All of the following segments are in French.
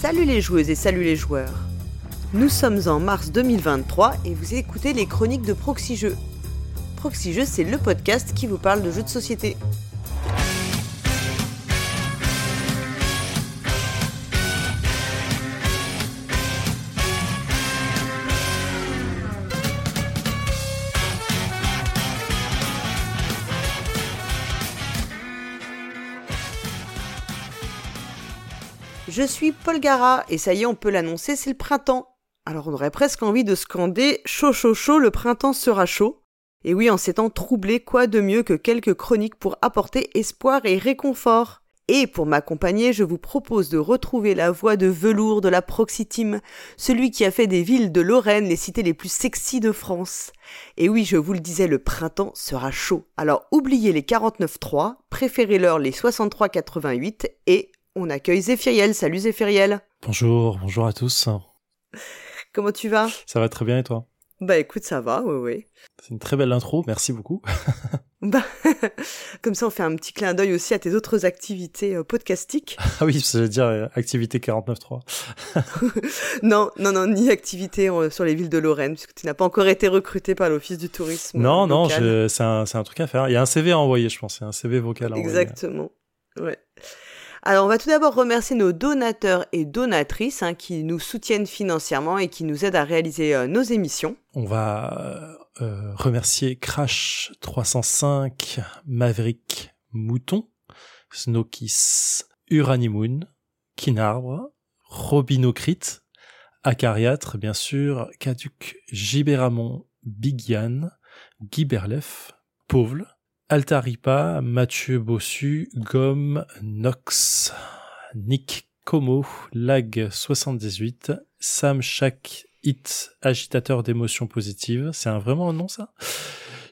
Salut les joueuses et salut les joueurs. Nous sommes en mars 2023 et vous écoutez les chroniques de Proxy Jeux. C'est le podcast qui vous parle de jeux de société. Je suis Paul Gara et ça y est, on peut l'annoncer, c'est le printemps. Alors on aurait presque envie de scander chaud chaud chaud, le printemps sera chaud. Et oui, en ces temps troublés, quoi de mieux que quelques chroniques pour apporter espoir et réconfort et pour m'accompagner, je vous propose de retrouver la voix de velours de la Proxy Team, celui qui a fait des villes de Lorraine les cités les plus sexy de France. Et oui, je vous le disais, le printemps sera chaud. Alors oubliez les 49.3, préférez-leur les 63.88 et on accueille Zéphiriel. Salut Zéphiriel. Bonjour, bonjour à tous. Comment tu vas? Ça va très bien et toi? Bah écoute, ça va, oui, oui. C'est une très belle intro, merci beaucoup. bah, comme ça, on fait un petit clin d'œil aussi à tes autres activités euh, podcastiques. Ah oui, je veux dire euh, activité 49.3. non, non, non, ni activité euh, sur les villes de Lorraine, puisque tu n'as pas encore été recruté par l'Office du tourisme. Non, non, c'est un, un, truc à faire. Il y a un CV à envoyer, je pense. Un CV vocal à Exactement. Ouais. Alors, on va tout d'abord remercier nos donateurs et donatrices hein, qui nous soutiennent financièrement et qui nous aident à réaliser euh, nos émissions. On va euh, remercier Crash 305, Maverick Mouton, Snowkiss, Uranimoon, Kinarbre, Robinocrit, Acariatre, bien sûr, Caduc, Gibéramon, Big Yann, Guy Berlef, Pauvle, Altaripa, Mathieu Bossu, Gomme, Nox, Nick Como, Lag78, Sam Chak Hit, agitateur d'émotions positives. C'est un vraiment nom ça?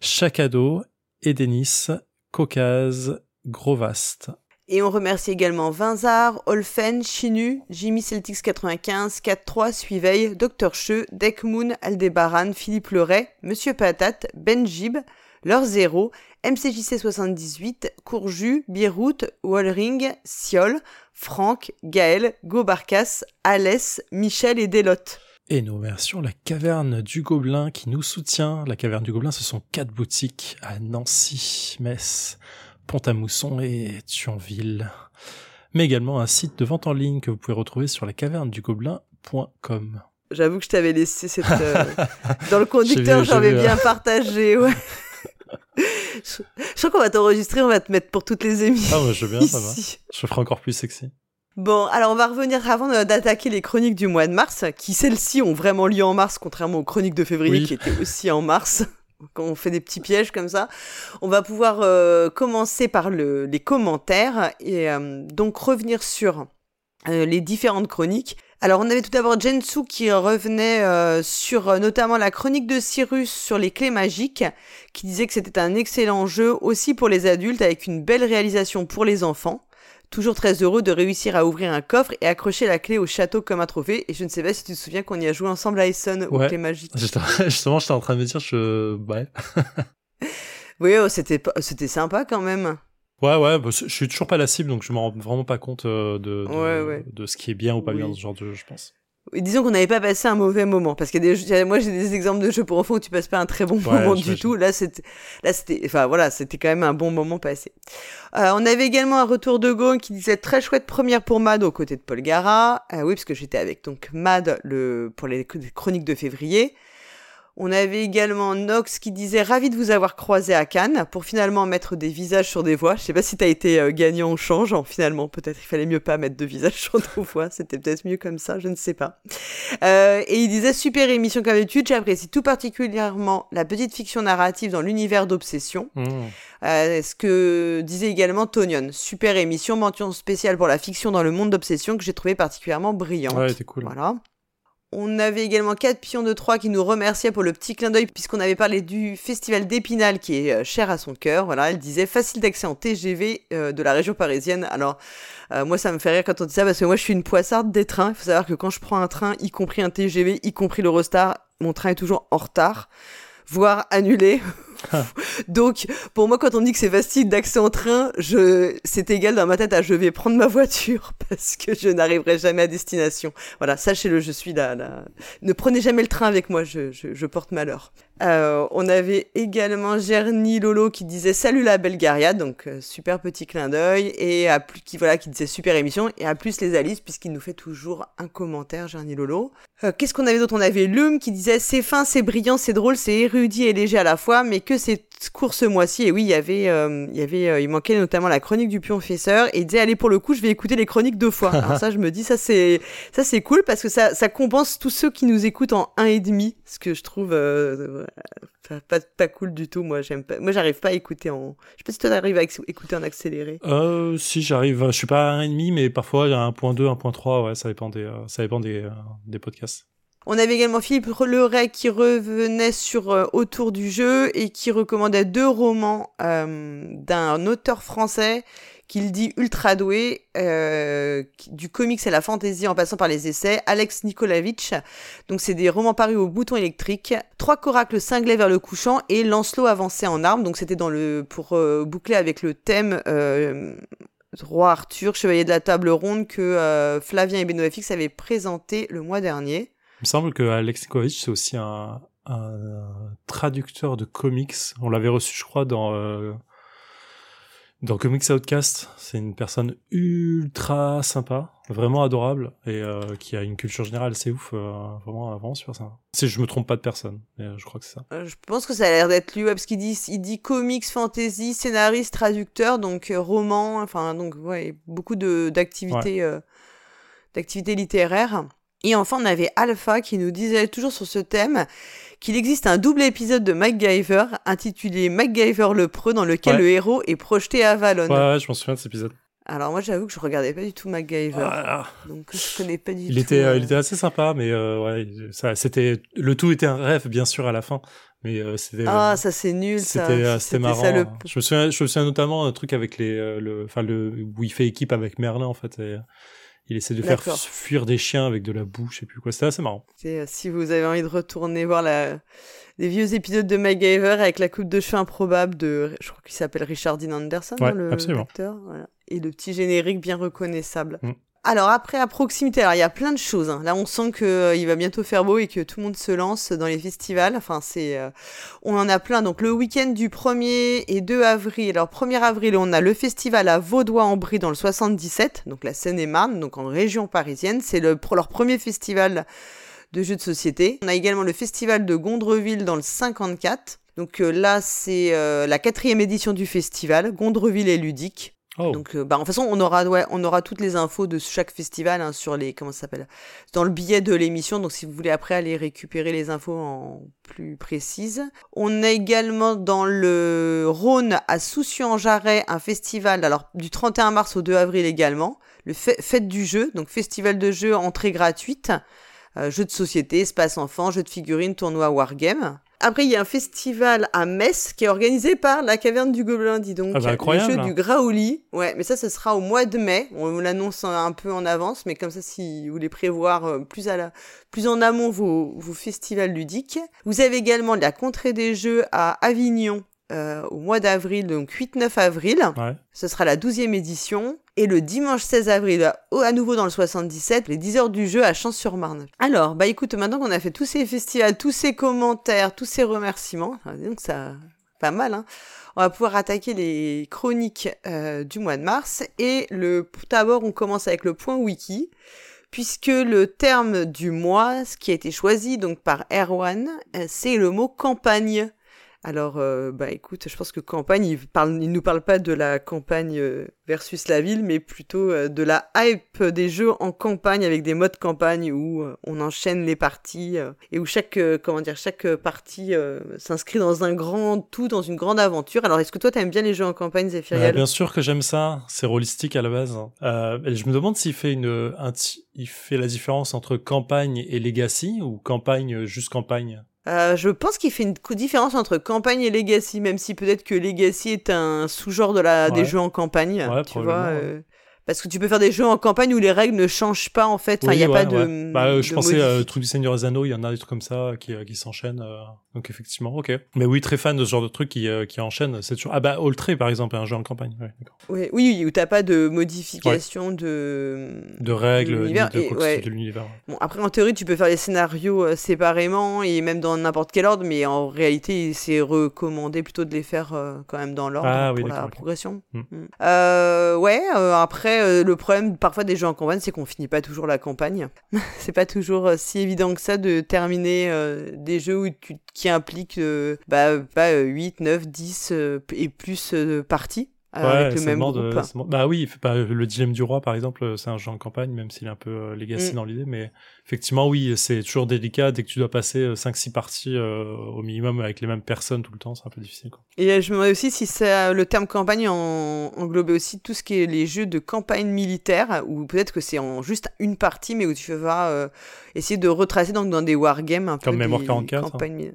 Chacado, Edenis, Caucase, Grovast. Et on remercie également Vinzar, Olfen, Chinu, Jimmy Celtics 95, 4-3, Suiveil, Dr. Cheux, Deckmoon, Aldebaran, Philippe Leray, Monsieur Patate, Benjib, Leur Zéro, MCJC 78, Courju, Birout, Wallring, Siol, Franck, Gaël, Gobarcas, Alès, Michel et Delotte. Et nos versions, la caverne du Gobelin qui nous soutient. La caverne du Gobelin, ce sont quatre boutiques à Nancy, Metz, Pont-à-Mousson et Thionville. Mais également un site de vente en ligne que vous pouvez retrouver sur la caverne du. J'avoue que je t'avais laissé cette. Euh, dans le conducteur, j'avais bien partagé, ouais. je, crois qu'on va t'enregistrer, on va te mettre pour toutes les émissions. Ah, moi, je veux bien, ça va. Je ferai encore plus sexy. Bon, alors on va revenir avant d'attaquer les chroniques du mois de mars, qui celles-ci ont vraiment lieu en mars, contrairement aux chroniques de février qui étaient aussi en mars. Quand on fait des petits pièges comme ça, on va pouvoir euh, commencer par le, les commentaires et euh, donc revenir sur euh, les différentes chroniques. Alors on avait tout d'abord Jensu qui revenait euh, sur euh, notamment la chronique de Cyrus sur les clés magiques, qui disait que c'était un excellent jeu aussi pour les adultes avec une belle réalisation pour les enfants. Toujours très heureux de réussir à ouvrir un coffre et accrocher la clé au château comme un trophée. Et je ne sais pas si tu te souviens qu'on y a joué ensemble à Essen aux clés magiques. Justement, j'étais en train de me dire, je... Ouais. oui, oh, c'était, c'était sympa quand même. Ouais, ouais, bah, je suis toujours pas la cible, donc je me rends vraiment pas compte euh, de, de, de, ce qui est bien ou pas bien dans ce genre de jeu, je pense. disons qu'on n'avait pas passé un mauvais moment, parce que des, moi j'ai des exemples de jeux pour enfants où tu passes pas un très bon moment du tout. Là, c'était, là, c'était, enfin voilà, c'était quand même un bon moment passé. Euh, on avait également un retour de Go qui disait très chouette première pour Mad aux côtés de Paul Gara. Euh, oui, parce que j'étais avec donc Mad le pour les chroniques de février. On avait également Nox qui disait ravi de vous avoir croisé à Cannes pour finalement mettre des visages sur des voix. Je sais pas si t'as été euh, gagnant ou changeant finalement. Peut-être il fallait mieux pas mettre de visages sur nos voix. C'était peut-être mieux comme ça, je ne sais pas. Euh, et il disait super émission comme d'habitude. J'apprécie tout particulièrement la petite fiction narrative dans l'univers d'obsession. Mmh. Euh, ce que disait également Tonion. Super émission, mention spéciale pour la fiction dans le monde d'obsession que j'ai trouvé particulièrement brillante. Ouais, c'était cool. Voilà. On avait également 4 pions de 3 qui nous remerciaient pour le petit clin d'œil puisqu'on avait parlé du festival d'Épinal qui est euh, cher à son cœur. Voilà, elle disait facile d'accès en TGV euh, de la région parisienne. Alors euh, moi ça me fait rire quand on dit ça parce que moi je suis une poissarde des trains. Il faut savoir que quand je prends un train, y compris un TGV, y compris l'Eurostar, mon train est toujours en retard voire annulé. Donc, pour moi, quand on dit que c'est facile d'accès en train, je, c'est égal dans ma tête à je vais prendre ma voiture parce que je n'arriverai jamais à destination. Voilà, sachez-le, je suis là. Ne prenez jamais le train avec moi, je, je, je porte malheur. Euh, on avait également Gerny Lolo qui disait salut la Belgaria, donc euh, super petit clin d'œil, et à plus qui voilà qui disait super émission, et à plus les Alice puisqu'il nous fait toujours un commentaire Gerny Lolo. Euh, qu'est-ce qu'on avait d'autre? On avait Lume qui disait c'est fin, c'est brillant, c'est drôle, c'est érudit et léger à la fois, mais que c'est court ce mois-ci. Et oui, il y avait, il y avait, il manquait notamment la chronique du professeur, et il disait allez pour le coup, je vais écouter les chroniques deux fois. Alors ça, je me dis ça c'est ça c'est cool parce que ça ça compense tous ceux qui nous écoutent en un et demi, ce que je trouve pas, pas cool du tout. Moi, j'aime pas. Moi, j'arrive pas à écouter en. Je sais pas si toi t'arrives à écouter en accéléré. Euh, si j'arrive. Je suis pas à 1,5, mais parfois il y a 1.2, 1.3. Ouais, ça dépend des, euh, ça dépend des, euh, des podcasts. On avait également Philippe Leray qui revenait sur euh, autour du jeu et qui recommandait deux romans d'un auteur français qu'il dit ultra doué, euh, du comics à la fantasy en passant par les essais, Alex Nikolavitch. Donc c'est des romans parus au bouton électrique, Trois coracles cinglaient vers le couchant et Lancelot avançait en armes. Donc c'était dans le pour euh, boucler avec le thème euh, Roi Arthur, Chevalier de la Table Ronde que euh, Flavien et Benofix avaient présenté le mois dernier. Il me semble que Alex Nikolavitch c'est aussi un, un, traducteur de comics. On l'avait reçu, je crois, dans euh, dans Comics Outcast, c'est une personne ultra sympa, vraiment adorable et euh, qui a une culture générale assez ouf, euh, vraiment, vraiment super sympa. Si je me trompe pas de personne, euh, je crois que c'est ça. Euh, je pense que ça a l'air d'être lui, ouais, parce qu'il dit, il dit comics, fantasy, scénariste, traducteur, donc euh, roman, enfin donc ouais, beaucoup de d'activités, ouais. d'activités littéraires. Et enfin, on avait Alpha qui nous disait toujours sur ce thème qu'il existe un double épisode de MacGyver intitulé MacGyver le Preux dans lequel ouais. le héros est projeté à Valon. Ouais, ouais je m'en souviens de cet épisode. Alors moi j'avoue que je regardais pas du tout MacGyver, ah, donc je connais pas du il tout. Était, euh... il était assez sympa, mais euh, ouais, ça, c'était le tout était un rêve bien sûr à la fin, mais euh, c'était. Ah ça c'est nul ça. C'était c'était marrant. Ça, le... Je me souviens, je me souviens notamment un truc avec les, euh, le, enfin le où il fait équipe avec Merlin en fait. Et, il essaie de faire fuir des chiens avec de la boue, je sais plus quoi. C'était assez marrant. Euh, si vous avez envie de retourner voir la... les vieux épisodes de MacGyver avec la coupe de cheveux improbable de, je crois qu'il s'appelle Richard Dean Anderson, ouais, hein, le absolument. acteur, voilà. et le petit générique bien reconnaissable. Mm. Alors après, à proximité, alors il y a plein de choses. Hein. Là, on sent que euh, il va bientôt faire beau et que tout le monde se lance dans les festivals. Enfin, c'est, euh, on en a plein. Donc le week-end du 1er et 2 avril. Alors 1er avril, on a le festival à Vaudois-en-Brie dans le 77, donc la Seine-et-Marne, donc en région parisienne. C'est le leur premier festival de jeux de société. On a également le festival de Gondreville dans le 54. Donc euh, là, c'est la quatrième édition du festival. Gondreville est ludique. Oh. Donc, euh, bah, en façon, on aura, ouais, on aura toutes les infos de chaque festival hein, sur les, comment ça s'appelle, dans le billet de l'émission. Donc, si vous voulez après aller récupérer les infos en plus précises. On a également dans le Rhône à Soucy-en-Jarret un festival, alors du 31 mars au 2 avril également, le fête du jeu, donc festival de jeux entrée gratuite, euh, jeux de société, espace enfant, jeux de figurines, tournoi wargame. Après, il y a un festival à Metz qui est organisé par la Caverne du Gobelin, dis donc. Ah bah incroyable. Le jeu du Graouli. Ouais, mais ça, ce sera au mois de mai. On l'annonce un peu en avance, mais comme ça, si vous voulez prévoir plus à la, plus en amont vos, vos festivals ludiques. Vous avez également la contrée des jeux à Avignon. Euh, au mois d'avril, donc 8-9 avril. Ouais. Ce sera la 12e édition. Et le dimanche 16 avril, à nouveau dans le 77, les 10 heures du jeu à Champs-sur-Marne. Alors, bah écoute, maintenant qu'on a fait tous ces festivals, tous ces commentaires, tous ces remerciements, donc ça, pas mal, hein, on va pouvoir attaquer les chroniques euh, du mois de mars. Et le, d'abord, on commence avec le point wiki, puisque le terme du mois, ce qui a été choisi donc par Erwan, c'est le mot campagne. Alors, euh, bah écoute, je pense que campagne, il, parle, il nous parle pas de la campagne versus la ville, mais plutôt euh, de la hype des jeux en campagne avec des modes campagne où euh, on enchaîne les parties euh, et où chaque, comment dire, chaque partie s'inscrit dans un grand tout, dans une grande aventure. Alors, est-ce que toi, t'aimes bien les jeux en campagne, Zéphiriel? Bien sûr que j'aime ça. C'est holistique à la base. je me demande s'il fait une, un, il fait la différence entre campagne et legacy ou campagne juste campagne? Euh, je pense qu'il fait une différence entre campagne et legacy, même si peut-être que legacy est un sous-genre de la ouais. des jeux en campagne, ouais, tu vois. Euh, Parce que tu peux faire des jeux en campagne où les règles ne changent pas en fait. Enfin, il n'y a pas de. Bah, euh, je pensais à truc du Seigneur des Anneaux, il y en a des trucs comme ça qui, euh, qui s'enchaînent. Euh, donc effectivement, ok. Mais oui, très fan de ce genre de trucs qui, qui enchaînent. C'est toujours. Ah bah, Alltray par exemple, un jeu en campagne. Ouais, oui, oui, où t'as pas de modification de. De règles, de, de l'univers. Bon, après, en théorie, tu peux faire les scénarios séparément et même dans n'importe quel ordre, mais en réalité, c'est recommandé plutôt de les faire quand même dans l'ordre ah, pour la progression. Hmm. Hmm. ouais, après, le problème parfois des jeux en campagne, c'est qu'on finit pas toujours la campagne. c'est pas toujours euh, si évident que ça de terminer euh, des jeux où qui impliquent euh, bah, 8, 9, 10 et plus parties. Avec le même groupe. Bah oui, le dilemme du roi par exemple, c'est un jeu en campagne, même s'il est un peu legacy mm. dans l'idée, mais effectivement oui, c'est toujours délicat dès que tu dois passer 5-6 parties au minimum avec les mêmes personnes tout le temps, c'est un peu difficile. Quoi. Et je me demandais aussi si ça, le terme campagne en, englobait aussi tout ce qui est les jeux de campagne militaire, ou peut-être que c'est en juste une partie, mais où tu vas euh, essayer de retracer donc, dans des wargames un peu. Comme Mémoire 44. Hein.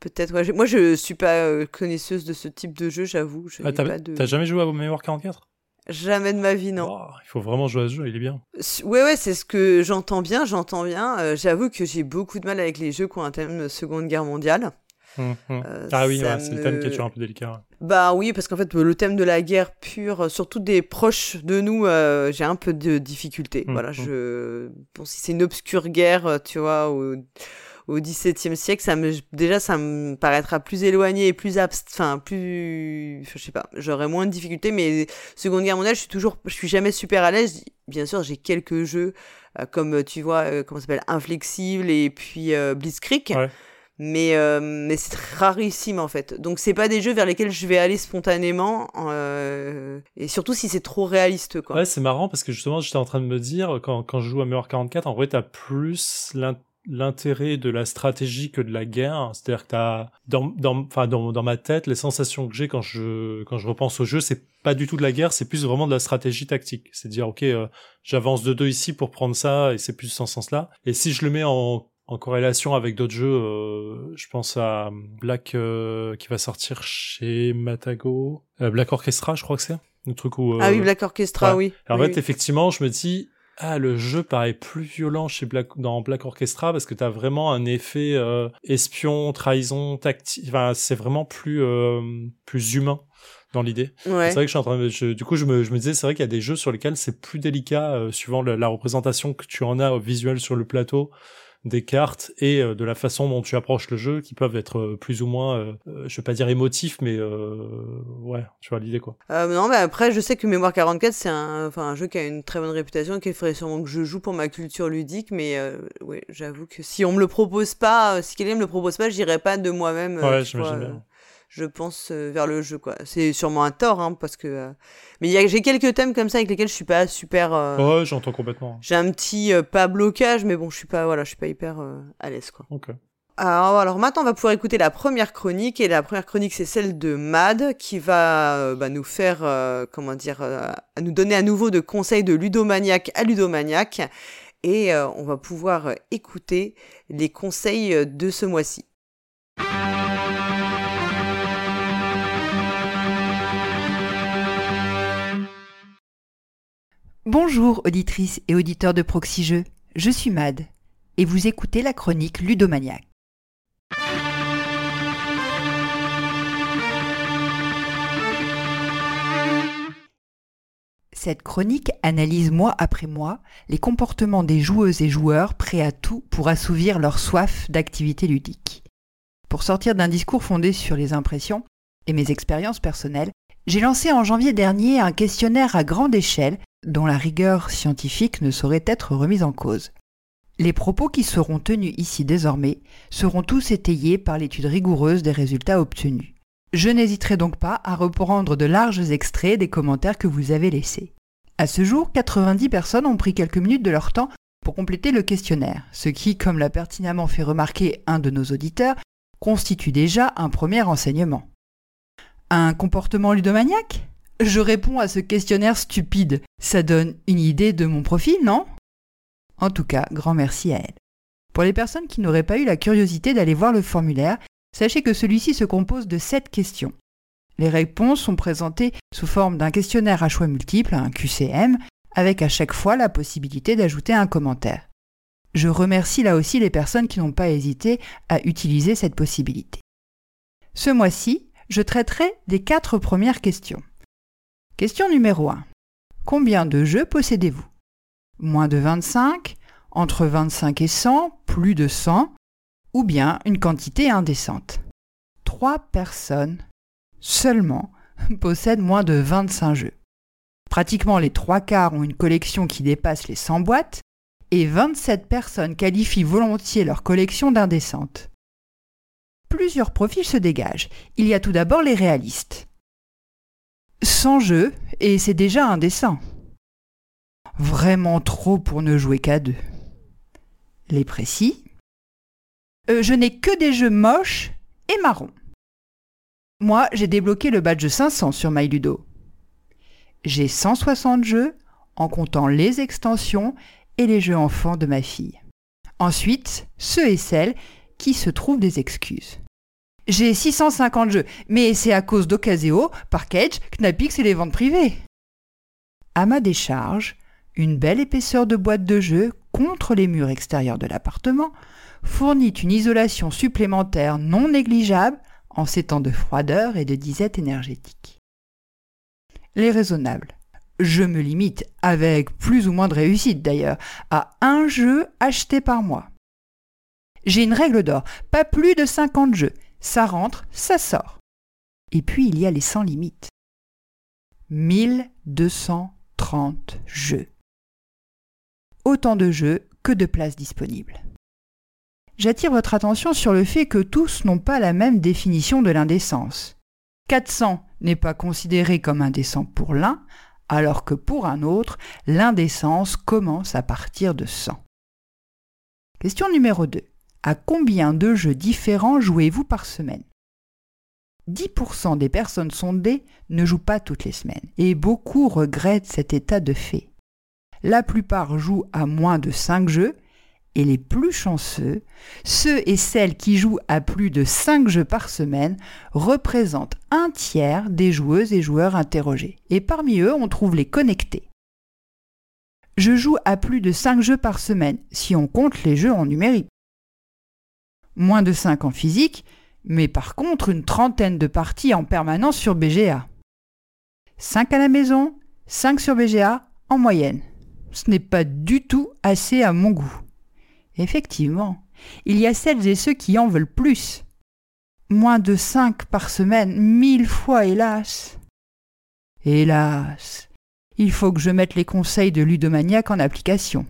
Peut-être, ouais. Moi, je suis pas euh, connaisseuse de ce type de jeu, j'avoue. Ah, t'as jamais joué à Mémoire 44 Jamais de ma vie, non. Oh, il faut vraiment jouer à ce jeu, il est bien. Ouais, ouais, c'est ce que j'entends bien, j'entends bien. Euh, j'avoue que j'ai beaucoup de mal avec les jeux qui ont un thème Seconde Guerre mondiale. Hum, hum. Euh, ah oui, c'est le thème qui est toujours un peu délicat. Bah oui, parce qu'en fait, le thème de la guerre pure, euh, surtout des proches de nous, euh, j'ai un peu de difficulté. Hum, voilà, je. Bon, si c'est une obscure guerre, tu vois, au, au XVIIe siècle, ça me, déjà, ça me paraîtra plus éloigné et plus enfin, plus. Je sais pas, j'aurais moins de difficultés, mais Seconde Guerre mondiale, je suis toujours. Je suis jamais super à l'aise. Bien sûr, j'ai quelques jeux, comme tu vois, comment ça s'appelle, Inflexible et puis Blitzkrieg. Ouais mais euh, mais c'est rarissime en fait. Donc c'est pas des jeux vers lesquels je vais aller spontanément euh, et surtout si c'est trop réaliste quoi. Ouais, c'est marrant parce que justement j'étais en train de me dire quand quand je joue à Memoir 44 en vrai t'as plus l'intérêt de la stratégie que de la guerre, c'est-à-dire que t'as dans dans enfin dans dans ma tête les sensations que j'ai quand je quand je repense au jeu, c'est pas du tout de la guerre, c'est plus vraiment de la stratégie tactique. C'est dire OK, euh, j'avance de deux ici pour prendre ça et c'est plus dans ce sens-là. Et si je le mets en en corrélation avec d'autres jeux, euh, je pense à Black euh, qui va sortir chez Matago, euh, Black Orchestra, je crois que c'est le truc où. ah oui, Black Orchestra, oui. en fait, effectivement, je me dis. Ah, le jeu paraît plus violent chez Black, dans Black Orchestra parce que t'as vraiment un effet espion, trahison, tactique. Enfin, c'est vraiment plus plus humain dans l'idée. C'est vrai que je suis en train de, du coup, je me, je me disais, c'est vrai qu'il y a des jeux sur lesquels c'est plus délicat, suivant la, représentation que tu en as visuelle sur le plateau, des cartes et euh, de la façon dont tu approches le jeu qui peuvent être euh, plus ou moins, euh, je vais pas dire émotifs, mais ouais, tu vois l'idée quoi. non, mais après, je sais que Mémoire 44, c'est un, enfin, un jeu qui a une très bonne réputation, qu'il ferait sûrement que je joue pour ma culture ludique, mais ouais, j'avoue que si on me le propose pas, si quelqu'un me le propose pas, j'irai pas de moi-même. Ouais, j'imagine bien je pense, vers le jeu, quoi. C'est sûrement un tort, hein, parce que mais j'ai quelques thèmes comme ça avec lesquels je suis pas super. Euh, ouais, j'entends complètement. J'ai un petit euh, pas blocage, mais bon, je suis pas voilà, je suis pas hyper euh, à l'aise quoi. Ok. Alors, alors, maintenant, on va pouvoir écouter la première chronique et la première chronique c'est celle de Mad qui va bah, nous faire comment dire, à nous donner à nouveau de conseils de ludomaniaque à ludomaniaque et on va pouvoir écouter les conseils de ce mois-ci. Bonjour auditrices et auditeurs de Proxy je suis Mad et vous écoutez la chronique Ludomaniac. Cette chronique analyse mois après mois les comportements des joueuses et joueurs prêts à tout pour assouvir leur soif d'activité ludique. Pour sortir d'un discours fondé sur les impressions et mes expériences personnelles, j'ai lancé en janvier dernier un questionnaire à grande échelle dont la rigueur scientifique ne saurait être remise en cause. Les propos qui seront tenus ici désormais seront tous étayés par l'étude rigoureuse des résultats obtenus. Je n'hésiterai donc pas à reprendre de larges extraits des commentaires que vous avez laissés. À ce jour, 90 personnes ont pris quelques minutes de leur temps pour compléter le questionnaire, ce qui, comme l'a pertinemment fait remarquer un de nos auditeurs, constitue déjà un premier enseignement. Un comportement ludomaniaque? Je réponds à ce questionnaire stupide. Ça donne une idée de mon profil, non? En tout cas, grand merci à elle. Pour les personnes qui n'auraient pas eu la curiosité d'aller voir le formulaire, sachez que celui-ci se compose de 7 questions. Les réponses sont présentées sous forme d'un questionnaire à choix multiples, un QCM, avec à chaque fois la possibilité d'ajouter un commentaire. Je remercie là aussi les personnes qui n'ont pas hésité à utiliser cette possibilité. Ce mois-ci, je traiterai des quatre premières questions. Question numéro 1. Combien de jeux possédez-vous? Moins de 25, entre 25 et 100, plus de 100, ou bien une quantité indécente? Trois personnes seulement possèdent moins de 25 jeux. Pratiquement les trois quarts ont une collection qui dépasse les 100 boîtes, et 27 personnes qualifient volontiers leur collection d'indécente. Plusieurs profils se dégagent. Il y a tout d'abord les réalistes. 100 jeux, et c'est déjà indécent. Vraiment trop pour ne jouer qu'à deux. Les précis. Euh, je n'ai que des jeux moches et marrons. Moi, j'ai débloqué le badge 500 sur MyLudo. J'ai 160 jeux en comptant les extensions et les jeux enfants de ma fille. Ensuite, ceux et celles qui se trouvent des excuses. J'ai 650 jeux, mais c'est à cause d'Ocaseo, Parkage, Knapix et les ventes privées. À ma décharge, une belle épaisseur de boîte de jeux contre les murs extérieurs de l'appartement fournit une isolation supplémentaire non négligeable en ces temps de froideur et de disette énergétique. Les raisonnables. Je me limite, avec plus ou moins de réussite d'ailleurs, à un jeu acheté par mois. J'ai une règle d'or, pas plus de 50 jeux. Ça rentre, ça sort. Et puis il y a les sans limites. 1230 jeux. Autant de jeux que de places disponibles. J'attire votre attention sur le fait que tous n'ont pas la même définition de l'indécence. 400 n'est pas considéré comme indécent pour l'un, alors que pour un autre, l'indécence commence à partir de 100. Question numéro 2. À combien de jeux différents jouez-vous par semaine? 10% des personnes sondées ne jouent pas toutes les semaines et beaucoup regrettent cet état de fait. La plupart jouent à moins de 5 jeux et les plus chanceux, ceux et celles qui jouent à plus de 5 jeux par semaine, représentent un tiers des joueuses et joueurs interrogés. Et parmi eux, on trouve les connectés. Je joue à plus de 5 jeux par semaine si on compte les jeux en numérique moins de 5 en physique, mais par contre une trentaine de parties en permanence sur BGA. 5 à la maison, 5 sur BGA en moyenne. Ce n'est pas du tout assez à mon goût. Effectivement, il y a celles et ceux qui en veulent plus. Moins de 5 par semaine, mille fois hélas. Hélas, il faut que je mette les conseils de Ludomaniac en application.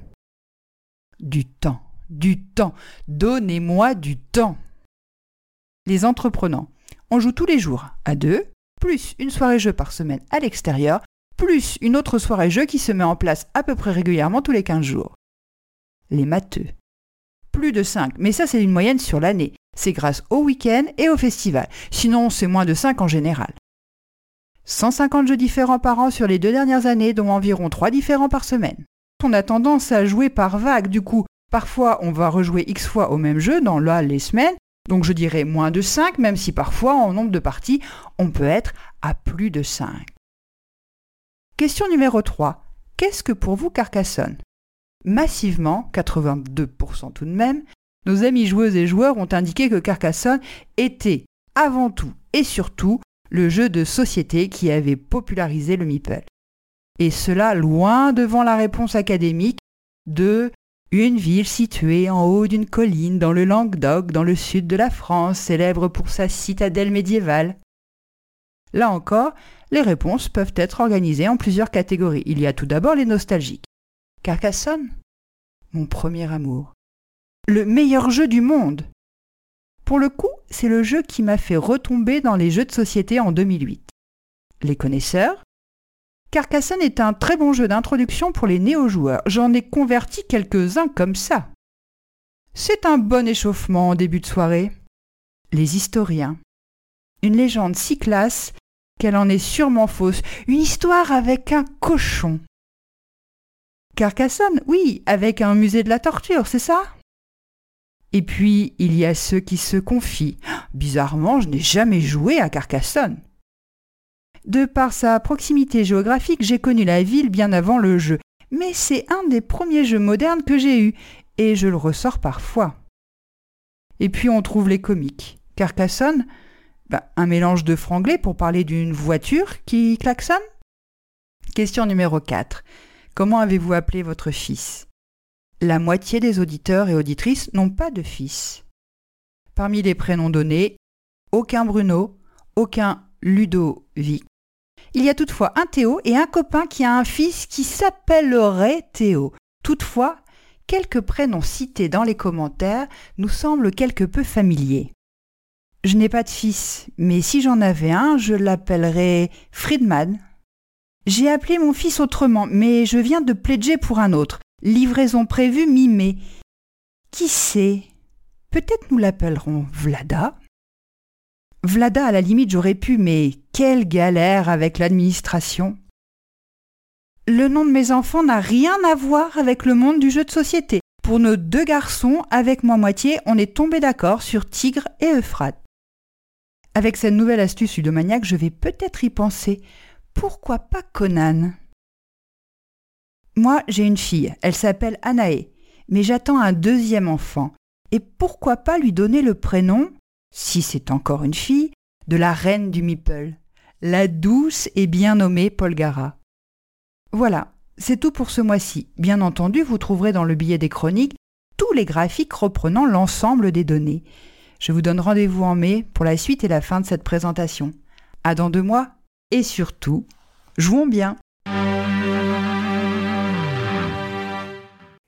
Du temps du temps. Donnez-moi du temps. Les entreprenants. On joue tous les jours à deux, plus une soirée jeu par semaine à l'extérieur, plus une autre soirée jeu qui se met en place à peu près régulièrement tous les 15 jours. Les matheux. Plus de 5, mais ça c'est une moyenne sur l'année. C'est grâce au week-end et au festival. Sinon, c'est moins de 5 en général. 150 jeux différents par an sur les deux dernières années, dont environ 3 différents par semaine. On a tendance à jouer par vague, du coup, Parfois, on va rejouer X fois au même jeu dans là les semaines. Donc je dirais moins de 5, même si parfois, en nombre de parties, on peut être à plus de 5. Question numéro 3. Qu'est-ce que pour vous Carcassonne? Massivement, 82% tout de même, nos amis joueuses et joueurs ont indiqué que Carcassonne était avant tout et surtout le jeu de société qui avait popularisé le Meeple. Et cela loin devant la réponse académique de une ville située en haut d'une colline dans le Languedoc, dans le sud de la France, célèbre pour sa citadelle médiévale. Là encore, les réponses peuvent être organisées en plusieurs catégories. Il y a tout d'abord les nostalgiques. Carcassonne Mon premier amour. Le meilleur jeu du monde Pour le coup, c'est le jeu qui m'a fait retomber dans les jeux de société en 2008. Les connaisseurs Carcassonne est un très bon jeu d'introduction pour les néo-joueurs. J'en ai converti quelques-uns comme ça. C'est un bon échauffement en début de soirée. Les historiens. Une légende si classe qu'elle en est sûrement fausse. Une histoire avec un cochon. Carcassonne, oui, avec un musée de la torture, c'est ça? Et puis, il y a ceux qui se confient. Bizarrement, je n'ai jamais joué à Carcassonne. De par sa proximité géographique, j'ai connu la ville bien avant le jeu. Mais c'est un des premiers jeux modernes que j'ai eu, et je le ressors parfois. Et puis on trouve les comiques. Carcassonne, bah, un mélange de franglais pour parler d'une voiture qui klaxonne Question numéro 4. Comment avez-vous appelé votre fils? La moitié des auditeurs et auditrices n'ont pas de fils. Parmi les prénoms donnés, aucun Bruno, aucun Ludovic. Il y a toutefois un Théo et un copain qui a un fils qui s'appellerait Théo. Toutefois, quelques prénoms cités dans les commentaires nous semblent quelque peu familiers. Je n'ai pas de fils, mais si j'en avais un, je l'appellerais Friedman. J'ai appelé mon fils autrement, mais je viens de pledger pour un autre. Livraison prévue mi-mai. Qui sait? Peut-être nous l'appellerons Vlada? Vlada, à la limite, j'aurais pu, mais quelle galère avec l'administration. Le nom de mes enfants n'a rien à voir avec le monde du jeu de société. Pour nos deux garçons, avec moi moitié, on est tombé d'accord sur Tigre et Euphrate. Avec cette nouvelle astuce ludomaniaque, je vais peut-être y penser. Pourquoi pas Conan? Moi, j'ai une fille, elle s'appelle Anaé, mais j'attends un deuxième enfant. Et pourquoi pas lui donner le prénom si c'est encore une fille, de la reine du Meeple, la douce et bien nommée Polgara. Voilà, c'est tout pour ce mois-ci. Bien entendu, vous trouverez dans le billet des chroniques tous les graphiques reprenant l'ensemble des données. Je vous donne rendez-vous en mai pour la suite et la fin de cette présentation. À dans deux mois et surtout, jouons bien.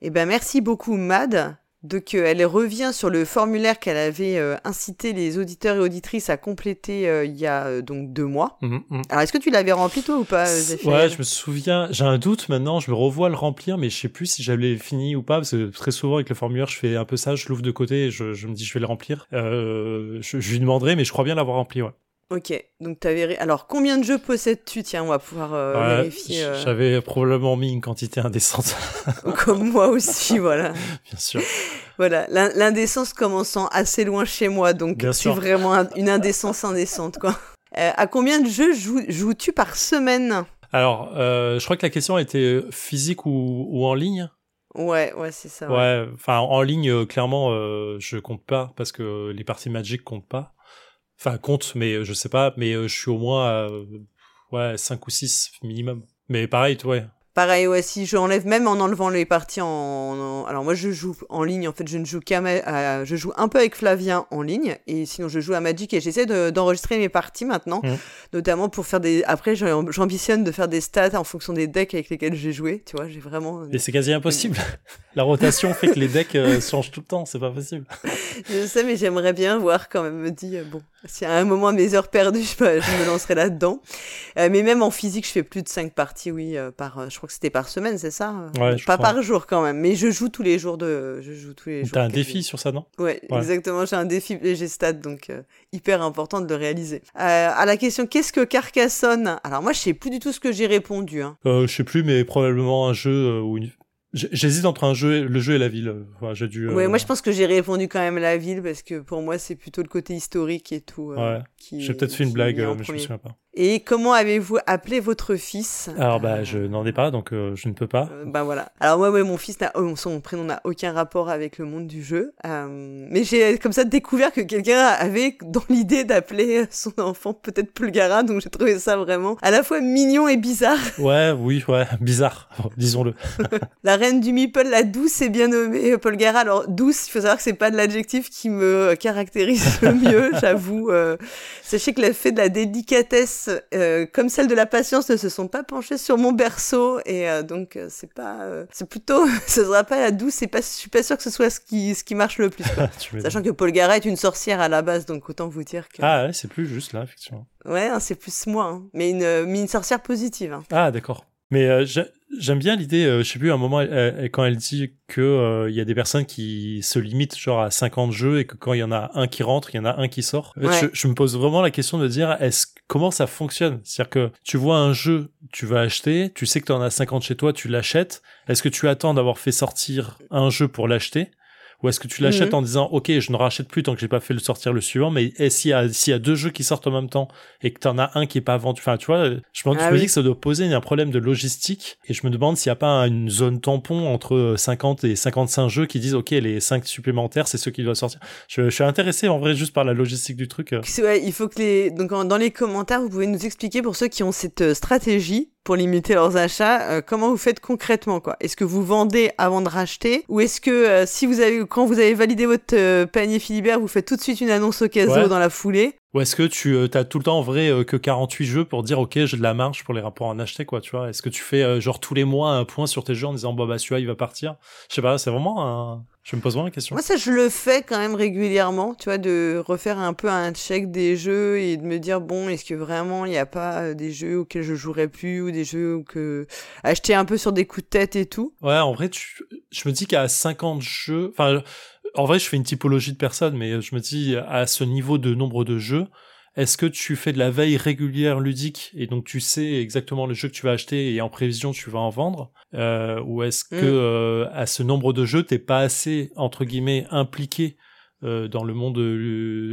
Eh ben merci beaucoup Mad. Donc euh, elle revient sur le formulaire qu'elle avait euh, incité les auditeurs et auditrices à compléter euh, il y a donc deux mois. Mmh, mmh. Alors est-ce que tu l'avais rempli toi ou pas Ouais, je me souviens. J'ai un doute maintenant. Je me revois le remplir, mais je sais plus si j'avais fini ou pas parce que très souvent avec le formulaire, je fais un peu ça, je l'ouvre de côté et je, je, me dis je vais le remplir. Je, je, lui demanderai, mais je crois bien l'avoir rempli. Ouais. Ok, donc tu avais. Alors, combien de jeux possèdes-tu? Tiens, on va pouvoir euh, vérifier. Euh. J'avais probablement mis une quantité indécente. Comme moi aussi, voilà. Bien sûr. Voilà, l'indécence commençant assez loin chez moi, donc c'est vraiment une indécence indécente, quoi. Euh, à combien de jeux joues-tu par semaine? Alors, je crois que la question était physique ou, ou en ligne. Ouais, ouais, c'est ça. Ouais, enfin, en ligne, clairement, je compte pas parce que les parties Magic comptent pas. Enfin, compte, mais euh, je sais pas, mais euh, je suis au moins à ouais, 5 ou 6 minimum. Mais pareil, ouais, Pareil, ouais, si je enlève même en enlevant les parties en, alors moi je joue en ligne, en fait je ne joue qu'à, je joue un peu avec Flavien en ligne et sinon je joue à Magic et j'essaie d'enregistrer mes parties maintenant, mmh. notamment pour faire des, après j'ambitionne de faire des stats en fonction des decks avec lesquels j'ai joué, tu vois, j'ai vraiment. Et c'est quasi impossible. La rotation fait que les decks euh, changent tout le temps, c'est pas possible. je sais, mais j'aimerais bien voir quand même, me dit, euh, bon, si à un moment mes heures perdues, je, me lancerai là-dedans. Euh, mais même en physique, je fais plus de 5 parties, oui, par, je crois que c'était par semaine, c'est ça ouais, Pas par jour quand même, mais je joue tous les jours de. Je joue tous les jours. T'as un défi sur ça, non? Ouais, exactement. J'ai un défi léger stade, donc euh, hyper important de le réaliser. Euh, à la question qu'est-ce que Carcassonne? Alors moi, je sais plus du tout ce que j'ai répondu. Hein. Euh, je sais plus, mais probablement un jeu euh, ou une J'hésite entre un jeu, le jeu et la ville. Enfin, j'ai dû. Ouais, moi je pense que j'ai répondu quand même la ville parce que pour moi c'est plutôt le côté historique et tout. ouais. J'ai peut-être fait une blague, mais je me souviens pas. Et comment avez-vous appelé votre fils? Alors bah je n'en ai pas, donc euh, je ne peux pas. Euh, bah voilà. Alors moi, ouais, mon fils n'a, oh, son prénom n'a aucun rapport avec le monde du jeu, euh, mais j'ai comme ça découvert que quelqu'un avait dans l'idée d'appeler son enfant peut-être Pulgara, donc j'ai trouvé ça vraiment à la fois mignon et bizarre. Ouais, oui, ouais, bizarre, disons-le. la reine du meeple, la douce et bien nommée Pulgara. Alors douce, il faut savoir que c'est pas de l'adjectif qui me caractérise le mieux, j'avoue. Sachez que l'effet de la délicatesse euh, comme celle de la patience ne se sont pas penchées sur mon berceau. Et euh, donc euh, c'est pas c'est plutôt ce sera pas la douce. C'est pas je suis pas sûr que ce soit ce qui ce qui marche le plus sachant que Paul Gara est une sorcière à la base donc autant vous dire que ah ouais c'est plus juste là effectivement. Ouais hein, c'est plus moi hein. mais une mais une sorcière positive hein. ah d'accord mais euh, j'aime bien l'idée, euh, je sais plus, à un moment, quand elle dit que euh, il y a des personnes qui se limitent genre à 50 jeux et que quand il y en a un qui rentre, il y en a un qui sort. je, me pose vraiment la question de dire, est-ce comment ça fonctionne? C'est-à-dire que tu vois un jeu, tu vas acheter, tu sais que tu en as 50 chez toi, tu l'achètes. Est-ce que tu attends d'avoir fait sortir un jeu pour l'acheter? Ou est-ce que tu l'achètes mhm. en disant, OK, je ne rachète plus tant que j'ai pas fait le sortir le suivant, mais s'il y a, s'il y a deux jeux qui sortent en même temps et que t'en as un qui est pas vendu, enfin, tu vois, je, me, ah dis que ça doit poser un problème de logistique et je me demande s'il y a pas une zone tampon entre 50 et 55 jeux qui disent, OK, les 5 supplémentaires, c'est ceux qui doivent sortir. Je, suis intéressé en vrai juste par la logistique du truc. Ouais, il faut que les, donc dans les commentaires, vous pouvez nous expliquer pour ceux qui ont cette euh, stratégie pour limiter leurs achats, euh, comment vous faites concrètement quoi? Est-ce que vous vendez avant de racheter? Ou est-ce que euh, si vous avez quand vous avez validé votre euh, panier Philibert, vous faites tout de suite une annonce au caso dans la foulée? Ou est-ce que tu as tout le temps en vrai que 48 jeux pour dire OK, j'ai de la marge pour les rapports en acheter quoi, tu vois? Est-ce que tu fais genre tous les mois un point sur tes jeux en disant bon bah celui-là il va partir? Je sais pas, c'est vraiment un je me pose vraiment la question. Moi, ça, je le fais quand même régulièrement, tu vois, de refaire un peu un check des jeux et de me dire, bon, est-ce que vraiment il n'y a pas euh, des jeux auxquels je jouerais plus ou des jeux que. acheter un peu sur des coups de tête et tout? Ouais, en vrai, tu... je me dis qu'à 50 jeux. Enfin, en vrai, je fais une typologie de personnes, mais je me dis, à ce niveau de nombre de jeux, est-ce que tu fais de la veille régulière ludique et donc tu sais exactement le jeu que tu vas acheter et en prévision tu vas en vendre euh, ou est-ce que mm. euh, à ce nombre de jeux t'es pas assez entre guillemets impliqué euh, dans le monde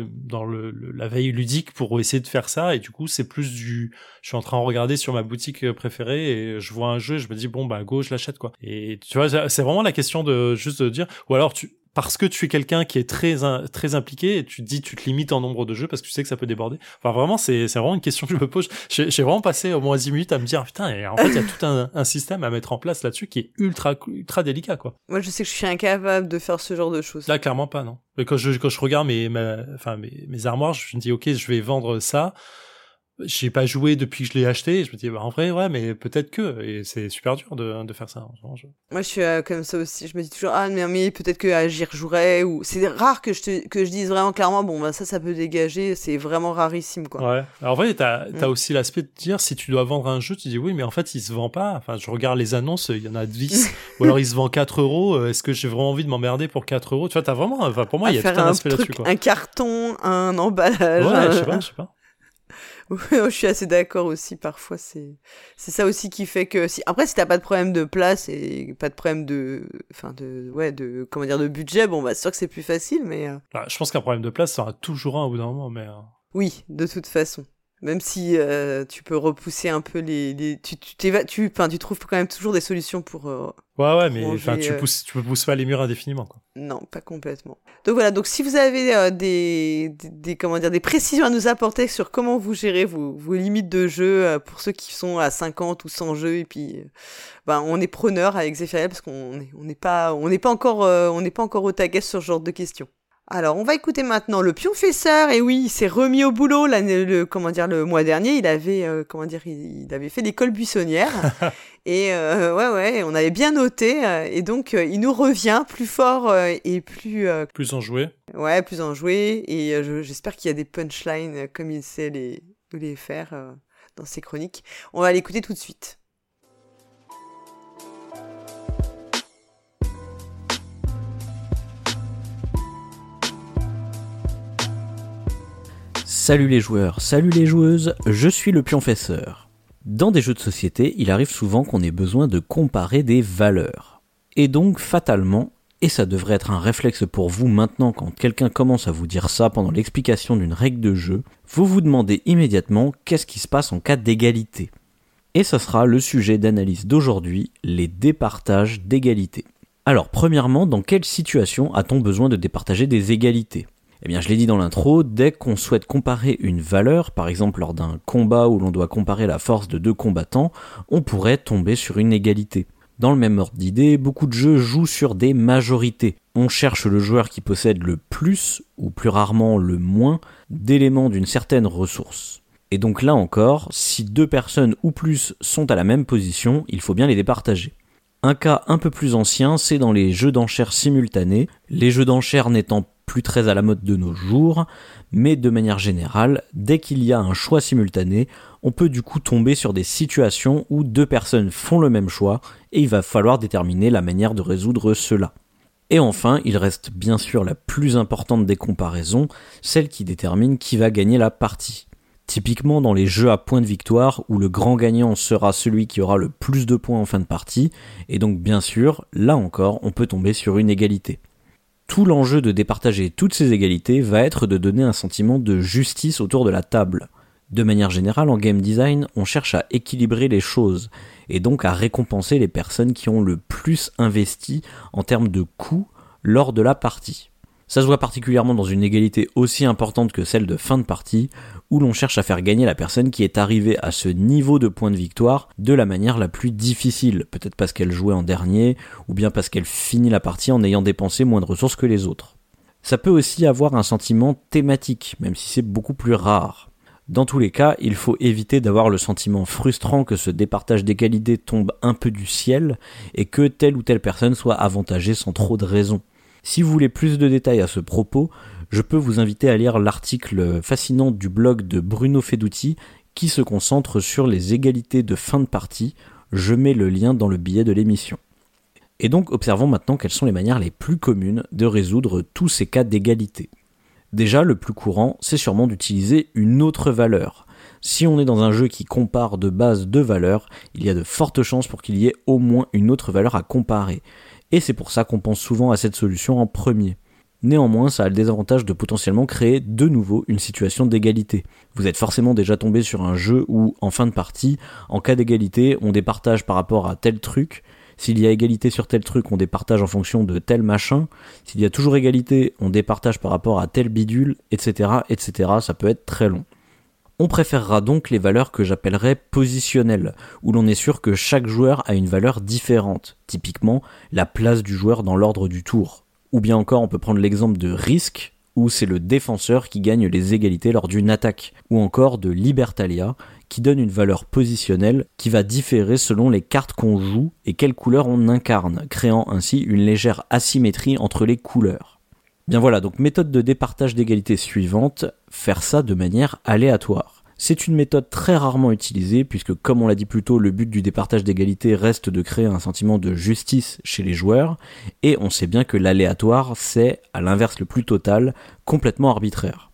dans le, la veille ludique pour essayer de faire ça? Et du coup c'est plus du je suis en train de regarder sur ma boutique préférée et je vois un jeu et je me dis bon bah go je l'achète quoi et tu vois c'est vraiment la question de juste de dire ou alors tu parce que tu es quelqu'un qui est très très impliqué et tu te dis tu te limites en nombre de jeux parce que tu sais que ça peut déborder. Enfin vraiment c'est c'est vraiment une question que je me pose. J'ai vraiment passé au moins 10 minutes à me dire putain et en fait il y a tout un, un, système à mettre en place là-dessus qui est ultra ultra délicat quoi. Moi je sais que je suis incapable de faire ce genre de choses. Là clairement pas non. Mais quand je quand je regarde mes enfin mes, mes armoires, je me dis OK, je vais vendre ça j'ai pas joué depuis que je l'ai acheté. je me dis, bah, en vrai, ouais, mais peut-être que. Et c'est super dur de, de faire ça. Moi, je suis euh, comme ça aussi. Je me dis toujours, ah, mais, mais peut-être que ah, j'y rejouerai. Ou... C'est rare que je, te, que je dise vraiment clairement, bon, bah, ça, ça peut dégager. C'est vraiment rarissime, quoi. Ouais. Alors, en vrai, t'as as mm. aussi l'aspect de dire, si tu dois vendre un jeu, tu dis, oui, mais en fait, il se vend pas. Enfin, je regarde les annonces, il y en a 10. ou alors, il se vend 4 euros. Euh, est-ce que j'ai vraiment envie de m'emmerder pour 4 euros? Tu vois, t'as vraiment. Enfin, pour moi, il y a tout un, aspect là-dessus, quoi. Un carton, un emballage. Ouais, je sais pas, je sais pas. je suis assez d'accord aussi. Parfois, c'est c'est ça aussi qui fait que si après si t'as pas de problème de place et pas de problème de enfin de ouais de comment dire de budget, bon bah c'est sûr que c'est plus facile, mais euh bah, je pense qu'un problème de place ça aura toujours un au bout d'un moment, mais euh oui, de toute façon. Même si euh, tu peux repousser un peu les, les tu tu tu enfin tu trouves quand même toujours des solutions pour euh, ouais ouais mais enfin tu euh, pousses tu pousses pas les murs indéfiniment quoi. Non, pas complètement. Donc voilà, donc si vous avez des, des, comment dire des précisions à nous apporter sur comment vous gérez vos, vos limites de jeu pour ceux qui sont à 50 ou 100 jeux et puis ben on est preneur avec Zephyriel parce qu'on est on n'est pas on n'est pas encore on n'est pas encore au taquet sur ce genre de questions. Alors, on va écouter maintenant le pionfesseur. Et oui, il s'est remis au boulot l'année, le, comment dire, le mois dernier. Il avait, euh, comment dire, il, avait fait l'école buissonnière. et euh, ouais, ouais, on avait bien noté. Euh, et donc, il nous revient plus fort et plus. plus enjoué. Ouais, plus enjoué. Et j'espère qu'il y a des punchlines comme il sait les, les faire dans ses chroniques. On va l'écouter tout de suite. Salut les joueurs, salut les joueuses, je suis le pionfesseur. Dans des jeux de société, il arrive souvent qu'on ait besoin de comparer des valeurs. Et donc, fatalement, et ça devrait être un réflexe pour vous maintenant quand quelqu'un commence à vous dire ça pendant l'explication d'une règle de jeu, vous vous demandez immédiatement qu'est-ce qui se passe en cas d'égalité. Et ça sera le sujet d'analyse d'aujourd'hui, les départages d'égalité. Alors premièrement, dans quelle situation a-t-on besoin de départager des égalités? Eh bien, je l'ai dit dans l'intro, dès qu'on souhaite comparer une valeur, par exemple lors d'un combat où l'on doit comparer la force de deux combattants, on pourrait tomber sur une égalité. Dans le même ordre d'idée, beaucoup de jeux jouent sur des majorités. On cherche le joueur qui possède le plus, ou plus rarement le moins, d'éléments d'une certaine ressource. Et donc là encore, si deux personnes ou plus sont à la même position, il faut bien les départager. Un cas un peu plus ancien, c'est dans les jeux d'enchères simultanés, les jeux d'enchères n'étant plus très à la mode de nos jours, mais de manière générale, dès qu'il y a un choix simultané, on peut du coup tomber sur des situations où deux personnes font le même choix et il va falloir déterminer la manière de résoudre cela. Et enfin, il reste bien sûr la plus importante des comparaisons, celle qui détermine qui va gagner la partie. Typiquement dans les jeux à points de victoire où le grand gagnant sera celui qui aura le plus de points en fin de partie, et donc bien sûr, là encore, on peut tomber sur une égalité. Tout l'enjeu de départager toutes ces égalités va être de donner un sentiment de justice autour de la table. De manière générale, en game design, on cherche à équilibrer les choses, et donc à récompenser les personnes qui ont le plus investi en termes de coûts lors de la partie. Ça se voit particulièrement dans une égalité aussi importante que celle de fin de partie, où l'on cherche à faire gagner la personne qui est arrivée à ce niveau de points de victoire de la manière la plus difficile, peut-être parce qu'elle jouait en dernier, ou bien parce qu'elle finit la partie en ayant dépensé moins de ressources que les autres. Ça peut aussi avoir un sentiment thématique, même si c'est beaucoup plus rare. Dans tous les cas, il faut éviter d'avoir le sentiment frustrant que ce départage d'égalité tombe un peu du ciel et que telle ou telle personne soit avantagée sans trop de raison. Si vous voulez plus de détails à ce propos, je peux vous inviter à lire l'article fascinant du blog de Bruno Feduti qui se concentre sur les égalités de fin de partie. Je mets le lien dans le billet de l'émission. Et donc observons maintenant quelles sont les manières les plus communes de résoudre tous ces cas d'égalité. Déjà, le plus courant, c'est sûrement d'utiliser une autre valeur. Si on est dans un jeu qui compare de base deux valeurs, il y a de fortes chances pour qu'il y ait au moins une autre valeur à comparer et c'est pour ça qu'on pense souvent à cette solution en premier. Néanmoins, ça a le désavantage de potentiellement créer de nouveau une situation d'égalité. Vous êtes forcément déjà tombé sur un jeu où, en fin de partie, en cas d'égalité, on départage par rapport à tel truc. S'il y a égalité sur tel truc, on départage en fonction de tel machin. S'il y a toujours égalité, on départage par rapport à tel bidule, etc., etc. Ça peut être très long. On préférera donc les valeurs que j'appellerais positionnelles, où l'on est sûr que chaque joueur a une valeur différente, typiquement la place du joueur dans l'ordre du tour. Ou bien encore on peut prendre l'exemple de risque, où c'est le défenseur qui gagne les égalités lors d'une attaque, ou encore de libertalia, qui donne une valeur positionnelle qui va différer selon les cartes qu'on joue et quelle couleur on incarne, créant ainsi une légère asymétrie entre les couleurs. Bien voilà, donc méthode de départage d'égalité suivante, faire ça de manière aléatoire. C'est une méthode très rarement utilisée puisque comme on l'a dit plus tôt, le but du départage d'égalité reste de créer un sentiment de justice chez les joueurs et on sait bien que l'aléatoire c'est, à l'inverse le plus total, complètement arbitraire.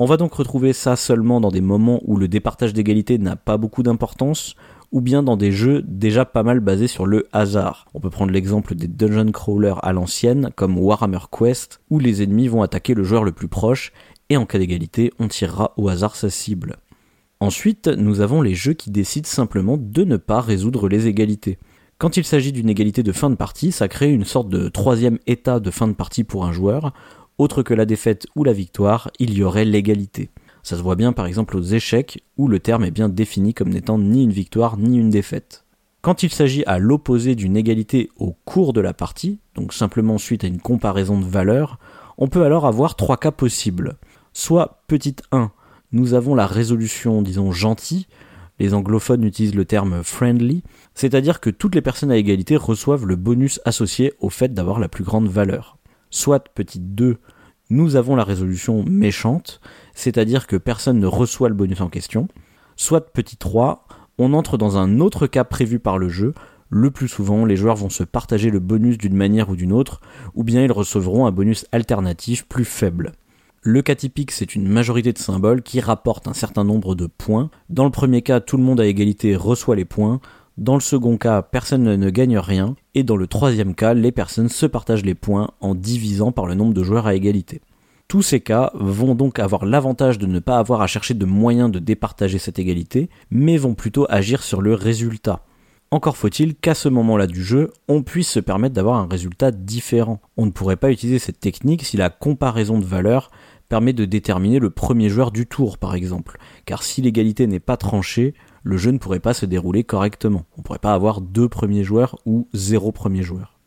On va donc retrouver ça seulement dans des moments où le départage d'égalité n'a pas beaucoup d'importance, ou bien dans des jeux déjà pas mal basés sur le hasard. On peut prendre l'exemple des dungeon crawlers à l'ancienne, comme Warhammer Quest, où les ennemis vont attaquer le joueur le plus proche, et en cas d'égalité, on tirera au hasard sa cible. Ensuite, nous avons les jeux qui décident simplement de ne pas résoudre les égalités. Quand il s'agit d'une égalité de fin de partie, ça crée une sorte de troisième état de fin de partie pour un joueur. Autre que la défaite ou la victoire, il y aurait l'égalité. Ça se voit bien par exemple aux échecs, où le terme est bien défini comme n'étant ni une victoire ni une défaite. Quand il s'agit à l'opposé d'une égalité au cours de la partie, donc simplement suite à une comparaison de valeurs, on peut alors avoir trois cas possibles. Soit petite 1, nous avons la résolution, disons, gentille, les anglophones utilisent le terme friendly, c'est-à-dire que toutes les personnes à égalité reçoivent le bonus associé au fait d'avoir la plus grande valeur. Soit petite 2, nous avons la résolution méchante, c'est-à-dire que personne ne reçoit le bonus en question. Soit petit 3, on entre dans un autre cas prévu par le jeu, le plus souvent les joueurs vont se partager le bonus d'une manière ou d'une autre, ou bien ils recevront un bonus alternatif plus faible. Le cas typique, c'est une majorité de symboles qui rapportent un certain nombre de points. Dans le premier cas, tout le monde à égalité reçoit les points. Dans le second cas, personne ne gagne rien. Et dans le troisième cas, les personnes se partagent les points en divisant par le nombre de joueurs à égalité. Tous ces cas vont donc avoir l'avantage de ne pas avoir à chercher de moyens de départager cette égalité, mais vont plutôt agir sur le résultat. Encore faut-il qu'à ce moment-là du jeu, on puisse se permettre d'avoir un résultat différent. On ne pourrait pas utiliser cette technique si la comparaison de valeurs permet de déterminer le premier joueur du tour, par exemple. Car si l'égalité n'est pas tranchée, le jeu ne pourrait pas se dérouler correctement. On ne pourrait pas avoir deux premiers joueurs ou zéro premier joueur.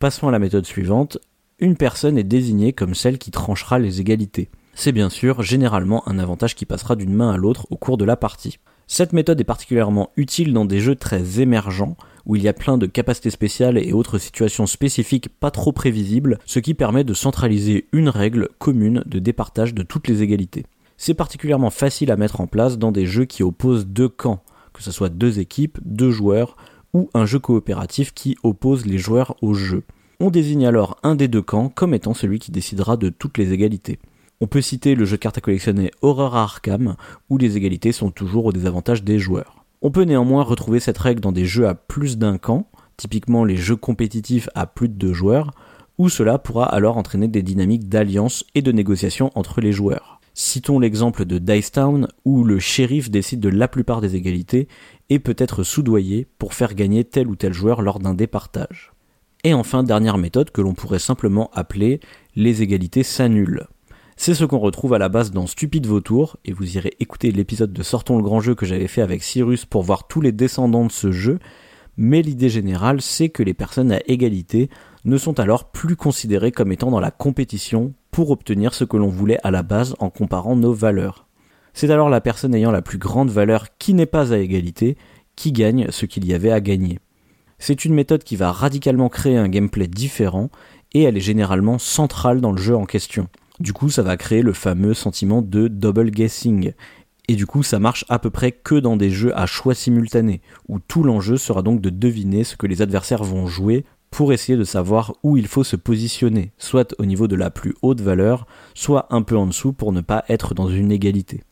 Passons à la méthode suivante. Une personne est désignée comme celle qui tranchera les égalités. C'est bien sûr généralement un avantage qui passera d'une main à l'autre au cours de la partie. Cette méthode est particulièrement utile dans des jeux très émergents, où il y a plein de capacités spéciales et autres situations spécifiques pas trop prévisibles, ce qui permet de centraliser une règle commune de départage de toutes les égalités. C'est particulièrement facile à mettre en place dans des jeux qui opposent deux camps, que ce soit deux équipes, deux joueurs, ou un jeu coopératif qui oppose les joueurs au jeu. On désigne alors un des deux camps comme étant celui qui décidera de toutes les égalités. On peut citer le jeu de cartes à collectionner Horror Arkham, où les égalités sont toujours au désavantage des joueurs. On peut néanmoins retrouver cette règle dans des jeux à plus d'un camp, typiquement les jeux compétitifs à plus de deux joueurs, où cela pourra alors entraîner des dynamiques d'alliance et de négociation entre les joueurs. Citons l'exemple de Dicetown où le shérif décide de la plupart des égalités et peut être soudoyé pour faire gagner tel ou tel joueur lors d'un départage. Et enfin, dernière méthode que l'on pourrait simplement appeler les égalités s'annulent. C'est ce qu'on retrouve à la base dans Stupide Vautour, et vous irez écouter l'épisode de Sortons le grand jeu que j'avais fait avec Cyrus pour voir tous les descendants de ce jeu, mais l'idée générale c'est que les personnes à égalité ne sont alors plus considérées comme étant dans la compétition pour obtenir ce que l'on voulait à la base en comparant nos valeurs. C'est alors la personne ayant la plus grande valeur qui n'est pas à égalité qui gagne ce qu'il y avait à gagner. C'est une méthode qui va radicalement créer un gameplay différent et elle est généralement centrale dans le jeu en question. Du coup, ça va créer le fameux sentiment de double guessing. Et du coup, ça marche à peu près que dans des jeux à choix simultanés, où tout l'enjeu sera donc de deviner ce que les adversaires vont jouer pour essayer de savoir où il faut se positionner, soit au niveau de la plus haute valeur, soit un peu en dessous pour ne pas être dans une égalité.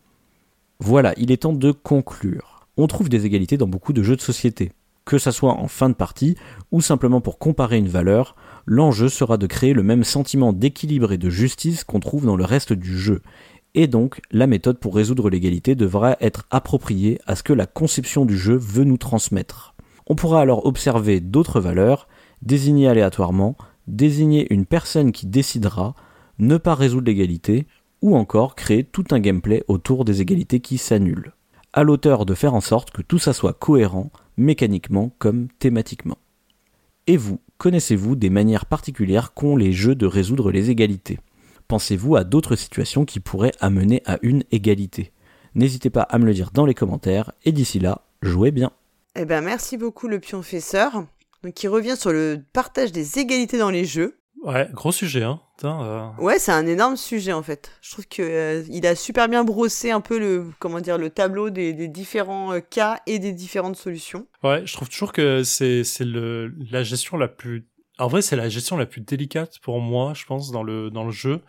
Voilà, il est temps de conclure. On trouve des égalités dans beaucoup de jeux de société, que ça soit en fin de partie ou simplement pour comparer une valeur, l'enjeu sera de créer le même sentiment d'équilibre et de justice qu'on trouve dans le reste du jeu. Et donc, la méthode pour résoudre l'égalité devra être appropriée à ce que la conception du jeu veut nous transmettre. On pourra alors observer d'autres valeurs, désigner aléatoirement, désigner une personne qui décidera, ne pas résoudre l'égalité, ou encore créer tout un gameplay autour des égalités qui s'annulent. À l'auteur de faire en sorte que tout ça soit cohérent, mécaniquement comme thématiquement. Et vous, connaissez-vous des manières particulières qu'ont les jeux de résoudre les égalités? Pensez-vous à d'autres situations qui pourraient amener à une égalité? N'hésitez pas à me le dire dans les commentaires et d'ici là, jouez bien. Eh ben merci beaucoup le pionfesseur, qui revient sur le partage des égalités dans les jeux. Ouais, gros sujet, hein. Euh. Ouais, c'est un énorme sujet en fait. Je trouve que euh, il a super bien brossé un peu le comment dire le tableau des, des différents euh, cas et des différentes solutions. Ouais, je trouve toujours que c'est c'est le la gestion la plus en vrai, c'est la gestion la plus délicate pour moi, je pense dans le dans le jeu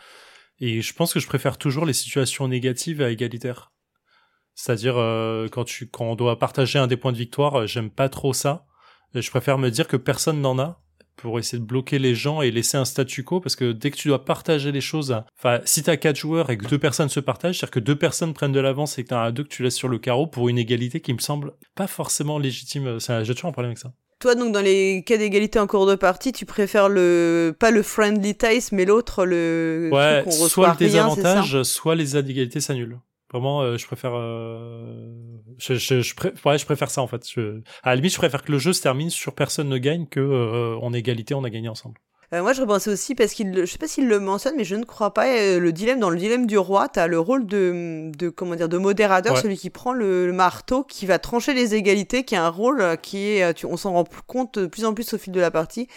et je pense que je préfère toujours les situations négatives à égalitaires. C'est-à-dire quand tu quand on doit partager un des points de victoire, j'aime pas trop ça. Je préfère me dire que personne n'en a pour essayer de bloquer les gens et laisser un statu quo parce que dès que tu dois partager les choses, enfin si t'as quatre joueurs et que deux personnes se partagent, c'est-à-dire que deux personnes prennent de l'avance et que t'en as deux que tu laisses sur le carreau pour une égalité qui me semble pas forcément légitime. J'ai toujours un problème avec ça. Toi, donc, dans les cas d'égalité en cours de partie, tu préfères le, pas le friendly taste, mais l'autre, le, ouais, soit le désavantage, soit les inégalités s'annulent. Vraiment, euh, je préfère. Euh, je, je, je, ouais, je préfère ça en fait. À la limite, je préfère que le jeu se termine sur personne ne gagne que euh, en égalité, on a gagné ensemble. Euh, moi, je repensais aussi parce qu'il, je sais pas s'il le mentionne, mais je ne crois pas. le dilemme dans le dilemme du roi, tu as le rôle de, de comment dire, de modérateur, celui qui prend le, marteau, qui va trancher les égalités, qui a un rôle qui est, tu, on s'en rend compte de plus en plus au fil de la partie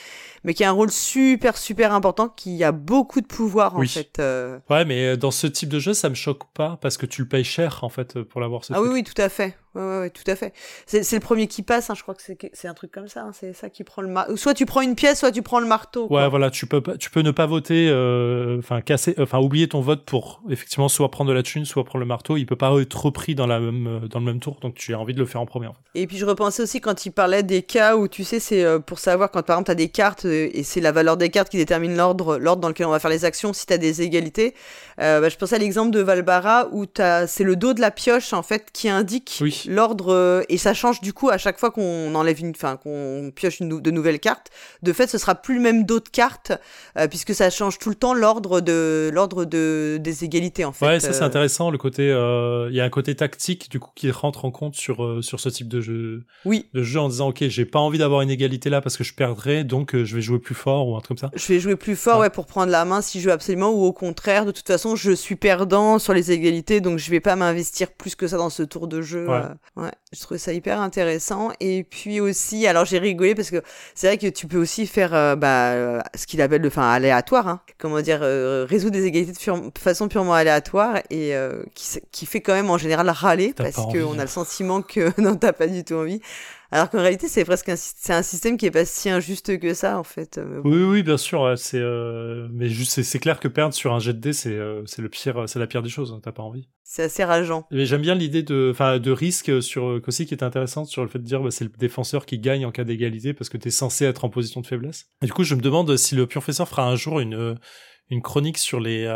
mais qui a un rôle super super important, qui a beaucoup de pouvoir en fait. Euh. Ouais, mais euh, dans ce type de jeu, ça me choque pas parce que tu le payes cher en fait pour l'avoir. Ah oui, oui, tout à fait. Ouais, ouais, ouais tout à fait. C'est le premier qui passe, hein, je crois que c'est un truc comme ça. Hein, c'est ça qui prend le marteau. Soit tu prends une pièce, soit tu prends le marteau. Ouais, voilà, tu peux tu peux ne pas voter, euh, enfin casser, enfin oublier ton vote pour effectivement soit prendre de la thune, soit prendre le marteau. Il peut pas être repris dans la même dans le même tour, donc tu as envie de le faire en premier. En fait. Et puis je repensais aussi quand il parlait des cas où tu sais c'est pour savoir quand par exemple tu as des cartes et c'est la valeur des cartes qui détermine l'ordre, dans lequel on va faire les actions. Si tu as des égalités, euh, bah, je pense à l'exemple de Valbara où c'est le dos de la pioche en fait qui indique l'ordre euh, et ça change du coup à chaque fois qu'on enlève une, fin qu'on pioche une, de nouvelles cartes. De fait, ce sera plus le même dos de cartes euh, puisque ça change tout le temps l'ordre de l'ordre de des égalités en fait. Ouais, ça c'est intéressant le côté. Il y a un côté tactique du coup qui rentre en compte sur sur ce type de jeu. Oui. De jeu en disant ok, j'ai pas envie d'avoir une égalité là parce que je perdrai, donc je vais jouer plus fort ou un truc comme ça Je vais jouer plus fort, ouais. pour prendre la main si je veux absolument, ou au contraire, de toute façon, je suis perdant sur les égalités, donc je vais pas m'investir plus que ça dans ce tour de jeu. Ouais. Euh, ouais. Je trouvais ça hyper intéressant. Et puis aussi, alors j'ai rigolé parce que c'est vrai que tu peux aussi faire euh, bah, euh, ce qu'il appelle le fin aléatoire, hein. comment dire, résoudre des égalités de, façon purement aléatoire et qui, qui, fait quand même en général râler parce qu'on a le sentiment que non, t'as pas du tout envie. Alors qu'en réalité, c'est presque un, c'est un système qui est pas si injuste que ça, en fait. Euh, oui, oui, bien sûr. C'est, euh... mais juste, c'est clair que perdre sur un jet de dés, c'est, euh, c'est le pire, c'est la pire des choses. Hein, t'as pas envie. C'est assez rageant. Mais j'aime bien l'idée de, enfin, de risque sur aussi qui est intéressante sur le fait de dire, bah, c'est le défenseur qui gagne en cas d'égalité parce que t'es censé être en position de faiblesse. Et du coup, je me demande si le professeur fera un jour une une chronique sur les,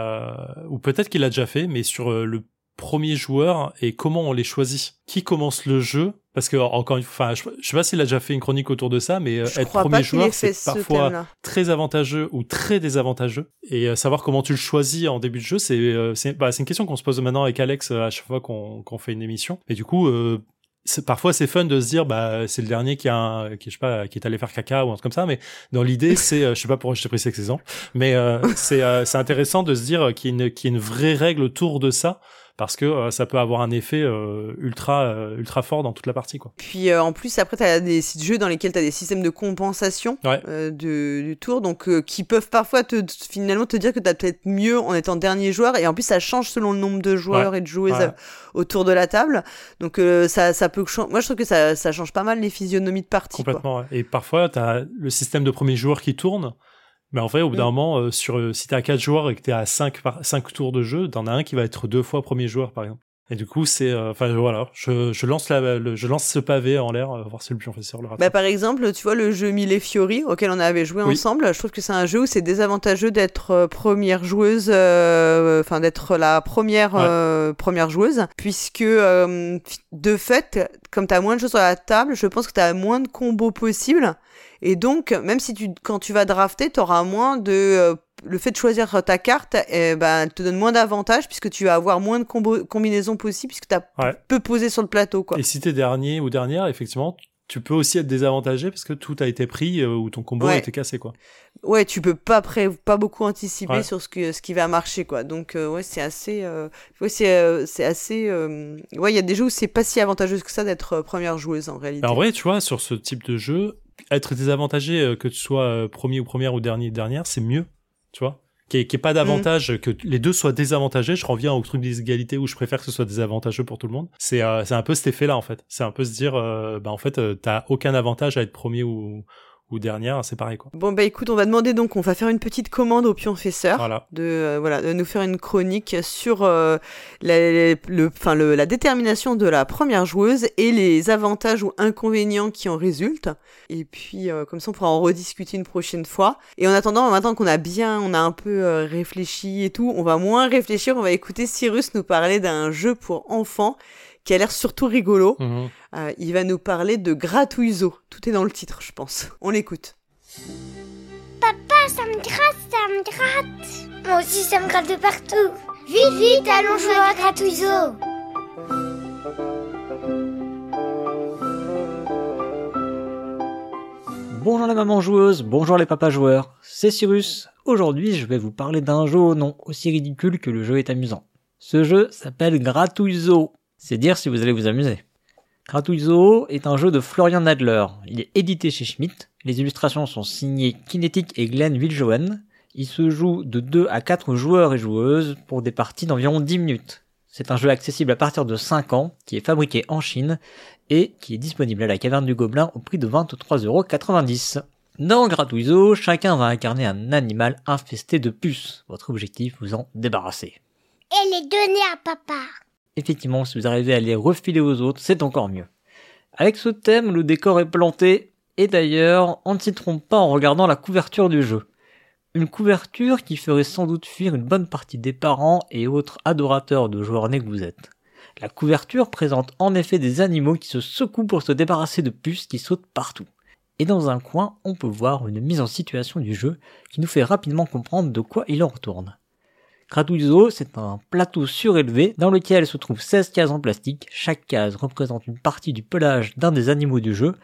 ou peut-être qu'il l'a déjà fait, mais sur le premier joueur et comment on les choisit. Qui commence le jeu? Parce que encore une fois, je, sais pas s'il a déjà fait une chronique autour de ça, mais euh, être premier joueur, c'est parfois très avantageux ou très désavantageux. Et euh, savoir comment tu le choisis en début de jeu, c'est euh, bah, c'est une question qu'on se pose maintenant avec Alex à chaque fois qu'on fait une émission. Et du coup, parfois c'est fun de se dire bah c'est le dernier qui a qui je sais pas qui est allé faire caca ou un truc comme ça mais dans l'idée c'est je sais pas pourquoi je t'ai pris cet exemple mais c'est c'est intéressant de se dire qu'il y, qu'il y a une vraie règle autour de ça parce que euh, ça peut avoir un effet euh, ultra euh, ultra fort dans toute la partie quoi. Puis en plus après tu as des jeux dans lesquels tu as des systèmes de compensation du tour donc qui peuvent parfois te finalement te dire que tu as peut-être mieux en étant dernier joueur et en plus ça change selon le nombre de joueurs et de joueuses autour de la table. Donc ça ça peut moi je trouve que ça ça change pas mal les physionomies de partie Complètement et parfois tu as le système de premier joueur qui tourne mais en fait, au bout d'un mm. moment, euh, sur, euh, si t'es à 4 joueurs et que t'es à 5, par, 5 tours de jeu, t'en as un qui va être deux fois premier joueur, par exemple. Et du coup, c'est, euh, enfin voilà, je, je lance la, je lance ce pavé en l'air, voir si le professeur le rattrape. Bah par exemple, tu vois le jeu Mille Fiori auquel on avait joué ensemble, je trouve que c'est un jeu où c'est désavantageux d'être première joueuse, enfin d'être la première première joueuse, puisque de fait, comme t'as moins de choses sur la table, je pense que t'as moins de combos possibles. Et donc, même si tu, quand tu vas drafter, tu auras moins de. Euh, le fait de choisir ta carte, eh ben, te donne moins d'avantages puisque tu vas avoir moins de combinaisons possibles puisque tu as peu posé sur le plateau. Quoi. Et si t'es dernier ou dernière, effectivement, tu peux aussi être désavantagé parce que tout a été pris euh, ou ton combo a été cassé quoi. Ouais, tu peux pas pas beaucoup anticiper sur ce que ce qui va marcher quoi. Donc euh, ouais, c'est assez ouais, c'est c'est assez ouais, il y a des jeux où c'est pas si avantageux que ça d'être première joueuse en réalité. Alors ouais, tu vois, sur ce type de jeu, être désavantagé, euh, que tu sois euh, premier ou première ou dernier dernière, c'est mieux, tu vois. Qu'il n'y ait, pas d'avantage, mm. que les deux soient désavantagés. Je reviens au truc des égalités où je préfère que ce soit désavantageux pour tout le monde. C'est euh, c'est un peu cet effet-là en fait. C'est un peu se dire, bah en fait, t'as aucun avantage à être premier ou ou dernière, c'est pareil quoi. Bon bah écoute, on va demander donc, on va faire une petite commande au pionfesseur voilà. de euh, voilà de nous faire une chronique sur euh, la, le, le, la détermination de la première joueuse et les avantages ou inconvénients qui en résultent. Et puis euh, comme ça on pourra en rediscuter une prochaine fois. Et en attendant, maintenant qu'on a bien, on a un peu réfléchi et tout, on va moins réfléchir, on va écouter Cyrus nous parler d'un jeu pour enfants qui a l'air surtout rigolo. Mhm. Euh, il va nous parler de Gratouizo. Tout est dans le titre, je pense. On l'écoute. Papa, ça me gratte, ça me gratte. Moi aussi, ça me gratte de partout. Vite, vite, allons jouer à Gratouizo. Bonjour les mamans joueuses, bonjour les papas joueurs, c'est Cyrus. Aujourd'hui, je vais vous parler d'un jeu au nom aussi ridicule que le jeu est amusant. Ce jeu s'appelle Gratouizo. C'est dire si vous allez vous amuser. Gratouille est un jeu de Florian Nadler. Il est édité chez Schmidt. Les illustrations sont signées Kinetic et Glenn Viljoen. Il se joue de 2 à 4 joueurs et joueuses pour des parties d'environ 10 minutes. C'est un jeu accessible à partir de 5 ans, qui est fabriqué en Chine et qui est disponible à la caverne du Gobelin au prix de 23,90€. Dans Gratouille chacun va incarner un animal infesté de puces. Votre objectif, vous en débarrasser. Et les donner à papa effectivement, si vous arrivez à les refiler aux autres, c'est encore mieux. Avec ce thème, le décor est planté, et d'ailleurs, on ne s'y trompe pas en regardant la couverture du jeu. Une couverture qui ferait sans doute fuir une bonne partie des parents et autres adorateurs de joueurs nés que vous êtes. La couverture présente en effet des animaux qui se secouent pour se débarrasser de puces qui sautent partout. Et dans un coin, on peut voir une mise en situation du jeu qui nous fait rapidement comprendre de quoi il en retourne. Gratouille c'est un plateau surélevé dans lequel se trouvent 16 cases en plastique. Chaque case représente une partie du pelage d'un des animaux du jeu.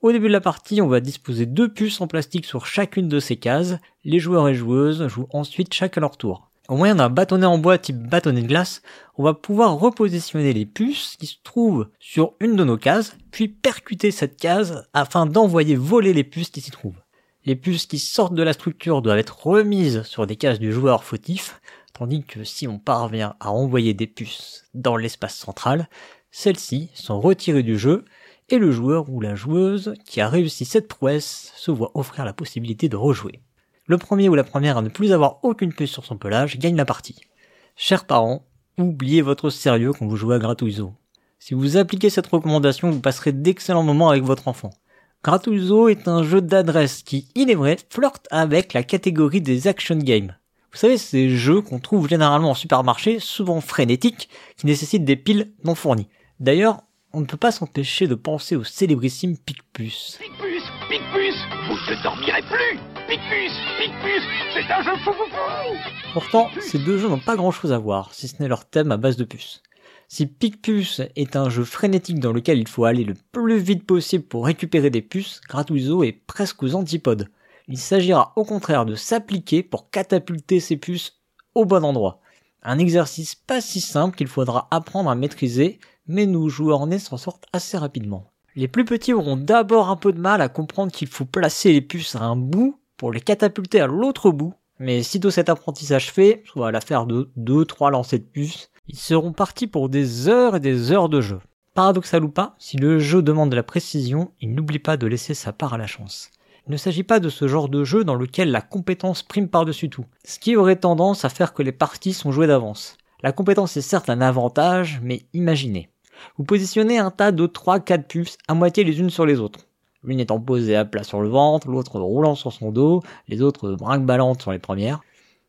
Au début de la partie, on va disposer deux puces en plastique sur chacune de ces cases. Les joueurs et joueuses jouent ensuite chacun leur tour. Au moyen d'un bâtonnet en bois type bâtonnet de glace, on va pouvoir repositionner les puces qui se trouvent sur une de nos cases, puis percuter cette case afin d'envoyer voler les puces qui s'y trouvent. Les puces qui sortent de la structure doivent être remises sur des cases du joueur fautif, tandis que si on parvient à envoyer des puces dans l'espace central, celles-ci sont retirées du jeu et le joueur ou la joueuse qui a réussi cette prouesse se voit offrir la possibilité de rejouer. Le premier ou la première à ne plus avoir aucune puce sur son pelage gagne la partie. Chers parents, oubliez votre sérieux quand vous jouez à Gratuizo. Si vous appliquez cette recommandation, vous passerez d'excellents moments avec votre enfant. Gratuizo est un jeu d'adresse qui, il est vrai, flirte avec la catégorie des action games. Vous savez, ces jeux qu'on trouve généralement en supermarché, souvent frénétiques, qui nécessitent des piles non fournies. D'ailleurs, on ne peut pas s'empêcher de penser au célébrissime Picpus. Picpus Picpus Vous ne dormirez plus Picpus Picpus C'est un jeu fou fou fou Pourtant, ces deux jeux n'ont pas grand chose à voir, si ce n'est leur thème à base de puces. Si Picpus est un jeu frénétique dans lequel il faut aller le plus vite possible pour récupérer des puces, Gratuizo est presque aux antipodes. Il s'agira au contraire de s'appliquer pour catapulter ces puces au bon endroit. Un exercice pas si simple qu'il faudra apprendre à maîtriser, mais nous joueurs nés s'en sortent assez rapidement. Les plus petits auront d'abord un peu de mal à comprendre qu'il faut placer les puces à un bout pour les catapulter à l'autre bout, mais sitôt cet apprentissage fait, soit à l'affaire de 2-3 lancers de puces, ils seront partis pour des heures et des heures de jeu. Paradoxal ou pas, si le jeu demande de la précision, il n'oublie pas de laisser sa part à la chance. Il ne s'agit pas de ce genre de jeu dans lequel la compétence prime par-dessus tout, ce qui aurait tendance à faire que les parties sont jouées d'avance. La compétence est certes un avantage, mais imaginez. Vous positionnez un tas de 3-4 puces à moitié les unes sur les autres. L'une étant posée à plat sur le ventre, l'autre roulant sur son dos, les autres brinque-ballantes sur les premières.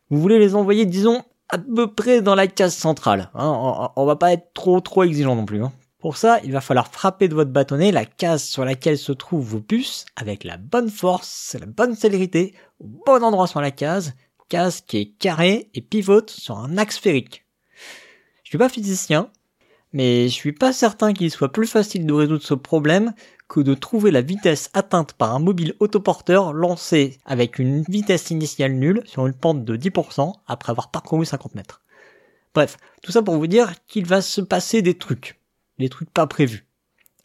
Vous voulez les envoyer, disons, à peu près dans la case centrale. Hein. on, va pas être trop trop exigeant non plus. Hein. Pour ça, il va falloir frapper de votre bâtonnet la case sur laquelle se trouvent vos puces avec la bonne force, la bonne célérité, au bon endroit sur la case, case qui est carrée et pivote sur un axe sphérique. Je suis pas physicien, mais je suis pas certain qu'il soit plus facile de résoudre ce problème que de trouver la vitesse atteinte par un mobile autoporteur lancé avec une vitesse initiale nulle sur une pente de 10% après avoir parcouru 50 mètres. Bref, tout ça pour vous dire qu'il va se passer des trucs les trucs pas prévus.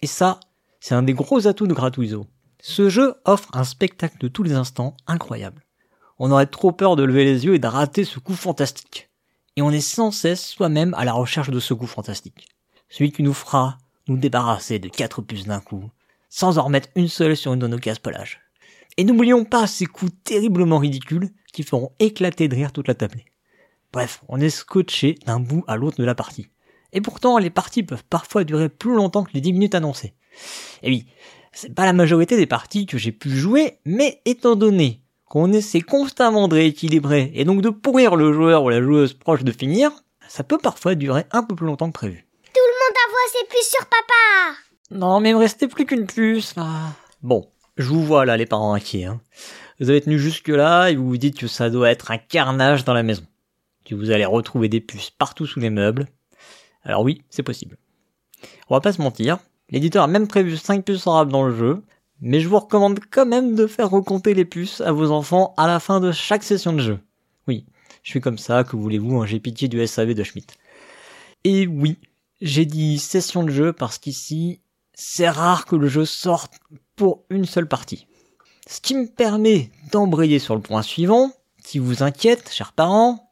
Et ça, c'est un des gros atouts de Gratuizo. Ce jeu offre un spectacle de tous les instants incroyable. On aurait trop peur de lever les yeux et de rater ce coup fantastique. Et on est sans cesse soi-même à la recherche de ce coup fantastique. Celui qui nous fera nous débarrasser de quatre puces d'un coup, sans en remettre une seule sur une de nos cases pelage. Et n'oublions pas ces coups terriblement ridicules qui feront éclater de rire toute la tablée. Bref, on est scotché d'un bout à l'autre de la partie. Et pourtant, les parties peuvent parfois durer plus longtemps que les 10 minutes annoncées. Et oui, c'est pas la majorité des parties que j'ai pu jouer, mais étant donné qu'on essaie constamment de rééquilibrer et donc de pourrir le joueur ou la joueuse proche de finir, ça peut parfois durer un peu plus longtemps que prévu. Tout le monde envoie ses puces sur papa Non, mais il me restait plus qu'une puce, là. Bon, je vous vois là, les parents inquiets. Hein. Vous avez tenu jusque là et vous vous dites que ça doit être un carnage dans la maison. Que vous allez retrouver des puces partout sous les meubles, alors oui, c'est possible. On va pas se mentir, l'éditeur a même prévu 5 puces arables dans le jeu, mais je vous recommande quand même de faire recompter les puces à vos enfants à la fin de chaque session de jeu. Oui, je suis comme ça, que voulez-vous, hein, j'ai pitié du SAV de Schmidt. Et oui, j'ai dit session de jeu parce qu'ici, c'est rare que le jeu sorte pour une seule partie. Ce qui me permet d'embrayer sur le point suivant, qui vous inquiète, chers parents,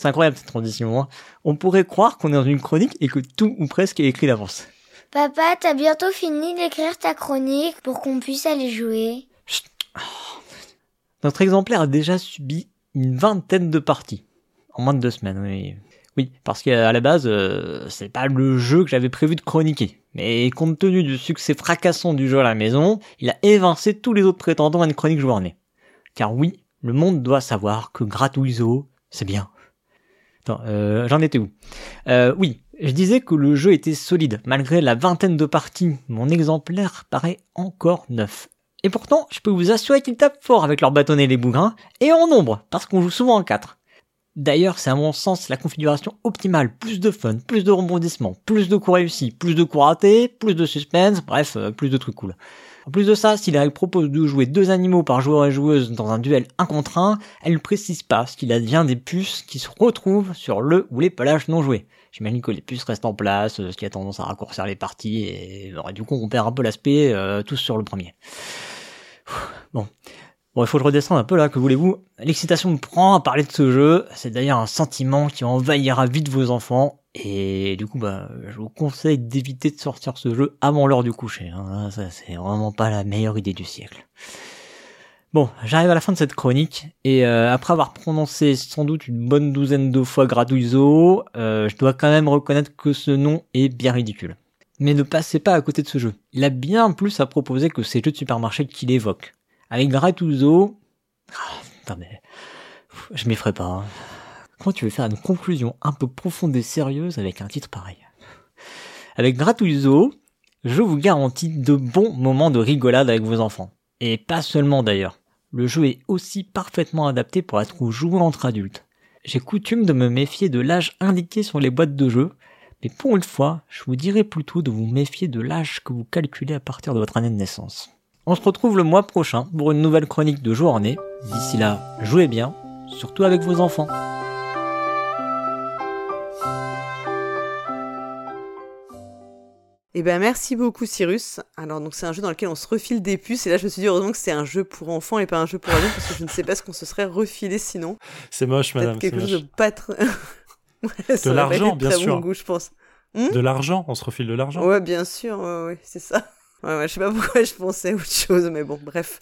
c'est incroyable cette transition. Hein. On pourrait croire qu'on est dans une chronique et que tout ou presque est écrit d'avance. Papa, t'as bientôt fini d'écrire ta chronique pour qu'on puisse aller jouer. Notre exemplaire a déjà subi une vingtaine de parties. En moins de deux semaines, oui. Oui, parce qu'à la base, euh, c'est pas le jeu que j'avais prévu de chroniquer. Mais compte tenu du succès fracassant du jeu à la maison, il a évincé tous les autres prétendants à une chronique journée. Car oui, le monde doit savoir que Gratuizo, c'est bien. Euh, j'en étais où? Euh, Oui, je disais que le jeu était solide. Malgré la vingtaine de parties, mon exemplaire paraît encore neuf. Et pourtant, je peux vous assurer qu'ils tapent fort avec leur bâtonnet les bougrins, et en nombre, parce qu'on joue souvent en 4. D'ailleurs, c'est à mon sens la configuration optimale. Plus de fun, plus de rebondissements, plus de coups réussis, plus de coups ratés, plus de suspense, bref, euh, plus de trucs cool. En plus de ça, si la règle propose de jouer deux animaux par joueur et joueuse dans un duel un contre un, elle ne précise pas ce qu'il advient des puces qui se retrouvent sur le ou les pelages non joués. J'imagine que les puces restent en place, ce qui a tendance à raccourcir les parties, et du coup on perd un peu l'aspect euh, tous sur le premier. Bon. Bon, il faut que je un peu là, que voulez-vous? L'excitation me prend à parler de ce jeu, c'est d'ailleurs un sentiment qui envahira vite vos enfants, Et du coup, bah, je vous conseille d'éviter de sortir ce jeu avant l'heure du coucher. Hein. Ça, c'est vraiment pas la meilleure idée du siècle. Bon, j'arrive à la fin de cette chronique et euh, après avoir prononcé sans doute une bonne douzaine de fois Gratouizo, euh, je dois quand même reconnaître que ce nom est bien ridicule. Mais ne passez pas à côté de ce jeu. Il a bien plus à proposer que ces jeux de supermarché qu'il évoque. Avec Gratouizo... Ah, mais... Je m'y ferai pas. Hein. Comment tu veux faire une conclusion un peu profonde et sérieuse avec un titre pareil? Avec Gratouizo, je vous garantis de bons moments de rigolade avec vos enfants. Et pas seulement d'ailleurs. Le jeu est aussi parfaitement adapté pour être joué entre adultes. J'ai coutume de me méfier de l'âge indiqué sur les boîtes de jeu, mais pour une fois, je vous dirais plutôt de vous méfier de l'âge que vous calculez à partir de votre année de naissance. On se retrouve le mois prochain pour une nouvelle chronique de journée. D'ici là, jouez bien, surtout avec vos enfants. Eh ben merci beaucoup Cyrus. Alors donc c'est un jeu dans lequel on se refile des puces et là je me suis dit heureusement que c'est un jeu pour enfants et pas un jeu pour adultes parce que je ne sais pas ce qu'on se serait refilé sinon. C'est moche madame. Quelque chose de pas très... de l'argent bien sûr. goût, je pense. Hmm? De l'argent, on se refile de l'argent? Ouais bien sûr, ouais, ouais c'est ça. Ouais, ouais, je sais pas pourquoi je pensais autre chose mais bon bref.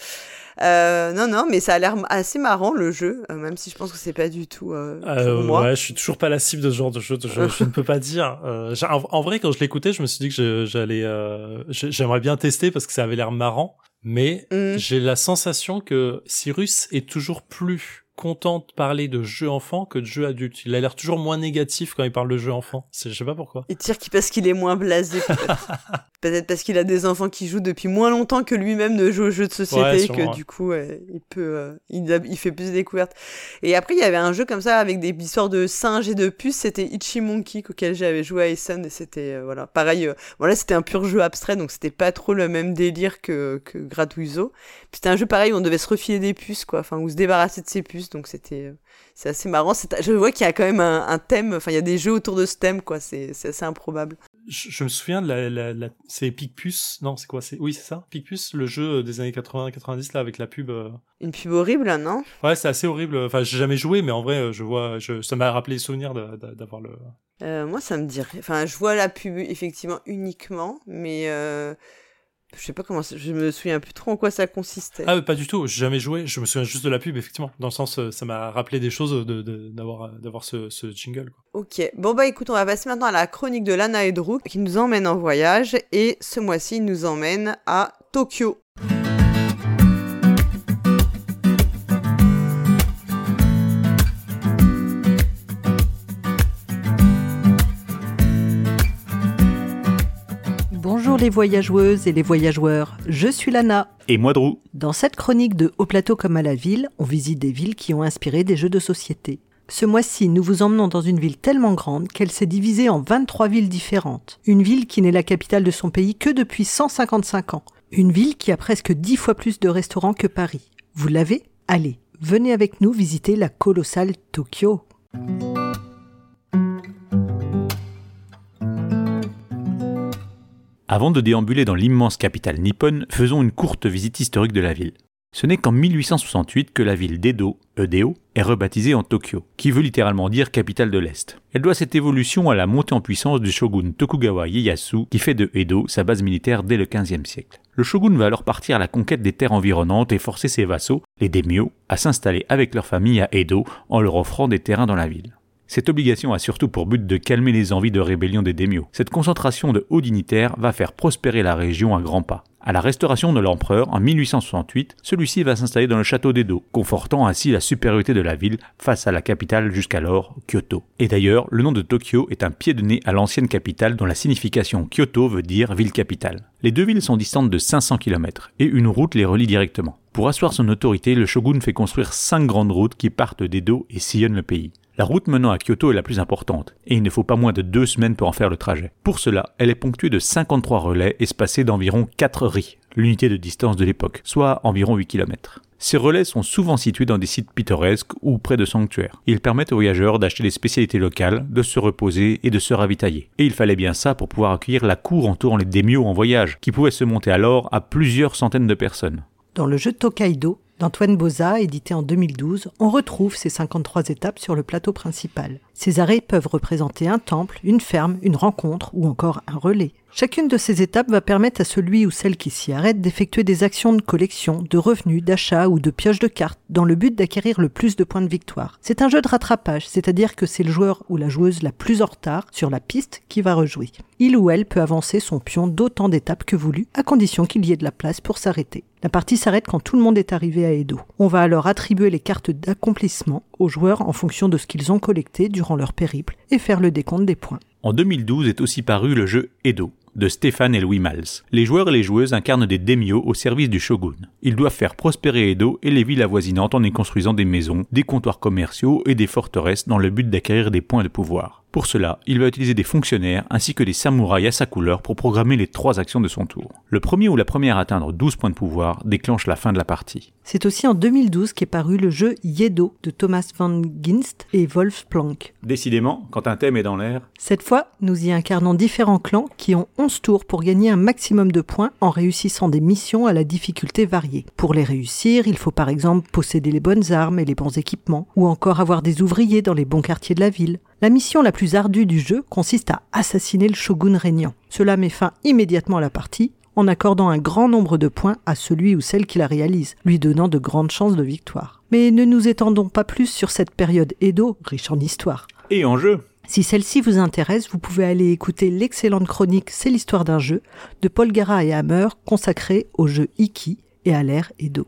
Euh, non, non, mais ça a l'air assez marrant le jeu, euh, même si je pense que c'est pas du tout euh, pour moi. Ouais, je suis toujours pas la cible de ce genre de jeu. Je, je ne peux pas dire. En, vrai, quand je l'écoutais, je me suis dit que j'allais, j'aimerais bien tester parce que ça avait l'air marrant. Mais mm. j'ai la sensation que Cyrus est toujours plus content de parler de jeux enfants que de jeux adultes. Il a l'air toujours moins négatif quand il parle de jeux enfants. Je sais pas pourquoi. Il tire parce qu'il est moins blasé. Peut-être parce qu'il a des enfants qui jouent depuis moins longtemps que lui-même ne joue aux jeux de société et que du coup il peut, euh, il, fait plus de découvertes. Et après il y avait un jeu comme ça avec des histoires de singes et de puces. C'était Itchy Monkey auquel j'avais joué à Essen et c'était euh, voilà pareil. Euh, voilà c'était un pur jeu abstrait donc c'était pas trop le même délire que que Gratuizo. C'était un jeu pareil où on devait se refiler des puces quoi, enfin ou se débarrasser de ses puces donc c'était c'est assez marrant. Je vois qu'il y a quand même un, un thème. Enfin il y a des jeux autour de ce thème quoi. C'est assez improbable je, me souviens de la, la, la c'est Picpus, non, c'est quoi? C'est Oui, c'est ça, Picpus, le jeu des années 80-90 là avec la pub. Euh. Une pub horrible, non? Ouais, c'est assez horrible. Enfin, j'ai jamais joué, mais en vrai, je vois, je, ça m'a rappelé les souvenirs d'avoir le. Euh, moi, ça me dirait. Enfin, je vois la pub effectivement uniquement, mais euh, je sais pas comment, je me souviens plus trop en quoi ça consistait. Ah, pas du tout, j'ai jamais joué, je me souviens juste de la pub, effectivement. Dans le sens, euh, ça m'a rappelé des choses d'avoir de, d'avoir d'avoir ce, ce, jingle. Quoi. Ok, bon bah écoute, on va passer maintenant à la chronique de Lana et Drew qui nous emmène en voyage et ce mois-ci, il nous emmène à Tokyo. Les voyageuses et les voyageurs, je suis Lana. Et moi Drew. Dans cette chronique de Au plateau comme à la ville, on visite des villes qui ont inspiré des jeux de société. Ce mois-ci, nous vous emmenons dans une ville tellement grande qu'elle s'est divisée en 23 villes différentes. Une ville qui n'est la capitale de son pays que depuis 155 ans. Une ville qui a presque 10 fois plus de restaurants que Paris. Vous l'avez? Allez, venez avec nous visiter la colossale Tokyo. Avant de déambuler dans l'immense capitale nippone, faisons une courte visite historique de la ville. Ce n'est qu'en 1868 que la ville d'Edo, Edo, est rebaptisée en Tokyo, qui veut littéralement dire capitale de l'Est. Elle doit cette évolution à la montée en puissance du shogun Tokugawa Ieyasu, qui fait de Edo sa base militaire dès le XVe siècle. Le shogun va alors partir à la conquête des terres environnantes et forcer ses vassaux, les daimyo, à s'installer avec leur famille à Edo en leur offrant des terrains dans la ville. Cette obligation a surtout pour but de calmer les envies de rébellion des daimyo. Cette concentration de hauts dignitaires va faire prospérer la région à grands pas. À la restauration de l'empereur en 1868, celui-ci va s'installer dans le château d'Edo, confortant ainsi la supériorité de la ville face à la capitale jusqu'alors, Kyoto. Et d'ailleurs, le nom de Tokyo est un pied de nez à l'ancienne capitale dont la signification Kyoto veut dire ville-capitale. Les deux villes sont distantes de 500 km et une route les relie directement. Pour asseoir son autorité, le shogun fait construire cinq grandes routes qui partent d'Edo et sillonnent le pays. La route menant à Kyoto est la plus importante, et il ne faut pas moins de deux semaines pour en faire le trajet. Pour cela, elle est ponctuée de 53 relais espacés d'environ 4 ris, l'unité de distance de l'époque, soit environ 8 km. Ces relais sont souvent situés dans des sites pittoresques ou près de sanctuaires. Ils permettent aux voyageurs d'acheter des spécialités locales, de se reposer et de se ravitailler. Et il fallait bien ça pour pouvoir accueillir la cour entourant les daimyo en voyage, qui pouvait se monter alors à plusieurs centaines de personnes. Dans le jeu Tokaido, d'Antoine Boza, édité en 2012, on retrouve ces 53 étapes sur le plateau principal. Ces arrêts peuvent représenter un temple, une ferme, une rencontre ou encore un relais. Chacune de ces étapes va permettre à celui ou celle qui s'y arrête d'effectuer des actions de collection, de revenus, d'achat ou de pioche de cartes dans le but d'acquérir le plus de points de victoire. C'est un jeu de rattrapage, c'est-à-dire que c'est le joueur ou la joueuse la plus en retard sur la piste qui va rejouer. Il ou elle peut avancer son pion d'autant d'étapes que voulu, à condition qu'il y ait de la place pour s'arrêter. La partie s'arrête quand tout le monde est arrivé à Edo. On va alors attribuer les cartes d'accomplissement aux joueurs en fonction de ce qu'ils ont collecté durant leur périple et faire le décompte des points. En 2012 est aussi paru le jeu Edo de Stéphane et Louis Mals. Les joueurs et les joueuses incarnent des daimyo au service du shogun. Ils doivent faire prospérer Edo et les villes avoisinantes en y construisant des maisons, des comptoirs commerciaux et des forteresses dans le but d'acquérir des points de pouvoir. Pour cela, il va utiliser des fonctionnaires ainsi que des samouraïs à sa couleur pour programmer les trois actions de son tour. Le premier ou la première à atteindre 12 points de pouvoir déclenche la fin de la partie. C'est aussi en 2012 qu'est paru le jeu Yedo de Thomas van Ginst et Wolf Planck. Décidément, quand un thème est dans l'air. Cette fois, nous y incarnons différents clans qui ont 11 tours pour gagner un maximum de points en réussissant des missions à la difficulté variée. Pour les réussir, il faut par exemple posséder les bonnes armes et les bons équipements, ou encore avoir des ouvriers dans les bons quartiers de la ville. La mission la plus ardue du jeu consiste à assassiner le shogun régnant. Cela met fin immédiatement à la partie en accordant un grand nombre de points à celui ou celle qui la réalise, lui donnant de grandes chances de victoire. Mais ne nous étendons pas plus sur cette période Edo, riche en histoire. Et en jeu si celle-ci vous intéresse, vous pouvez aller écouter l'excellente chronique C'est l'histoire d'un jeu de Paul Gara et Hammer consacrée au jeu Iki et à l'ère Edo.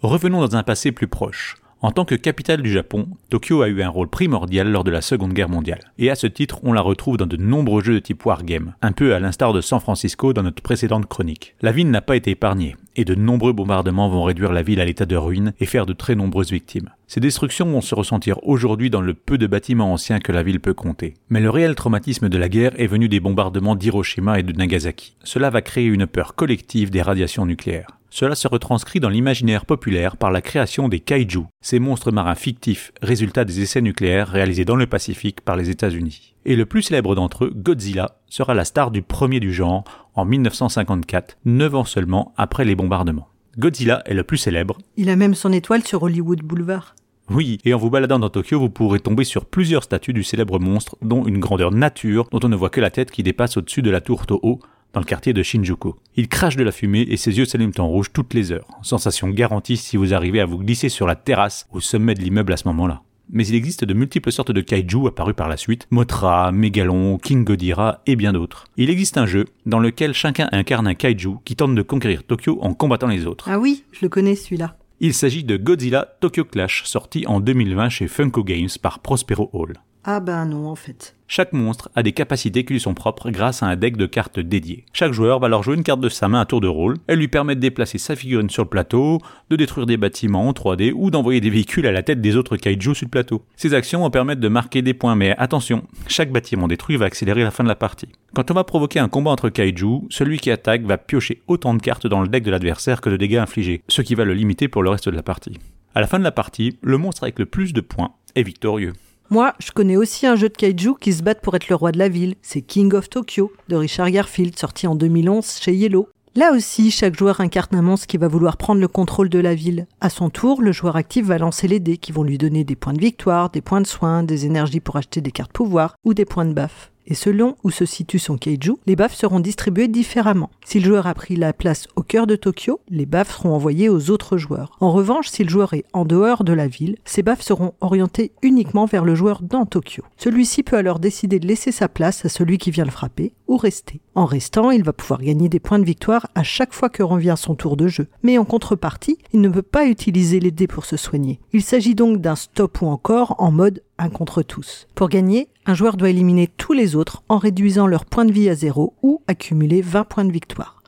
Revenons dans un passé plus proche. En tant que capitale du Japon, Tokyo a eu un rôle primordial lors de la Seconde Guerre mondiale. Et à ce titre, on la retrouve dans de nombreux jeux de type wargame, un peu à l'instar de San Francisco dans notre précédente chronique. La ville n'a pas été épargnée, et de nombreux bombardements vont réduire la ville à l'état de ruine et faire de très nombreuses victimes. Ces destructions vont se ressentir aujourd'hui dans le peu de bâtiments anciens que la ville peut compter. Mais le réel traumatisme de la guerre est venu des bombardements d'Hiroshima et de Nagasaki. Cela va créer une peur collective des radiations nucléaires. Cela se retranscrit dans l'imaginaire populaire par la création des kaiju, ces monstres marins fictifs, résultat des essais nucléaires réalisés dans le Pacifique par les États-Unis. Et le plus célèbre d'entre eux, Godzilla, sera la star du premier du genre en 1954, neuf ans seulement après les bombardements. Godzilla est le plus célèbre. Il a même son étoile sur Hollywood Boulevard. Oui, et en vous baladant dans Tokyo, vous pourrez tomber sur plusieurs statues du célèbre monstre, dont une grandeur nature dont on ne voit que la tête qui dépasse au-dessus de la tour Toho, dans le quartier de Shinjuku. Il crache de la fumée et ses yeux s'allument en rouge toutes les heures. Sensation garantie si vous arrivez à vous glisser sur la terrasse au sommet de l'immeuble à ce moment-là. Mais il existe de multiples sortes de kaiju apparus par la suite, Mothra, Megalon, King Ghidorah et bien d'autres. Il existe un jeu dans lequel chacun incarne un kaiju qui tente de conquérir Tokyo en combattant les autres. Ah oui, je le connais celui-là. Il s'agit de Godzilla Tokyo Clash, sorti en 2020 chez Funko Games par Prospero Hall. Ah ben non en fait. Chaque monstre a des capacités qui lui sont propres grâce à un deck de cartes dédié. Chaque joueur va alors jouer une carte de sa main à tour de rôle. Elle lui permet de déplacer sa figurine sur le plateau, de détruire des bâtiments en 3D ou d'envoyer des véhicules à la tête des autres kaiju sur le plateau. Ces actions vont permettre de marquer des points, mais attention, chaque bâtiment détruit va accélérer la fin de la partie. Quand on va provoquer un combat entre kaiju, celui qui attaque va piocher autant de cartes dans le deck de l'adversaire que de dégâts infligés, ce qui va le limiter pour le reste de la partie. À la fin de la partie, le monstre avec le plus de points est victorieux. Moi, je connais aussi un jeu de kaiju qui se bat pour être le roi de la ville. C'est King of Tokyo de Richard Garfield, sorti en 2011 chez Yellow. Là aussi, chaque joueur incarne un monstre qui va vouloir prendre le contrôle de la ville. À son tour, le joueur actif va lancer les dés qui vont lui donner des points de victoire, des points de soin, des énergies pour acheter des cartes pouvoir ou des points de baffe et selon où se situe son kaiju, les baffes seront distribuées différemment. Si le joueur a pris la place au cœur de Tokyo, les baffes seront envoyées aux autres joueurs. En revanche, si le joueur est en dehors de la ville, ces baffes seront orientées uniquement vers le joueur dans Tokyo. Celui-ci peut alors décider de laisser sa place à celui qui vient le frapper ou rester. En restant, il va pouvoir gagner des points de victoire à chaque fois que revient son tour de jeu. Mais en contrepartie, il ne peut pas utiliser les dés pour se soigner. Il s'agit donc d'un stop ou encore en mode un contre tous. Pour gagner, un joueur doit éliminer tous les autres en réduisant leur point de vie à zéro ou accumuler 20 points de victoire.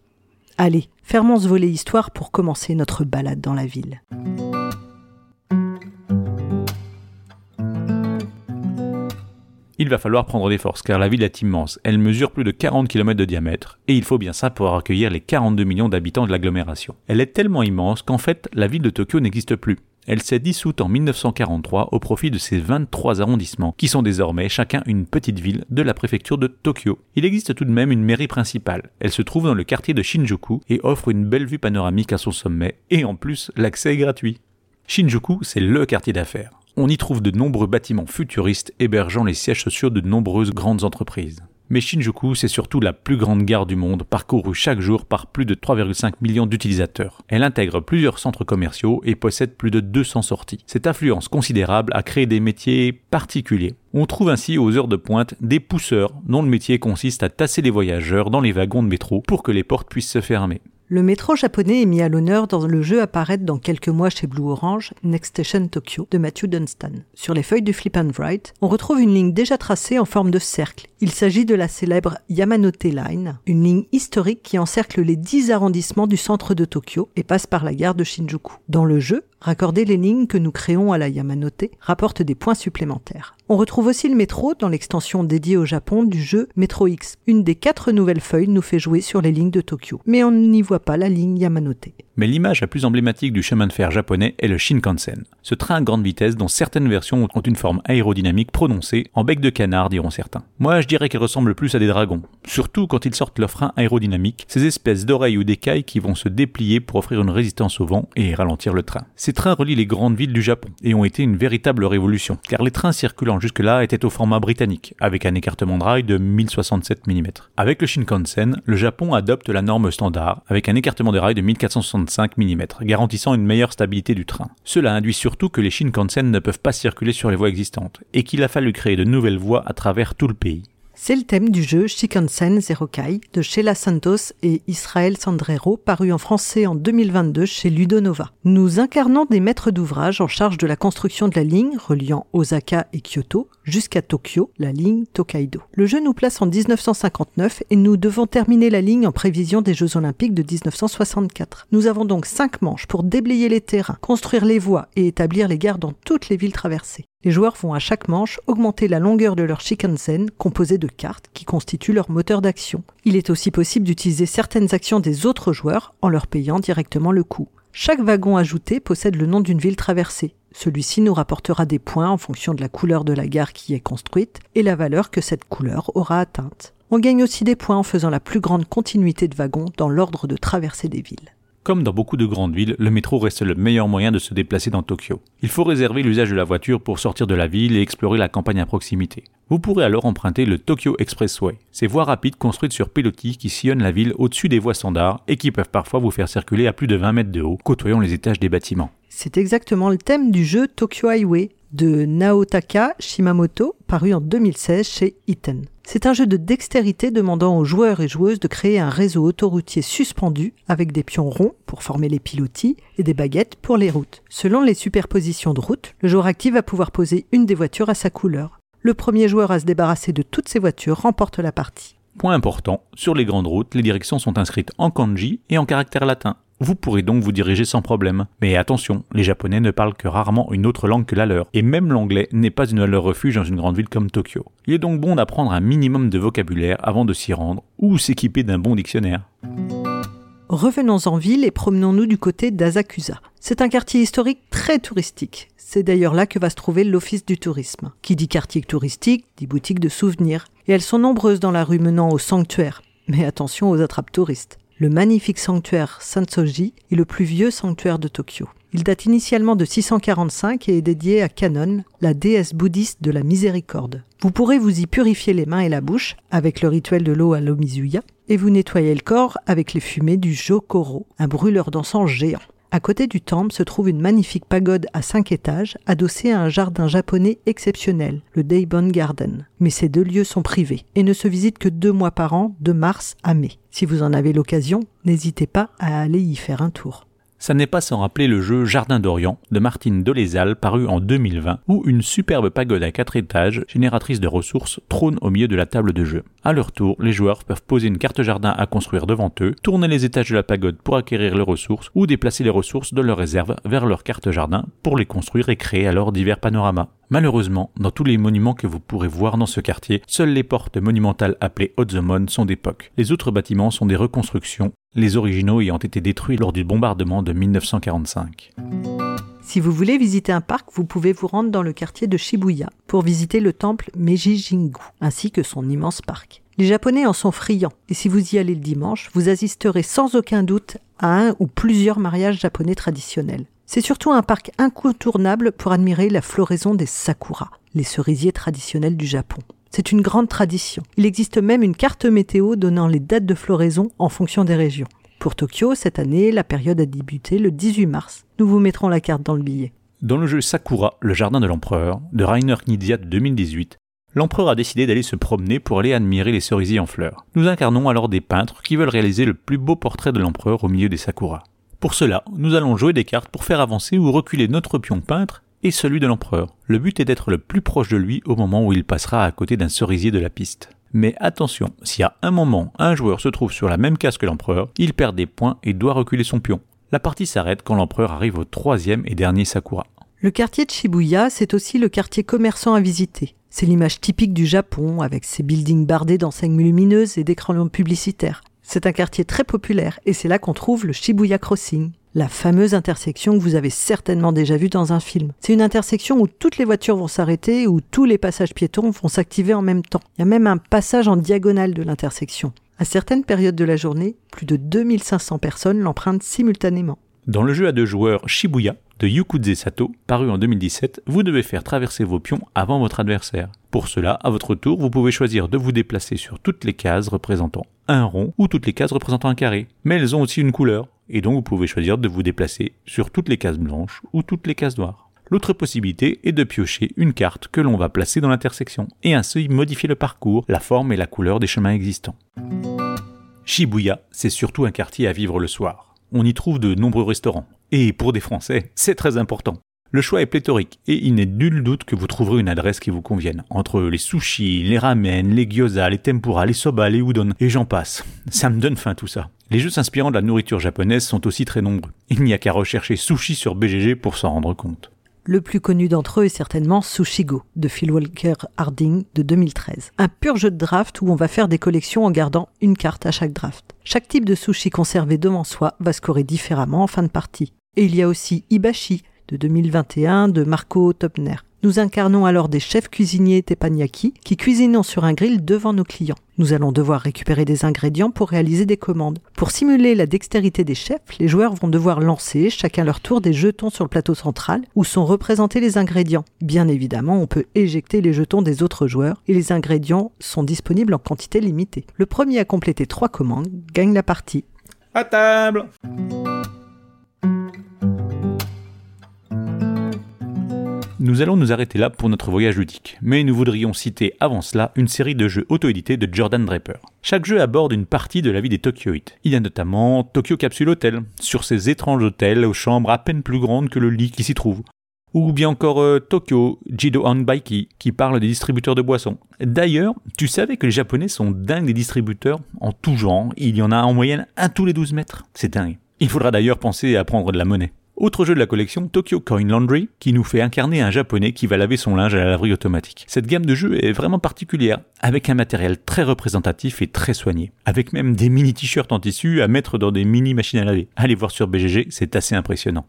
Allez, fermons ce volet histoire pour commencer notre balade dans la ville. Il va falloir prendre des forces car la ville est immense. Elle mesure plus de 40 km de diamètre et il faut bien ça pour accueillir les 42 millions d'habitants de l'agglomération. Elle est tellement immense qu'en fait la ville de Tokyo n'existe plus. Elle s'est dissoute en 1943 au profit de ses 23 arrondissements, qui sont désormais chacun une petite ville de la préfecture de Tokyo. Il existe tout de même une mairie principale. Elle se trouve dans le quartier de Shinjuku et offre une belle vue panoramique à son sommet, et en plus, l'accès est gratuit. Shinjuku, c'est le quartier d'affaires. on y trouve de nombreux bâtiments futuristes hébergeant les sièges sociaux de nombreuses grandes entreprises. Mais Shinjuku, c'est surtout la plus grande gare du monde, parcourue chaque jour par plus de 3,5 millions d'utilisateurs. Elle intègre plusieurs centres commerciaux et possède plus de 200 sorties. Cette influence considérable a créé des métiers particuliers. On trouve ainsi aux heures de pointe des pousseurs dont le métier consiste à tasser les voyageurs dans les wagons de métro pour que les portes puissent se fermer. Le métro japonais est mis à l'honneur dans le jeu apparaître dans quelques mois chez Blue Orange, Next Station Tokyo de Matthew Dunstan. Sur les feuilles du Flip and Write, on retrouve une ligne déjà tracée en forme de cercle. Il s'agit de la célèbre Yamanote Line, une ligne historique qui encercle les 10 arrondissements du centre de Tokyo et passe par la gare de Shinjuku. Dans le jeu, Raccorder les lignes que nous créons à la Yamanote rapporte des points supplémentaires. On retrouve aussi le métro dans l'extension dédiée au Japon du jeu Metro X. Une des quatre nouvelles feuilles nous fait jouer sur les lignes de Tokyo, mais on n'y voit pas la ligne Yamanote. Mais l'image la plus emblématique du chemin de fer japonais est le Shinkansen, ce train à grande vitesse dont certaines versions ont une forme aérodynamique prononcée, en bec de canard diront certains. Moi je dirais qu'il ressemble plus à des dragons, surtout quand ils sortent leur frein aérodynamique, ces espèces d'oreilles ou d'écailles qui vont se déplier pour offrir une résistance au vent et ralentir le train. Ces trains relient les grandes villes du Japon et ont été une véritable révolution, car les trains circulant jusque-là étaient au format britannique, avec un écartement de rail de 1067 mm. Avec le Shinkansen, le Japon adopte la norme standard, avec un écartement de rail de 1465 mm, garantissant une meilleure stabilité du train. Cela induit surtout que les Shinkansen ne peuvent pas circuler sur les voies existantes, et qu'il a fallu créer de nouvelles voies à travers tout le pays. C'est le thème du jeu Shikansen Zerokai de Sheila Santos et Israël Sandrero, paru en français en 2022 chez Ludonova. Nous incarnons des maîtres d'ouvrage en charge de la construction de la ligne reliant Osaka et Kyoto jusqu'à Tokyo, la ligne Tokaido. Le jeu nous place en 1959 et nous devons terminer la ligne en prévision des Jeux Olympiques de 1964. Nous avons donc cinq manches pour déblayer les terrains, construire les voies et établir les gares dans toutes les villes traversées. Les joueurs vont à chaque manche augmenter la longueur de leur Shikansen composée de cartes qui constituent leur moteur d'action. Il est aussi possible d'utiliser certaines actions des autres joueurs en leur payant directement le coût. Chaque wagon ajouté possède le nom d'une ville traversée. Celui-ci nous rapportera des points en fonction de la couleur de la gare qui est construite et la valeur que cette couleur aura atteinte. On gagne aussi des points en faisant la plus grande continuité de wagons dans l'ordre de traversée des villes. Comme dans beaucoup de grandes villes, le métro reste le meilleur moyen de se déplacer dans Tokyo. Il faut réserver l'usage de la voiture pour sortir de la ville et explorer la campagne à proximité. Vous pourrez alors emprunter le Tokyo Expressway, ces voies rapides construites sur pilotis qui sillonnent la ville au-dessus des voies standards et qui peuvent parfois vous faire circuler à plus de 20 mètres de haut, côtoyant les étages des bâtiments. C'est exactement le thème du jeu Tokyo Highway de Naotaka Shimamoto, paru en 2016 chez Iten. C'est un jeu de dextérité demandant aux joueurs et joueuses de créer un réseau autoroutier suspendu avec des pions ronds pour former les pilotis et des baguettes pour les routes. Selon les superpositions de routes, le joueur actif va pouvoir poser une des voitures à sa couleur. Le premier joueur à se débarrasser de toutes ces voitures remporte la partie. Point important, sur les grandes routes, les directions sont inscrites en kanji et en caractère latin. Vous pourrez donc vous diriger sans problème. Mais attention, les Japonais ne parlent que rarement une autre langue que la leur, et même l'anglais n'est pas une leur refuge dans une grande ville comme Tokyo. Il est donc bon d'apprendre un minimum de vocabulaire avant de s'y rendre, ou s'équiper d'un bon dictionnaire. Revenons en ville et promenons-nous du côté d'Asakusa. C'est un quartier historique très touristique. C'est d'ailleurs là que va se trouver l'Office du tourisme. Qui dit quartier touristique, dit boutique de souvenirs. Et elles sont nombreuses dans la rue menant au sanctuaire. Mais attention aux attrapes touristes. Le magnifique sanctuaire Sansoji est le plus vieux sanctuaire de Tokyo. Il date initialement de 645 et est dédié à Kanon, la déesse bouddhiste de la miséricorde. Vous pourrez vous y purifier les mains et la bouche avec le rituel de l'eau à l'omizuya et vous nettoyer le corps avec les fumées du jokoro, un brûleur d'encens géant. À côté du temple se trouve une magnifique pagode à cinq étages, adossée à un jardin japonais exceptionnel, le Daibon Garden. Mais ces deux lieux sont privés et ne se visitent que deux mois par an, de mars à mai. Si vous en avez l'occasion, n'hésitez pas à aller y faire un tour. Ça n'est pas sans rappeler le jeu Jardin d'Orient de Martine Dolezal paru en 2020 où une superbe pagode à quatre étages, génératrice de ressources, trône au milieu de la table de jeu. À leur tour, les joueurs peuvent poser une carte jardin à construire devant eux, tourner les étages de la pagode pour acquérir les ressources ou déplacer les ressources de leur réserve vers leur carte jardin pour les construire et créer alors divers panoramas. Malheureusement, dans tous les monuments que vous pourrez voir dans ce quartier, seules les portes monumentales appelées Otzomon sont d'époque. Les autres bâtiments sont des reconstructions, les originaux ayant été détruits lors du bombardement de 1945. Si vous voulez visiter un parc, vous pouvez vous rendre dans le quartier de Shibuya pour visiter le temple Meiji Jingu ainsi que son immense parc. Les Japonais en sont friands, et si vous y allez le dimanche, vous assisterez sans aucun doute à un ou plusieurs mariages japonais traditionnels. C'est surtout un parc incontournable pour admirer la floraison des sakura, les cerisiers traditionnels du Japon. C'est une grande tradition. Il existe même une carte météo donnant les dates de floraison en fonction des régions. Pour Tokyo, cette année, la période a débuté le 18 mars. Nous vous mettrons la carte dans le billet. Dans le jeu Sakura, le jardin de l'empereur, de Rainer Knizia de 2018, l'empereur a décidé d'aller se promener pour aller admirer les cerisiers en fleurs. Nous incarnons alors des peintres qui veulent réaliser le plus beau portrait de l'empereur au milieu des sakura. Pour cela, nous allons jouer des cartes pour faire avancer ou reculer notre pion peintre et celui de l'empereur. Le but est d'être le plus proche de lui au moment où il passera à côté d'un cerisier de la piste. Mais attention, si à un moment un joueur se trouve sur la même case que l'empereur, il perd des points et doit reculer son pion. La partie s'arrête quand l'empereur arrive au troisième et dernier Sakura. Le quartier de Shibuya, c'est aussi le quartier commerçant à visiter. C'est l'image typique du Japon, avec ses buildings bardés d'enseignes lumineuses et d'écrans publicitaires. C'est un quartier très populaire, et c'est là qu'on trouve le Shibuya Crossing, la fameuse intersection que vous avez certainement déjà vue dans un film. C'est une intersection où toutes les voitures vont s'arrêter, où tous les passages piétons vont s'activer en même temps. Il y a même un passage en diagonale de l'intersection. À certaines périodes de la journée, plus de 2500 personnes l'empruntent simultanément. Dans le jeu à deux joueurs Shibuya de Yukuze Sato, paru en 2017, vous devez faire traverser vos pions avant votre adversaire. Pour cela, à votre tour, vous pouvez choisir de vous déplacer sur toutes les cases représentant un rond ou toutes les cases représentant un carré. Mais elles ont aussi une couleur, et donc vous pouvez choisir de vous déplacer sur toutes les cases blanches ou toutes les cases noires. L'autre possibilité est de piocher une carte que l'on va placer dans l'intersection, et ainsi modifier le parcours, la forme et la couleur des chemins existants. Shibuya, c'est surtout un quartier à vivre le soir on y trouve de nombreux restaurants. Et pour des Français, c'est très important. Le choix est pléthorique et il n'est nul doute que vous trouverez une adresse qui vous convienne. Entre les sushis, les ramen, les gyoza, les tempura, les soba, les udon et j'en passe. Ça me donne faim tout ça. Les jeux s'inspirant de la nourriture japonaise sont aussi très nombreux. Il n'y a qu'à rechercher sushi sur BGG pour s'en rendre compte. Le plus connu d'entre eux est certainement Sushigo de Phil Walker Harding de 2013. Un pur jeu de draft où on va faire des collections en gardant une carte à chaque draft. Chaque type de sushi conservé devant soi va scorer différemment en fin de partie. Et il y a aussi Ibashi de 2021 de Marco Topner. Nous incarnons alors des chefs cuisiniers teppanyaki qui cuisinent sur un grill devant nos clients. Nous allons devoir récupérer des ingrédients pour réaliser des commandes. Pour simuler la dextérité des chefs, les joueurs vont devoir lancer chacun leur tour des jetons sur le plateau central où sont représentés les ingrédients. Bien évidemment, on peut éjecter les jetons des autres joueurs et les ingrédients sont disponibles en quantité limitée. Le premier à compléter trois commandes gagne la partie. À table Nous allons nous arrêter là pour notre voyage ludique, mais nous voudrions citer avant cela une série de jeux auto-édités de Jordan Draper. Chaque jeu aborde une partie de la vie des Tokyoites. Il y a notamment Tokyo Capsule Hotel, sur ces étranges hôtels aux chambres à peine plus grandes que le lit qui s'y trouve. Ou bien encore euh, Tokyo Jido Baiki, qui parle des distributeurs de boissons. D'ailleurs, tu savais que les Japonais sont dingues des distributeurs? En tout genre, il y en a en moyenne un tous les 12 mètres. C'est dingue. Il faudra d'ailleurs penser à prendre de la monnaie. Autre jeu de la collection, Tokyo Coin Laundry, qui nous fait incarner un japonais qui va laver son linge à la laverie automatique. Cette gamme de jeux est vraiment particulière, avec un matériel très représentatif et très soigné, avec même des mini t-shirts en tissu à mettre dans des mini machines à laver. Allez voir sur BGG, c'est assez impressionnant.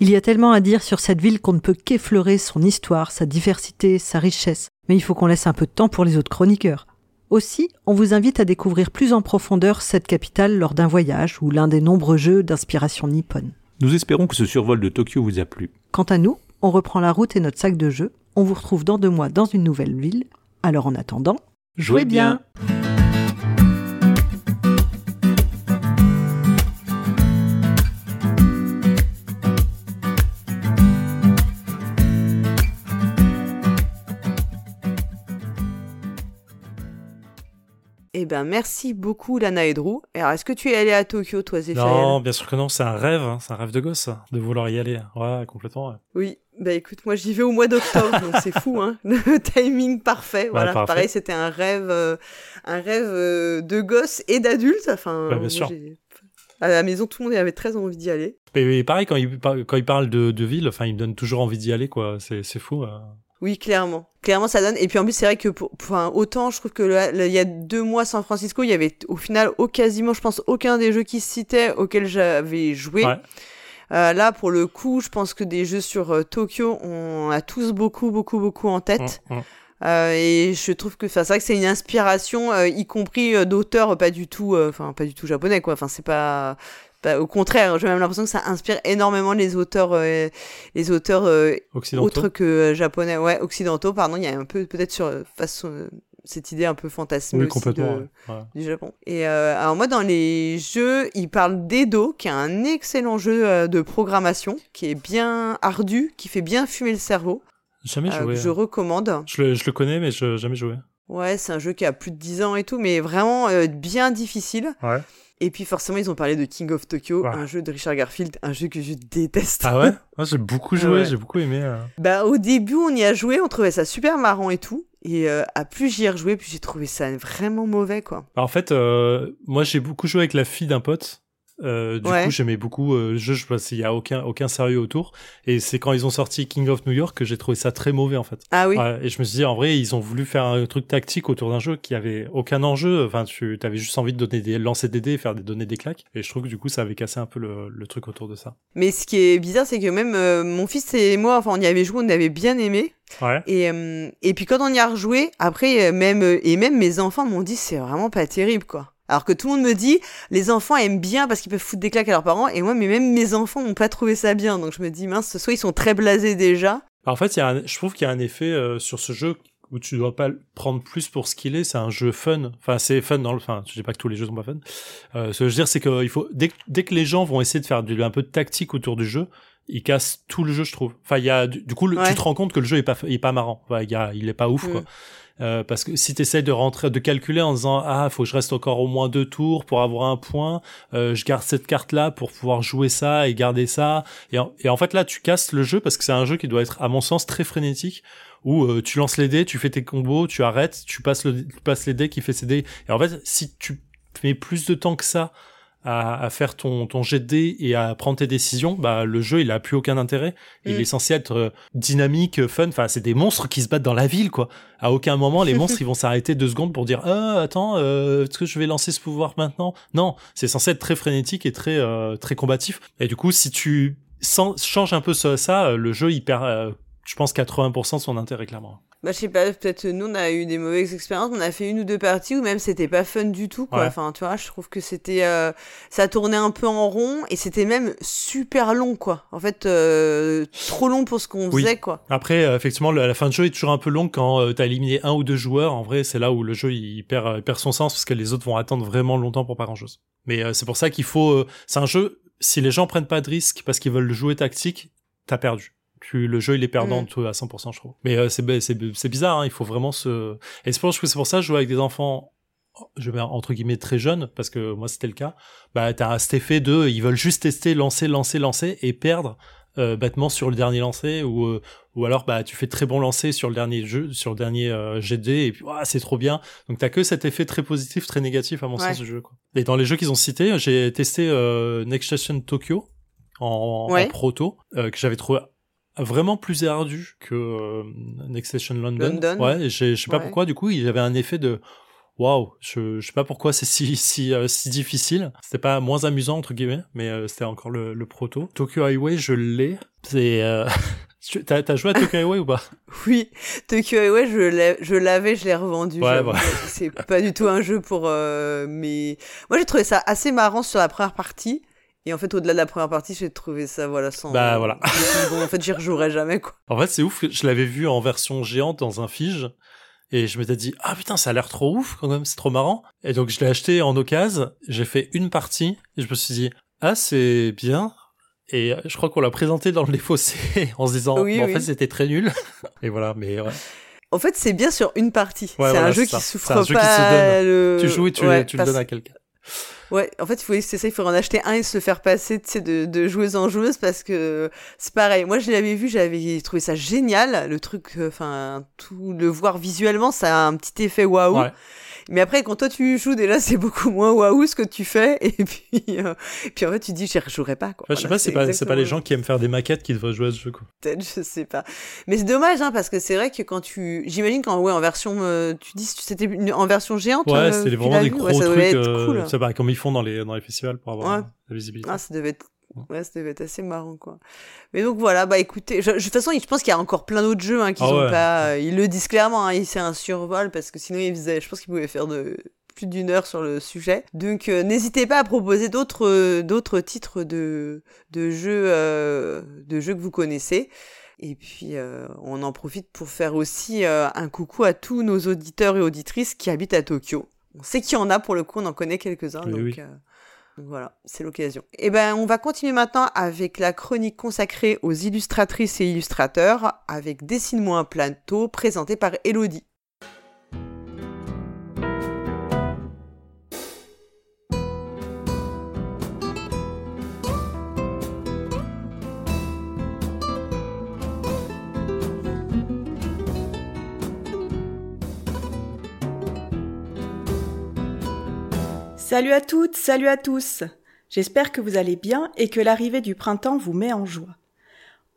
Il y a tellement à dire sur cette ville qu'on ne peut qu'effleurer son histoire, sa diversité, sa richesse. Mais il faut qu'on laisse un peu de temps pour les autres chroniqueurs. Aussi, on vous invite à découvrir plus en profondeur cette capitale lors d'un voyage ou l'un des nombreux jeux d'inspiration nippone. Nous espérons que ce survol de Tokyo vous a plu. Quant à nous, on reprend la route et notre sac de jeu. On vous retrouve dans deux mois dans une nouvelle ville. Alors en attendant, jouez bien. Eh ben, merci beaucoup, Lana et Drew. Alors, est-ce que tu es allé à Tokyo, toi, Zéphirin Non, bien sûr que non, c'est un rêve, hein. c'est un rêve de gosse, de vouloir y aller. Ouais, complètement. Oui, bah écoute, moi j'y vais au mois d'octobre, donc c'est fou, hein. Le timing parfait. voilà, pareil, c'était un rêve, euh, un rêve euh, de gosse et d'adulte. Enfin, bien sûr. À la maison, tout le monde avait très envie d'y aller. Mais, pareil, quand il, quand il parle de, de ville, enfin, il me donne toujours envie d'y aller, quoi. C'est fou. Euh. Oui, clairement. Clairement, ça donne. Et puis en plus, c'est vrai que, pour, enfin, autant, je trouve que il y a deux mois, San Francisco, il y avait au final, au quasiment, je pense, aucun des jeux qui se citaient auxquels j'avais joué. Euh, là, pour le coup, je pense que des jeux sur euh, Tokyo, on a tous beaucoup, beaucoup, beaucoup en tête. Mmh, mmh. Euh, et je trouve que, c'est vrai que c'est une inspiration, y compris d'auteurs pas du tout, enfin pas du tout japonais quoi. Enfin c'est pas, au contraire, j'ai même l'impression que ça inspire énormément les auteurs, les auteurs autres que japonais, ouais occidentaux pardon. Il y a un peu peut-être sur façon cette idée un peu fantasmée du Japon. Et alors moi dans les jeux, il parle d'Edo, qui est un excellent jeu de programmation, qui est bien ardu, qui fait bien fumer le cerveau. Jamais euh, joué. je hein. recommande. Je le, je le connais, mais je jamais joué. Ouais, c'est un jeu qui a plus de 10 ans et tout, mais vraiment euh, bien difficile. Ouais. Et puis forcément, ils ont parlé de King of Tokyo, un jeu de Richard Garfield, un jeu que je déteste. Ah ouais? Moi, j'ai beaucoup joué, j'ai beaucoup aimé. Euh. Bah au début, on y a joué, on trouvait ça super marrant et tout. Et à plus j'y ai rejoué, plus j'ai trouvé ça vraiment mauvais, quoi. Bah, en fait, moi, j'ai beaucoup joué avec la fille d'un pote. Euh, du coup, j'aimais beaucoup euh, le jeu. Je pense qu'il y a aucun aucun sérieux autour. Et c'est quand ils ont sorti King of New York que j'ai trouvé ça très mauvais en fait. Ah oui. et je me suis dit en vrai, ils ont voulu faire un truc tactique autour d'un jeu qui avait aucun enjeu. Enfin, tu avais juste envie de donner des lancer des dés, faire des donner des claques. Et je trouve que du coup, ça avait cassé un peu le, le truc autour de ça. Mais ce qui est bizarre, c'est que même euh, mon fils et moi, enfin, on y avait joué, on avait bien aimé. Ouais. Et, euh, et puis quand on y a rejoué, après, même, et même mes enfants m'ont dit c'est vraiment pas terrible, quoi. Alors que tout le monde me dit, les enfants aiment bien parce qu'ils peuvent foutre des claques à leurs parents, et moi, mais même mes enfants n'ont pas trouvé ça bien. Donc je me dis, mince, soit ils sont très blasés déjà. En fait, y a je trouve qu'il y a un effet euh, sur ce jeu où tu dois pas le prendre plus pour ce qu'il est. C'est un jeu fun. Enfin, c'est fun dans le. Enfin, je dis pas que tous les jeux sont pas fun. Euh, ce que je veux dire, c'est qu'il faut dès, dès que les gens vont essayer de faire du, un peu de tactique autour du jeu, ils cassent tout le jeu, je trouve. Enfin, il y a du, coup, tu te rends compte que le jeu est pas, il est pas marrant. Enfin, il, y a, il est pas ouf, quoi. Euh, parce que si tu de rentrer, de calculer en disant ah faut que je reste encore au moins deux tours pour avoir un point, euh, je garde cette carte là pour pouvoir jouer ça et garder ça. Et en, et en fait là tu casses le jeu parce que c'est un jeu qui doit être à mon sens très frénétique où euh, tu lances les dés, tu fais tes combos, tu arrêtes, tu passes le, tu passes les dés qui fait ses dés. Et en fait si tu mets plus de temps que ça à, à, faire ton, ton jet de dés et à prendre tes décisions, bah le jeu il a plus aucun intérêt. Il mm. est censé être euh, dynamique, fun. Enfin, c'est des monstres qui se battent dans la ville, quoi. À aucun moment les monstres ils vont s'arrêter deux secondes pour dire ah attends euh, est-ce que je vais lancer ce pouvoir maintenant? Non, c'est censé être très frénétique et très euh, très combatif. Et du coup si tu changes un peu ça, ça le jeu il perd je pense 80% de son intérêt clairement. Bah, je sais pas, peut-être nous on a eu des mauvaises expériences, on a fait une ou deux parties où même c'était pas fun du tout, quoi. Enfin, tu vois, je trouve que c'était. Euh, ça tournait un peu en rond et c'était même super long, quoi. En fait, euh, trop long pour ce qu'on faisait, quoi. Après, euh, effectivement, la, fin de jeu est toujours un peu longue quand t'as éliminé un ou deux joueurs. En vrai, c'est là où le jeu il perd, il perd son sens parce que les autres vont attendre vraiment longtemps pour pas grand chose. Mais c'est pour ça qu'il faut. c'est un jeu, si les gens prennent pas de risques parce qu'ils veulent jouer tactique, t'as perdu le jeu il est perdant mm. à 100% je trouve. Mais euh, c'est c'est bizarre hein, il faut vraiment se et je pense que c'est pour ça que jouer avec des enfants je vais entre guillemets très jeunes parce que moi c'était le cas. Bah t'as cet effet de ils veulent juste tester lancer lancer lancer et perdre euh, bêtement sur le dernier lancer ou euh, ou alors bah tu fais très bon lancer sur le dernier jeu sur le dernier euh, GD et puis c'est trop bien. Donc t'as que cet effet très positif très négatif à mon sens du jeu quoi. et dans les jeux qu'ils ont cités j'ai testé euh, Next Station Tokyo en, en proto que j'avais trouvé vraiment plus ardu que euh, Next Station London. Ouais, je sais pas pourquoi. Du coup, il y avait un effet de waouh. Je, je sais pas pourquoi c'est si si euh, si difficile. C'était pas moins amusant entre guillemets, mais euh, c'était encore le, le, proto. Tokyo Highway, je l'ai. C'est T'as, joué à Tokyo Highway ou pas? Oui, Tokyo Highway, je, l'avais, je l'ai revendu. Ouais, C'est pas du tout un jeu pour... mais Moi, j'ai trouvé ça assez marrant sur la première partie. Et en fait, au-delà de la première partie, j'ai trouvé ça, voilà, sans. Bah voilà. bon, en fait, j'y rejouerai jamais, quoi. En fait, c'est ouf. Je l'avais vu en version géante dans un fige. Et je m'étais dit, ah putain, ça a l'air trop ouf, quand même, c'est trop marrant. Et donc, je l'ai acheté en occasion. J'ai fait une partie. Et je me suis dit, ah, c'est bien. Et je crois qu'on l'a présenté dans le fossés en se disant, oui, en fait, c'était très nul. et voilà, mais ouais. En fait, c'est bien sur une partie. c'est un jeu qui souffre un jeu pas. Qui se donne. Tu joues et tu, tu le donnes à quelqu'un. Ouais, en fait, il faut, c'est ça, il faut en acheter un et se faire passer, de, de joueuse en joueuse parce que c'est pareil. Moi, je l'avais vu, j'avais trouvé ça génial, le truc, euh, enfin, tout le voir visuellement, ça a un petit effet waouh. Mais après, quand toi tu joues, déjà, c'est beaucoup moins waouh ce que tu fais. Et puis, euh, puis en fait, tu dis, je jouerai pas. Quoi. je sais pas, c'est pas, c'est pas les gens qui aiment faire des maquettes qui devraient jouer à ce jeu. Quoi. Peut-être, je sais pas. Mais c'est dommage, hein, parce que c'est vrai que quand tu. J'imagine qu'en ouais, en version. Euh, tu dis c'était en version géante. Ouais, c'était vraiment des gros trucs. Cool. C'est pareil, comme ils font dans les, dans les festivals pour avoir la visibilité. Ah, ça devait être Ouais, c'était assez marrant, quoi. Mais donc voilà, bah écoutez, de toute façon, je pense qu'il y a encore plein d'autres jeux hein, qui Ah sont ouais. pas. euh, ils le disent clairement, hein, c'est un survol parce que sinon, ils faisaient, je pense qu'ils pouvaient faire de plus d'une heure sur le sujet. Donc euh, n'hésitez pas à proposer d'autres euh, d'autres titres de de jeux euh, de jeux que vous connaissez. Et puis euh, on en profite pour faire aussi euh, un coucou à tous nos auditeurs et auditrices qui habitent à Tokyo. On sait qu'il y en a pour le coup, on en connaît quelques-uns. Oui, donc, oui. euh, voilà, c'est l'occasion. Et ben, on va continuer maintenant avec la chronique consacrée aux illustratrices et illustrateurs avec Dessine-moi un plateau présenté par Elodie. Salut à toutes, salut à tous. J'espère que vous allez bien et que l'arrivée du printemps vous met en joie.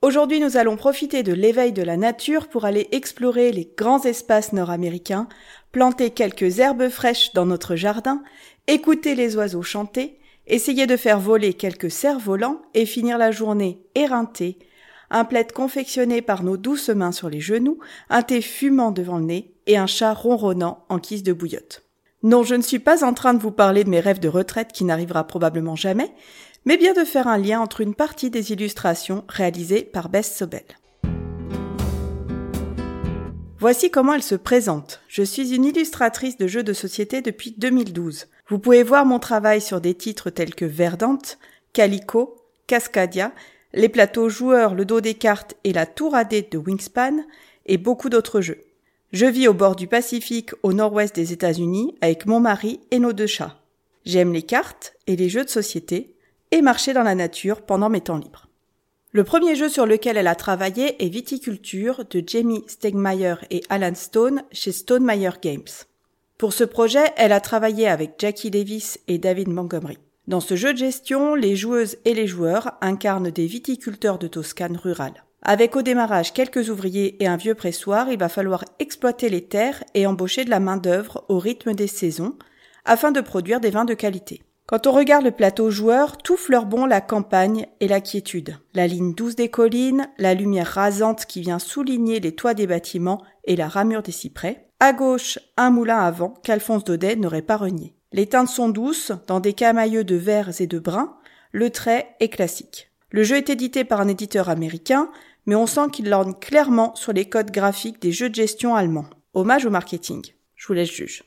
Aujourd'hui, nous allons profiter de l'éveil de la nature pour aller explorer les grands espaces nord-américains, planter quelques herbes fraîches dans notre jardin, écouter les oiseaux chanter, essayer de faire voler quelques cerfs-volants et finir la journée éreinté, un plaid confectionné par nos douces mains sur les genoux, un thé fumant devant le nez et un chat ronronnant en guise de bouillotte. Non, je ne suis pas en train de vous parler de mes rêves de retraite qui n'arrivera probablement jamais, mais bien de faire un lien entre une partie des illustrations réalisées par Bess Sobel. Voici comment elle se présente. Je suis une illustratrice de jeux de société depuis 2012. Vous pouvez voir mon travail sur des titres tels que Verdante, Calico, Cascadia, les plateaux joueurs, le dos des cartes et la tour à de Wingspan, et beaucoup d'autres jeux. Je vis au bord du Pacifique au nord-ouest des États-Unis avec mon mari et nos deux chats. J'aime les cartes et les jeux de société et marcher dans la nature pendant mes temps libres. Le premier jeu sur lequel elle a travaillé est Viticulture de Jamie Stegmaier et Alan Stone chez Stonemeyer Games. Pour ce projet, elle a travaillé avec Jackie Davis et David Montgomery. Dans ce jeu de gestion, les joueuses et les joueurs incarnent des viticulteurs de Toscane rurale. Avec au démarrage quelques ouvriers et un vieux pressoir, il va falloir exploiter les terres et embaucher de la main-d'œuvre au rythme des saisons afin de produire des vins de qualité. Quand on regarde le plateau joueur, tout fleure bon la campagne et la quiétude. La ligne douce des collines, la lumière rasante qui vient souligner les toits des bâtiments et la ramure des cyprès. À gauche, un moulin à vent qu'Alphonse Daudet n'aurait pas renié. Les teintes sont douces, dans des camailleux de verts et de bruns. Le trait est classique. Le jeu est édité par un éditeur américain, mais on sent qu'il lorgne clairement sur les codes graphiques des jeux de gestion allemands. Hommage au marketing. Je vous laisse juge.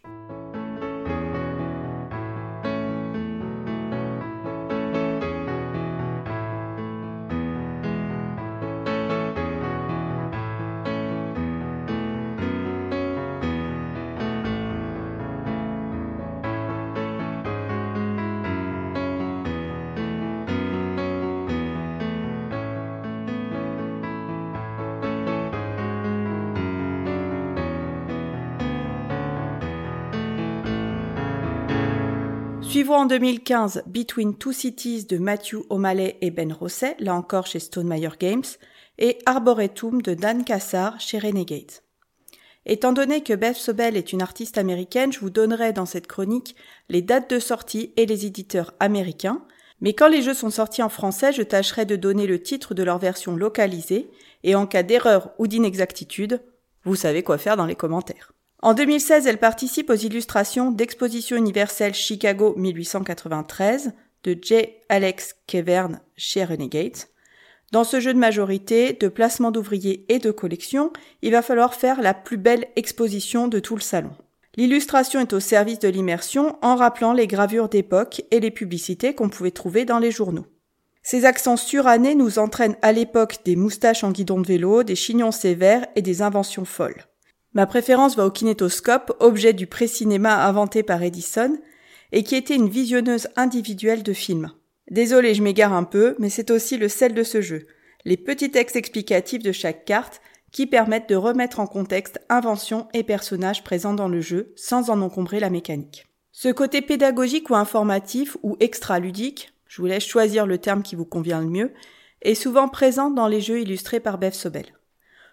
Suivons en 2015 Between Two Cities de Matthew O'Malley et Ben Rosset, là encore chez Stonemeyer Games, et Arboretum de Dan Cassar chez Renegade. Étant donné que Beth Sobel est une artiste américaine, je vous donnerai dans cette chronique les dates de sortie et les éditeurs américains, mais quand les jeux sont sortis en français, je tâcherai de donner le titre de leur version localisée, et en cas d'erreur ou d'inexactitude, vous savez quoi faire dans les commentaires. En 2016, elle participe aux illustrations d'Exposition universelle Chicago 1893 de J. Alex Kevern chez Renegade. Dans ce jeu de majorité, de placement d'ouvriers et de collection, il va falloir faire la plus belle exposition de tout le salon. L'illustration est au service de l'immersion en rappelant les gravures d'époque et les publicités qu'on pouvait trouver dans les journaux. Ces accents surannés nous entraînent à l'époque des moustaches en guidon de vélo, des chignons sévères et des inventions folles. Ma préférence va au kinétoscope, objet du pré-cinéma inventé par Edison, et qui était une visionneuse individuelle de films. Désolé, je m'égare un peu, mais c'est aussi le sel de ce jeu. Les petits textes explicatifs de chaque carte qui permettent de remettre en contexte inventions et personnages présents dans le jeu sans en encombrer la mécanique. Ce côté pédagogique ou informatif ou extra-ludique, je vous laisse choisir le terme qui vous convient le mieux, est souvent présent dans les jeux illustrés par Bev Sobel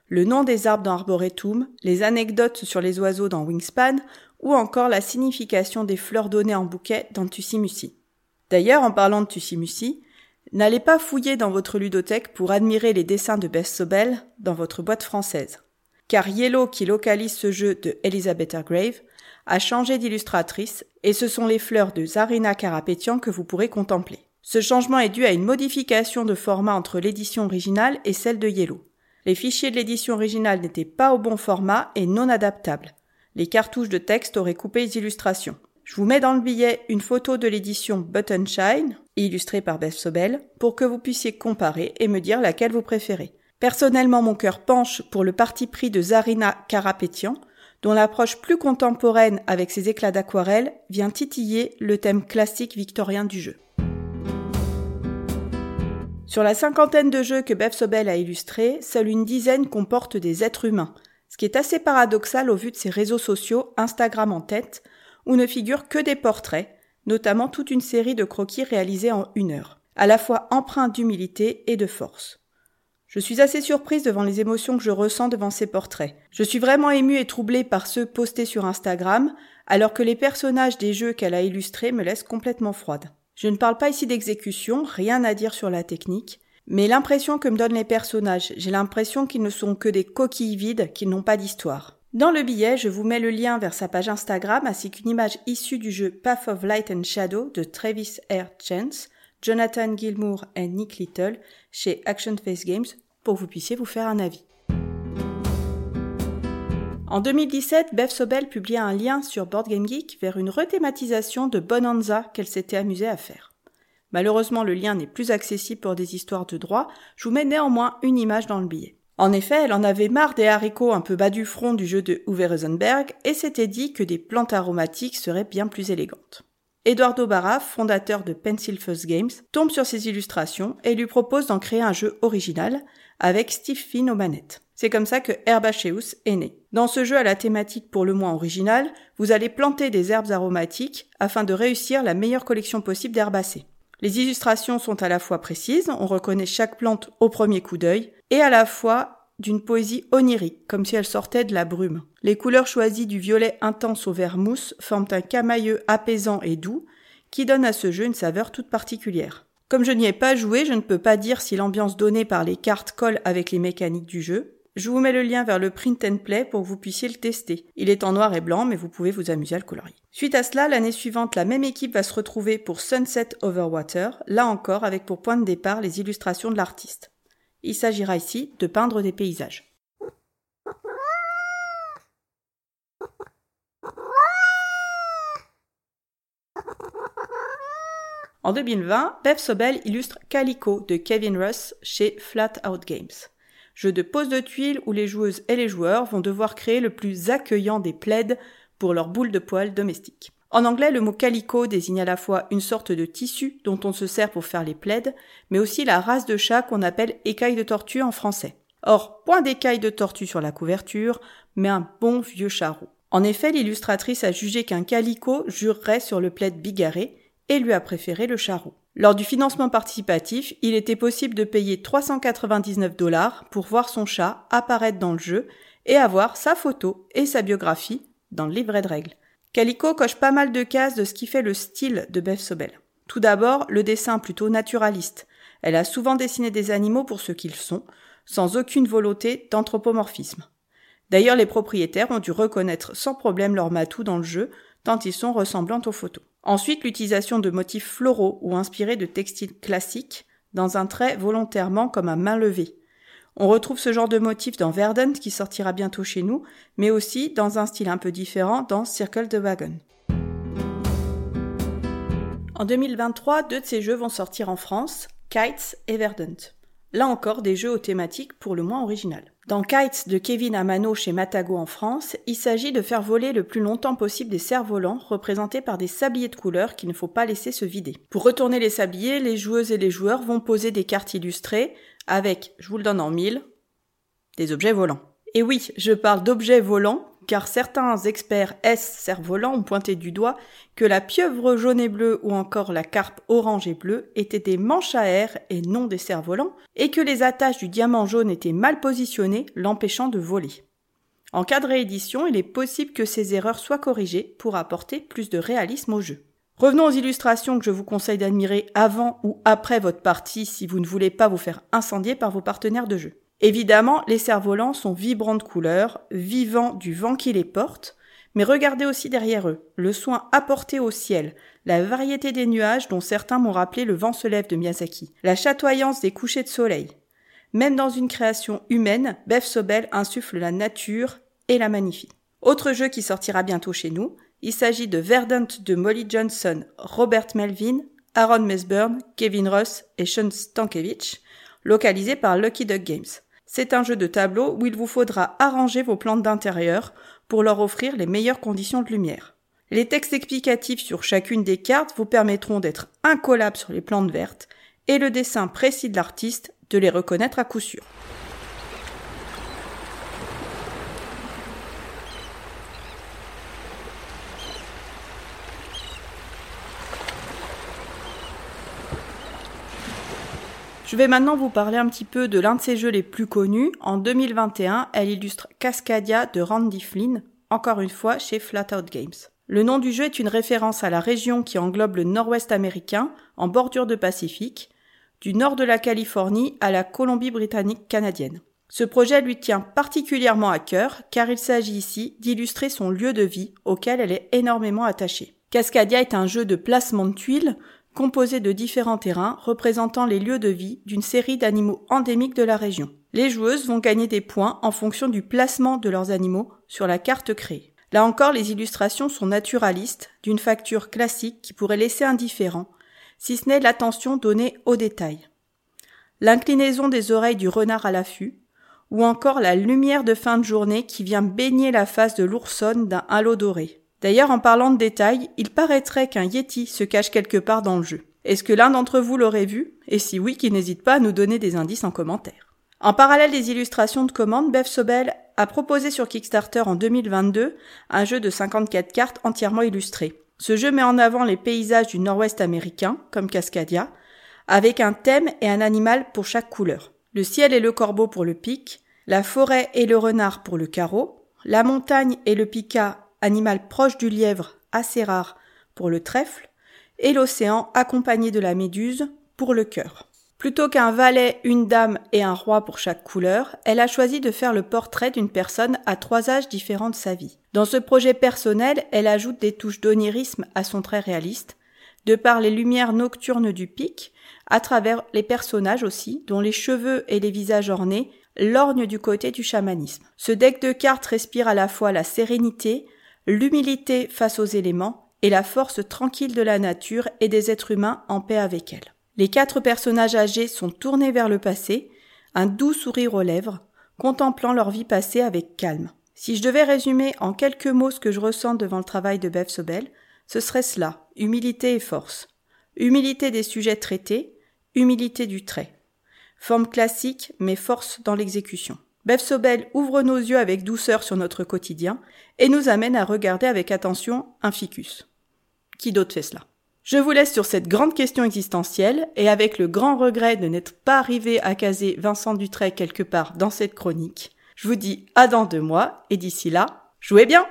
le nom des arbres dans Arboretum, les anecdotes sur les oiseaux dans Wingspan, ou encore la signification des fleurs données en bouquet dans Tussimusi. D'ailleurs, en parlant de Tussimusi, N'allez pas fouiller dans votre ludothèque pour admirer les dessins de Beth Sobel dans votre boîte française. Car Yellow, qui localise ce jeu de Elizabeth Hargrave, a changé d'illustratrice et ce sont les fleurs de Zarina Karapetian que vous pourrez contempler. Ce changement est dû à une modification de format entre l'édition originale et celle de Yellow. Les fichiers de l'édition originale n'étaient pas au bon format et non adaptables. Les cartouches de texte auraient coupé les illustrations. Je vous mets dans le billet une photo de l'édition Button Shine, illustrée par Beth Sobel, pour que vous puissiez comparer et me dire laquelle vous préférez. Personnellement, mon cœur penche pour le parti pris de Zarina Karapetian, dont l'approche plus contemporaine avec ses éclats d'aquarelle vient titiller le thème classique victorien du jeu. Sur la cinquantaine de jeux que Bev Sobel a illustrés, seule une dizaine comporte des êtres humains, ce qui est assez paradoxal au vu de ses réseaux sociaux, Instagram en tête, où ne figurent que des portraits, notamment toute une série de croquis réalisés en une heure, à la fois empreints d'humilité et de force. Je suis assez surprise devant les émotions que je ressens devant ces portraits. Je suis vraiment émue et troublée par ceux postés sur Instagram, alors que les personnages des jeux qu'elle a illustrés me laissent complètement froide. Je ne parle pas ici d'exécution, rien à dire sur la technique, mais l'impression que me donnent les personnages, j'ai l'impression qu'ils ne sont que des coquilles vides, qu'ils n'ont pas d'histoire. Dans le billet, je vous mets le lien vers sa page Instagram ainsi qu'une image issue du jeu Path of Light and Shadow de Travis R. Chance, Jonathan Gilmour et Nick Little chez Action Face Games pour que vous puissiez vous faire un avis. En 2017, Bev Sobel publia un lien sur Board Game Geek vers une rethématisation de Bonanza qu'elle s'était amusée à faire. Malheureusement, le lien n'est plus accessible pour des histoires de droit, je vous mets néanmoins une image dans le billet. En effet, elle en avait marre des haricots un peu bas du front du jeu de Uwe Rosenberg et s'était dit que des plantes aromatiques seraient bien plus élégantes. Eduardo Barra, fondateur de Pencil First Games, tombe sur ses illustrations et lui propose d'en créer un jeu original avec Steve Finn aux manettes. C'est comme ça que Herbaceous est né. Dans ce jeu à la thématique pour le moins originale, vous allez planter des herbes aromatiques afin de réussir la meilleure collection possible d'herbacées. Les illustrations sont à la fois précises, on reconnaît chaque plante au premier coup d'œil, et à la fois d'une poésie onirique, comme si elle sortait de la brume. Les couleurs choisies du violet intense au vert mousse forment un camailleux apaisant et doux, qui donne à ce jeu une saveur toute particulière. Comme je n'y ai pas joué, je ne peux pas dire si l'ambiance donnée par les cartes colle avec les mécaniques du jeu, je vous mets le lien vers le print and play pour que vous puissiez le tester. Il est en noir et blanc, mais vous pouvez vous amuser à le colorier. Suite à cela, l'année suivante, la même équipe va se retrouver pour Sunset Over Water, là encore avec pour point de départ les illustrations de l'artiste. Il s'agira ici de peindre des paysages. En 2020, Bev Sobel illustre Calico de Kevin Russ chez Flat Out Games jeu de pose de tuiles où les joueuses et les joueurs vont devoir créer le plus accueillant des plaids pour leur boule de poils domestique. En anglais, le mot calico désigne à la fois une sorte de tissu dont on se sert pour faire les plaids, mais aussi la race de chat qu'on appelle écaille de tortue en français. Or, point d'écaille de tortue sur la couverture, mais un bon vieux charreau. En effet, l'illustratrice a jugé qu'un calico jurerait sur le plaid bigarré et lui a préféré le charreau. Lors du financement participatif, il était possible de payer 399 dollars pour voir son chat apparaître dans le jeu et avoir sa photo et sa biographie dans le livret de règles. Calico coche pas mal de cases de ce qui fait le style de Beth Sobel. Tout d'abord, le dessin plutôt naturaliste. Elle a souvent dessiné des animaux pour ce qu'ils sont, sans aucune volonté d'anthropomorphisme. D'ailleurs, les propriétaires ont dû reconnaître sans problème leur matou dans le jeu, tant ils sont ressemblants aux photos. Ensuite, l'utilisation de motifs floraux ou inspirés de textiles classiques dans un trait volontairement comme un main levée. On retrouve ce genre de motif dans Verdant qui sortira bientôt chez nous, mais aussi dans un style un peu différent dans Circle the Wagon. En 2023, deux de ces jeux vont sortir en France, Kites et Verdant. Là encore, des jeux aux thématiques pour le moins originales. Dans Kites de Kevin Amano chez Matago en France, il s'agit de faire voler le plus longtemps possible des cerfs-volants représentés par des sabliers de couleur qu'il ne faut pas laisser se vider. Pour retourner les sabliers, les joueuses et les joueurs vont poser des cartes illustrées avec, je vous le donne en mille, des objets volants. Et oui, je parle d'objets volants car certains experts S cerfs-volants ont pointé du doigt que la pieuvre jaune et bleue ou encore la carpe orange et bleue étaient des manches à air et non des cerfs-volants, et que les attaches du diamant jaune étaient mal positionnées, l'empêchant de voler. En cas de réédition, il est possible que ces erreurs soient corrigées pour apporter plus de réalisme au jeu. Revenons aux illustrations que je vous conseille d'admirer avant ou après votre partie si vous ne voulez pas vous faire incendier par vos partenaires de jeu. Évidemment, les cerfs-volants sont vibrants de couleurs, vivants du vent qui les porte, mais regardez aussi derrière eux, le soin apporté au ciel, la variété des nuages dont certains m'ont rappelé le vent se lève de Miyazaki, la chatoyance des couchers de soleil. Même dans une création humaine, Beth Sobel insuffle la nature et la magnifie. Autre jeu qui sortira bientôt chez nous, il s'agit de Verdant de Molly Johnson, Robert Melvin, Aaron Mesburn, Kevin Russ et Sean Stankiewicz, localisé par Lucky Duck Games. C'est un jeu de tableau où il vous faudra arranger vos plantes d'intérieur pour leur offrir les meilleures conditions de lumière. Les textes explicatifs sur chacune des cartes vous permettront d'être incollables sur les plantes vertes et le dessin précis de l'artiste de les reconnaître à coup sûr. Je vais maintenant vous parler un petit peu de l'un de ses jeux les plus connus. En 2021, elle illustre Cascadia de Randy Flynn, encore une fois chez Flatout Games. Le nom du jeu est une référence à la région qui englobe le nord-ouest américain, en bordure de Pacifique, du nord de la Californie à la Colombie-Britannique canadienne. Ce projet lui tient particulièrement à cœur car il s'agit ici d'illustrer son lieu de vie auquel elle est énormément attachée. Cascadia est un jeu de placement de tuiles composé de différents terrains représentant les lieux de vie d'une série d'animaux endémiques de la région. Les joueuses vont gagner des points en fonction du placement de leurs animaux sur la carte créée. Là encore, les illustrations sont naturalistes, d'une facture classique qui pourrait laisser indifférent, si ce n'est l'attention donnée aux détails. L'inclinaison des oreilles du renard à l'affût, ou encore la lumière de fin de journée qui vient baigner la face de l'oursonne d'un halo doré. D'ailleurs, en parlant de détails, il paraîtrait qu'un Yeti se cache quelque part dans le jeu. Est-ce que l'un d'entre vous l'aurait vu? Et si oui, qu'il n'hésite pas à nous donner des indices en commentaire. En parallèle des illustrations de commandes, Bev Sobel a proposé sur Kickstarter en 2022 un jeu de 54 cartes entièrement illustré. Ce jeu met en avant les paysages du nord-ouest américain, comme Cascadia, avec un thème et un animal pour chaque couleur. Le ciel et le corbeau pour le pic, la forêt et le renard pour le carreau, la montagne et le pica animal proche du lièvre assez rare pour le trèfle, et l'océan accompagné de la méduse pour le cœur. Plutôt qu'un valet, une dame et un roi pour chaque couleur, elle a choisi de faire le portrait d'une personne à trois âges différents de sa vie. Dans ce projet personnel, elle ajoute des touches d'onirisme à son trait réaliste, de par les lumières nocturnes du pic, à travers les personnages aussi, dont les cheveux et les visages ornés lorgnent du côté du chamanisme. Ce deck de cartes respire à la fois la sérénité, l'humilité face aux éléments et la force tranquille de la nature et des êtres humains en paix avec elle. Les quatre personnages âgés sont tournés vers le passé, un doux sourire aux lèvres, contemplant leur vie passée avec calme. Si je devais résumer en quelques mots ce que je ressens devant le travail de Bev Sobel, ce serait cela, humilité et force. Humilité des sujets traités, humilité du trait. Forme classique, mais force dans l'exécution. Bev Sobel ouvre nos yeux avec douceur sur notre quotidien et nous amène à regarder avec attention un ficus. Qui d'autre fait cela? Je vous laisse sur cette grande question existentielle et avec le grand regret de n'être pas arrivé à caser Vincent Dutray quelque part dans cette chronique. Je vous dis à dans deux mois et d'ici là, jouez bien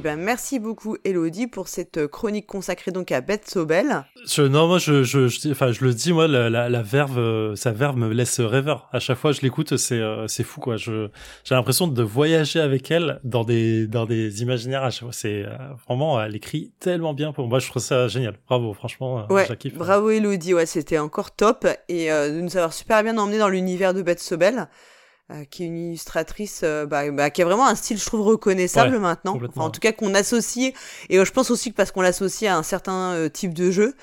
ben, merci beaucoup Elodie pour cette euh, chronique consacrée donc à Beth Sobel. Je, non, moi je, je, enfin, je le dis, moi la, la, verve, euh, sa verve me laisse rêveur. À chaque fois je l'écoute, c'est euh, c'est fou quoi. Je j'ai l'impression de voyager avec elle dans des dans des imaginaires. À chaque fois, c'est vraiment elle écrit tellement bien pour moi. Je trouve ça génial. Bravo, franchement. Ouais, bravo Elodie. Ouais, c'était encore top et de nous avoir super bien emmené dans l'univers de Beth Sobel. Euh, qui est une illustratrice euh, bah, bah, qui a vraiment un style je trouve reconnaissable maintenant. Enfin, en tout cas qu'on associe et euh, je pense aussi que parce qu'on l'associe à un certain type de jeu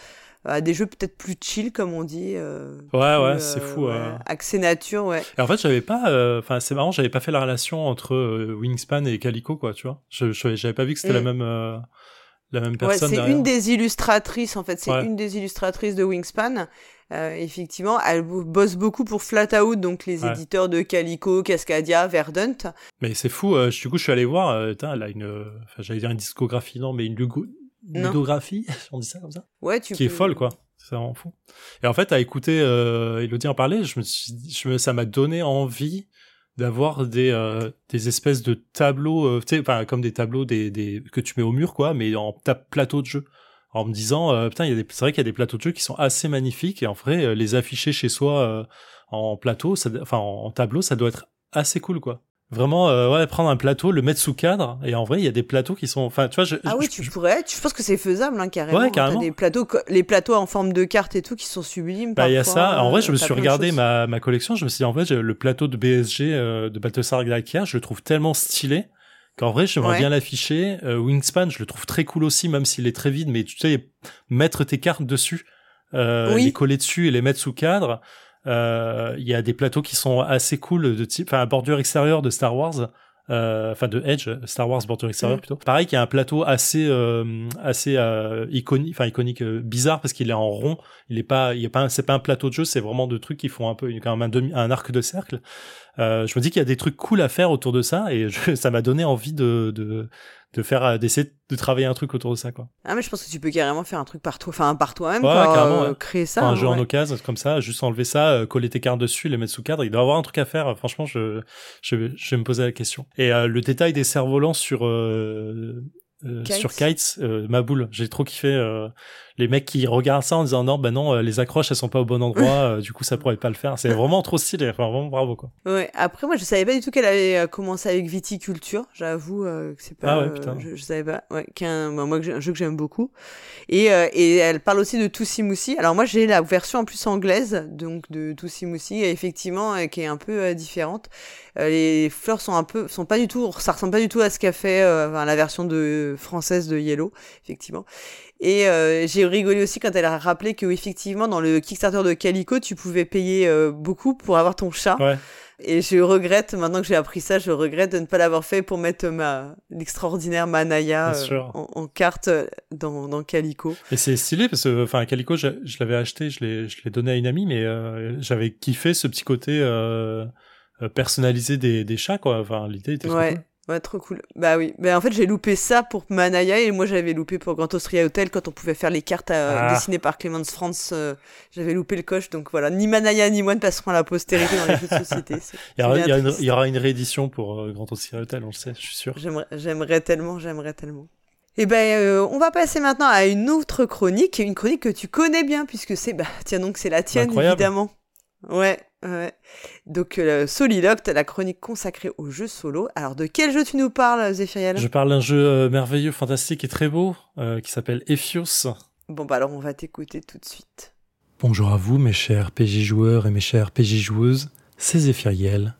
à des jeux peut-être plus chill comme on dit ouais ouais c'est fou ouais. accès nature ouais. Et en fait j'avais pas enfin c'est marrant j'avais pas fait la relation entre Wingspan et Calico quoi tu vois. Je j'avais pas vu que c'était la même la même personne ouais, c'est une des illustratrices en fait c'est une des illustratrices de Wingspan euh, effectivement, elle bosse beaucoup pour Flatout, donc les éditeurs de Calico, Cascadia, Verdant. Mais c'est fou, euh, du coup, je suis allé voir, euh, elle a une, j'allais dire une discographie, non, mais une, ludographie, on dit ça comme ça Ouais, tu Qui est folle, quoi. C'est vraiment fou. Et en fait, à écouter euh, Elodie en parler, je me suis, je me, ça m'a donné envie d'avoir des euh, des espèces de tableaux, euh, tu sais, enfin comme des tableaux des, des que tu mets au mur, quoi, mais en plateau de jeu. En me disant, euh, putain, il y a des, c'est vrai qu'il y a des plateaux de jeu qui sont assez magnifiques et en vrai, euh, les afficher chez soi euh, en plateau, ça, enfin en tableau, ça doit être assez cool, quoi. Vraiment, euh, ouais, prendre un plateau, le mettre sous cadre, et en vrai, il y a des plateaux qui sont, enfin, tu vois, je, Ah je- oui, tu pourrais. Tu, je pense que c'est faisable, hein, carrément. Ouais, T'as carrément. Des plateaux, les plateaux en forme de carte et tout qui sont sublimes. Bah, il y a ça. En vrai, je me suis regardé ma, ma collection. Je me suis dit, en vrai, j'ai- le plateau de BSG euh, de Battlestar Galactica, je le trouve tellement stylé qu'en vrai, j'aimerais Ouais. bien l'afficher. Euh, Wingspan, je le trouve très cool aussi, même s'il est très vide. Mais tu sais, mettre tes cartes dessus, euh, Oui. les coller dessus et les mettre sous cadre. Euh, Il y a des plateaux qui sont assez cool de type, enfin, bordure extérieure de Star Wars. Euh, Enfin, de Edge, Star Wars bordure extérieure Mm. plutôt. Pareil, qu'il y a un plateau assez, euh, assez euh, iconique, enfin iconique, euh, bizarre parce qu'il est en rond il est pas il y a pas c'est pas un plateau de jeu c'est vraiment de trucs qui font un peu quand même un demi un arc de cercle euh, je me dis qu'il y a des trucs cool à faire autour de ça et je- ça m'a donné envie de de de faire euh, d'essayer de travailler un truc autour de ça quoi Ah, mais je pense que tu peux carrément faire un truc par toi, enfin, par toi-même, Ouais, euh, ouais. créer ça. Enfin, un hein, jeu en occasion comme ça juste enlever ça euh, coller tes cartes dessus les mettre sous cadre il doit y avoir un truc à faire franchement je je, vais- je vais me poser la question et euh, le détail des cerfs-volants sur euh, euh, Kites? sur Kites, euh, ma boule, j'ai trop kiffé euh, les mecs qui regardent ça en disant non bah non euh, les accroches elles sont pas au bon endroit euh, du coup ça pourrait pas le faire c'est vraiment trop stylé enfin vraiment bravo quoi Ouais. Après, moi, je savais pas du tout qu'elle avait euh, commencé avec viticulture. J'avoue euh, que c'est pas. Ah ouais, putain. je, je savais pas. Ouais. Qu'un, bah, moi, un jeu que j'aime beaucoup. Et, euh, et elle parle aussi de Toussi Moussi. Alors moi, j'ai la version en plus anglaise, donc de Toussi Moussi, et effectivement, euh, qui est un peu différente. Les fleurs sont un peu, sont pas du tout, ça ressemble pas du tout à ce qu'a fait enfin, la version de française de Yellow, effectivement. Et euh, j'ai rigolé aussi quand elle a rappelé que effectivement dans le Kickstarter de Calico, tu pouvais payer euh, beaucoup pour avoir ton chat. ouais Et je regrette, maintenant que j'ai appris ça, je regrette de ne pas l'avoir fait pour mettre ma l'extraordinaire Manaya euh, en, en carte dans, dans Calico. Et c'est stylé parce que, enfin, Calico, je, je l'avais acheté, je l'ai, je l'ai donné à une amie, mais j'avais kiffé ce petit côté personnalisé des, des chats, quoi. Enfin, l'idée était Ouais. cool. Ouais, trop cool. Bah oui. Mais en fait, j'ai loupé ça pour Manaya et moi j'avais loupé pour Grand Austria Hotel quand on pouvait faire les cartes euh, Ah. dessinées par Clemens France. euh, j'avais loupé le coche, donc voilà. Ni Manaya ni moi ne passeront à la postérité dans les jeux de société. Il y, aura, il, y une- triste. il y aura une réédition pour euh, Grand Austria Hotel, on le sait, je suis sûr. J'aimerais, j'aimerais tellement, j'aimerais tellement. Et ben, euh, on va passer maintenant à une autre chronique, une chronique que tu connais bien puisque c'est, bah, tiens donc c'est la tienne Incroyable. évidemment. Ouais, ouais. Donc euh, Soliloct, la chronique consacrée aux jeux solo. Alors de quel jeu tu nous parles, Zéphiriel? Je parle d'un jeu euh, merveilleux, fantastique et très beau euh, qui s'appelle Ephios. Bon bah alors on va t'écouter tout de suite. Bonjour à vous, mes chers PJ joueurs et mes chères PJ joueuses, c'est Zéphiriel,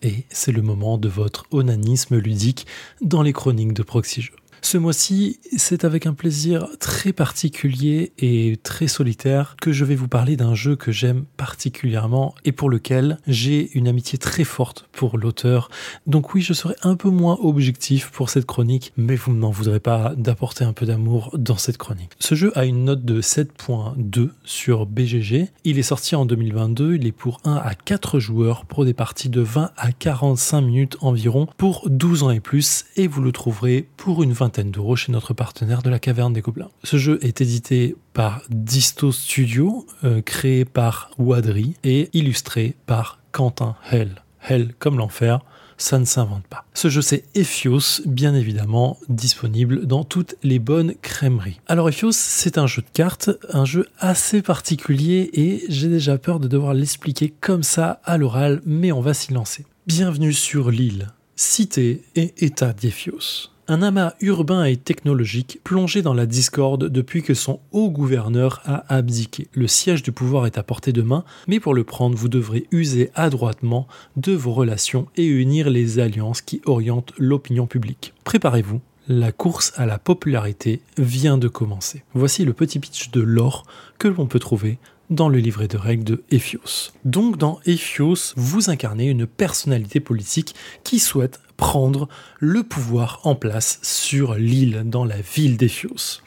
et c'est le moment de votre onanisme ludique dans les chroniques de Proxy Jeux. Ce mois-ci, c'est avec un plaisir très particulier et très solitaire que je vais vous parler d'un jeu que j'aime particulièrement et pour lequel j'ai une amitié très forte pour l'auteur. Donc oui, je serai un peu moins objectif pour cette chronique, mais vous n'en voudrez pas d'apporter un peu d'amour dans cette chronique. Ce jeu a une note de 7.2 sur BGG. Il est sorti en 2022, il est pour 1 à 4 joueurs pour des parties de 20 à 45 minutes environ pour 12 ans et plus et vous le trouverez pour une vingtaine d'euros chez notre partenaire de la Caverne des Gobelins. Ce jeu est édité par Disto Studio, euh, créé par Wadri et illustré par Quentin Hell. Hell comme l'enfer, ça ne s'invente pas. Ce jeu c'est Ephios, bien évidemment disponible dans toutes les bonnes crèmeries. Alors Ephios c'est un jeu de cartes, un jeu assez particulier et j'ai déjà peur de devoir l'expliquer comme ça à l'oral, mais on va s'y lancer. Bienvenue sur l'île, cité et état d'Ephios. Un amas urbain et technologique plongé dans la discorde depuis que son haut gouverneur a abdiqué. Le siège du pouvoir est à portée de main, mais pour le prendre, vous devrez user adroitement de vos relations et unir les alliances qui orientent l'opinion publique. Préparez-vous, la course à la popularité vient de commencer. Voici le petit pitch de l'or que l'on peut trouver dans le livret de règles de Ephios. Donc dans Ephios, vous incarnez une personnalité politique qui souhaite prendre le pouvoir en place sur l'île, dans la ville d'Ephios.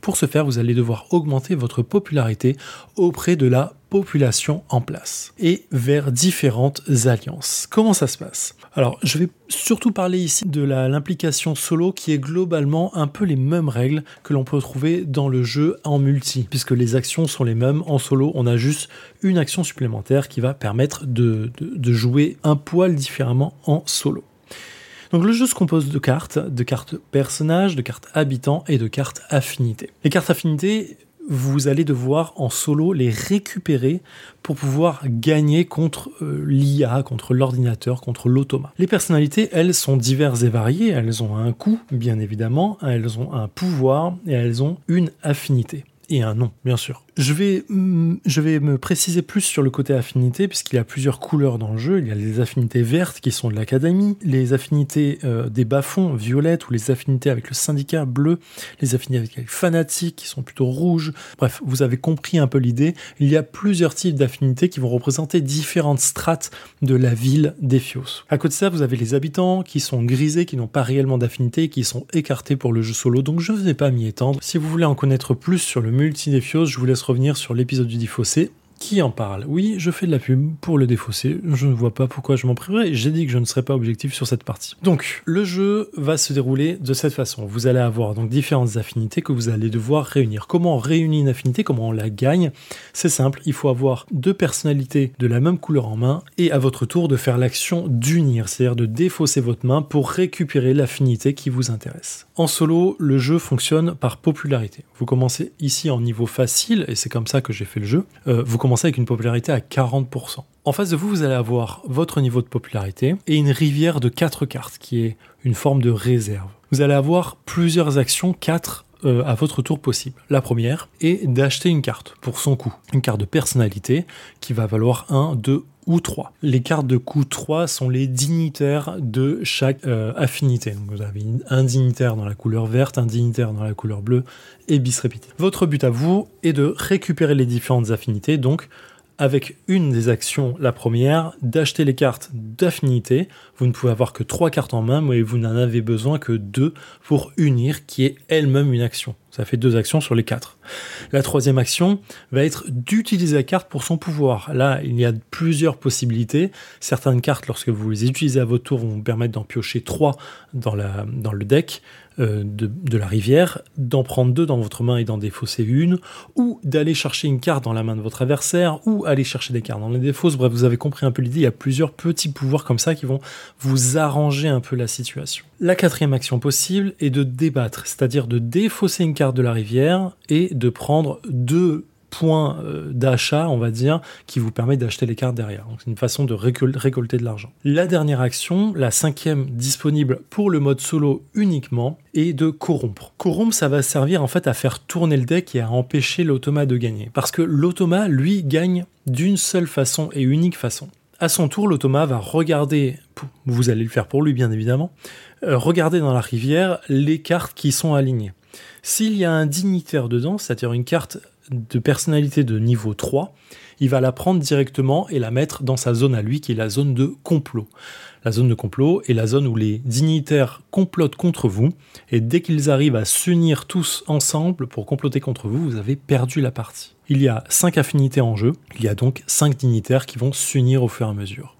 Pour ce faire, vous allez devoir augmenter votre popularité auprès de la population en place et vers différentes alliances. Comment ça se passe? Alors, je vais surtout parler ici de l'implication solo qui est globalement un peu les mêmes règles que l'on peut trouver dans le jeu en multi, puisque les actions sont les mêmes. En solo, on a juste une action supplémentaire qui va permettre de, de jouer un poil différemment en solo. Donc le jeu se compose de cartes, de cartes personnages, de cartes habitants et de cartes affinités. Les cartes affinités, vous allez devoir en solo les récupérer pour pouvoir gagner contre euh, l'IA, contre l'ordinateur, contre l'automa. Les personnalités, elles, sont diverses et variées, elles ont un coût, bien évidemment, elles ont un pouvoir et elles ont une affinité et un nom, bien sûr. Je vais, mm, je vais me préciser plus sur le côté affinité, puisqu'il y a plusieurs couleurs dans le jeu. Il y a les affinités vertes qui sont de l'académie, les affinités euh, des bas-fonds violettes, ou les affinités avec le syndicat bleu, les affinités avec les fanatiques qui sont plutôt rouges. Bref, vous avez compris un peu l'idée. Il y a plusieurs types d'affinités qui vont représenter différentes strates de la ville d'Ephios. À côté de ça, vous avez les habitants qui sont grisés, qui n'ont pas réellement d'affinité qui sont écartés pour le jeu solo. Donc je ne vais pas m'y étendre. Si vous voulez en connaître plus sur le multi d'Ephios, je vous laisse revenir sur l'épisode du Diffossé qui en parle? Oui, je fais de la pub pour le défausser. Je ne vois pas pourquoi je m'en priverais. J'ai dit que je ne serais pas objectif sur cette partie. Donc, le jeu va se dérouler de cette façon. Vous allez avoir donc différentes affinités que vous allez devoir réunir. Comment on réunit une affinité? Comment on la gagne? C'est simple. Il faut avoir deux personnalités de la même couleur en main et à votre tour de faire l'action d'unir, c'est-à-dire de défausser votre main pour récupérer l'affinité qui vous intéresse. En solo, le jeu fonctionne par popularité. Vous commencez ici en niveau facile et c'est comme ça que j'ai fait le jeu. Euh, commencez avec une popularité à 40%. En face de vous, vous allez avoir votre niveau de popularité et une rivière de 4 cartes qui est une forme de réserve. Vous allez avoir plusieurs actions, 4 euh, à votre tour possible. La première est d'acheter une carte pour son coût. Une carte de personnalité qui va valoir 1, 2 ou 3. Les cartes de coût 3 sont les dignitaires de chaque euh, affinité. Vous avez un dignitaire dans la couleur verte, un dignitaire dans la couleur bleue et bis répété. Votre but à vous est de récupérer les différentes affinités, donc avec une des actions, la première, d'acheter les cartes d'affinité. Vous ne pouvez avoir que trois cartes en main, mais vous n'en avez besoin que deux pour unir, qui est elle-même une action. Ça fait deux actions sur les quatre. La troisième action va être d'utiliser la carte pour son pouvoir. Là, il y a plusieurs possibilités. Certaines cartes, lorsque vous les utilisez à votre tour, vont vous permettre d'en piocher trois dans, le deck. Euh, de, la rivière, d'en prendre deux dans votre main et d'en défausser une, ou d'aller chercher une carte dans la main de votre adversaire, ou aller chercher des cartes dans les défausses. Bref, vous avez compris un peu l'idée, il y a plusieurs petits pouvoirs comme ça qui vont vous arranger un peu la situation. La quatrième action possible est de débattre, c'est-à-dire de défausser une carte de la rivière et de prendre deux point euh, d'achat, on va dire, qui vous permet d'acheter les cartes derrière. Donc c'est une façon de récolter de l'argent. La dernière action, la cinquième disponible pour le mode solo uniquement, est de corrompre. Corrompre, ça va servir en fait à faire tourner le deck et à empêcher l'automa de gagner. Parce que l'automa, lui, gagne d'une seule façon et unique façon. À son tour, l'automa va regarder, vous allez le faire pour lui bien évidemment, euh, regarder dans la rivière les cartes qui sont alignées. S'il y a un dignitaire dedans, c'est-à-dire une carte de personnalité de niveau 3, il va la prendre directement et la mettre dans sa zone à lui, qui est la zone de complot. La zone de complot est la zone où les dignitaires complotent contre vous, et dès qu'ils arrivent à s'unir tous ensemble pour comploter contre vous, vous avez perdu la partie. Il y a 5 affinités en jeu, il y a donc 5 dignitaires qui vont s'unir au fur et à mesure.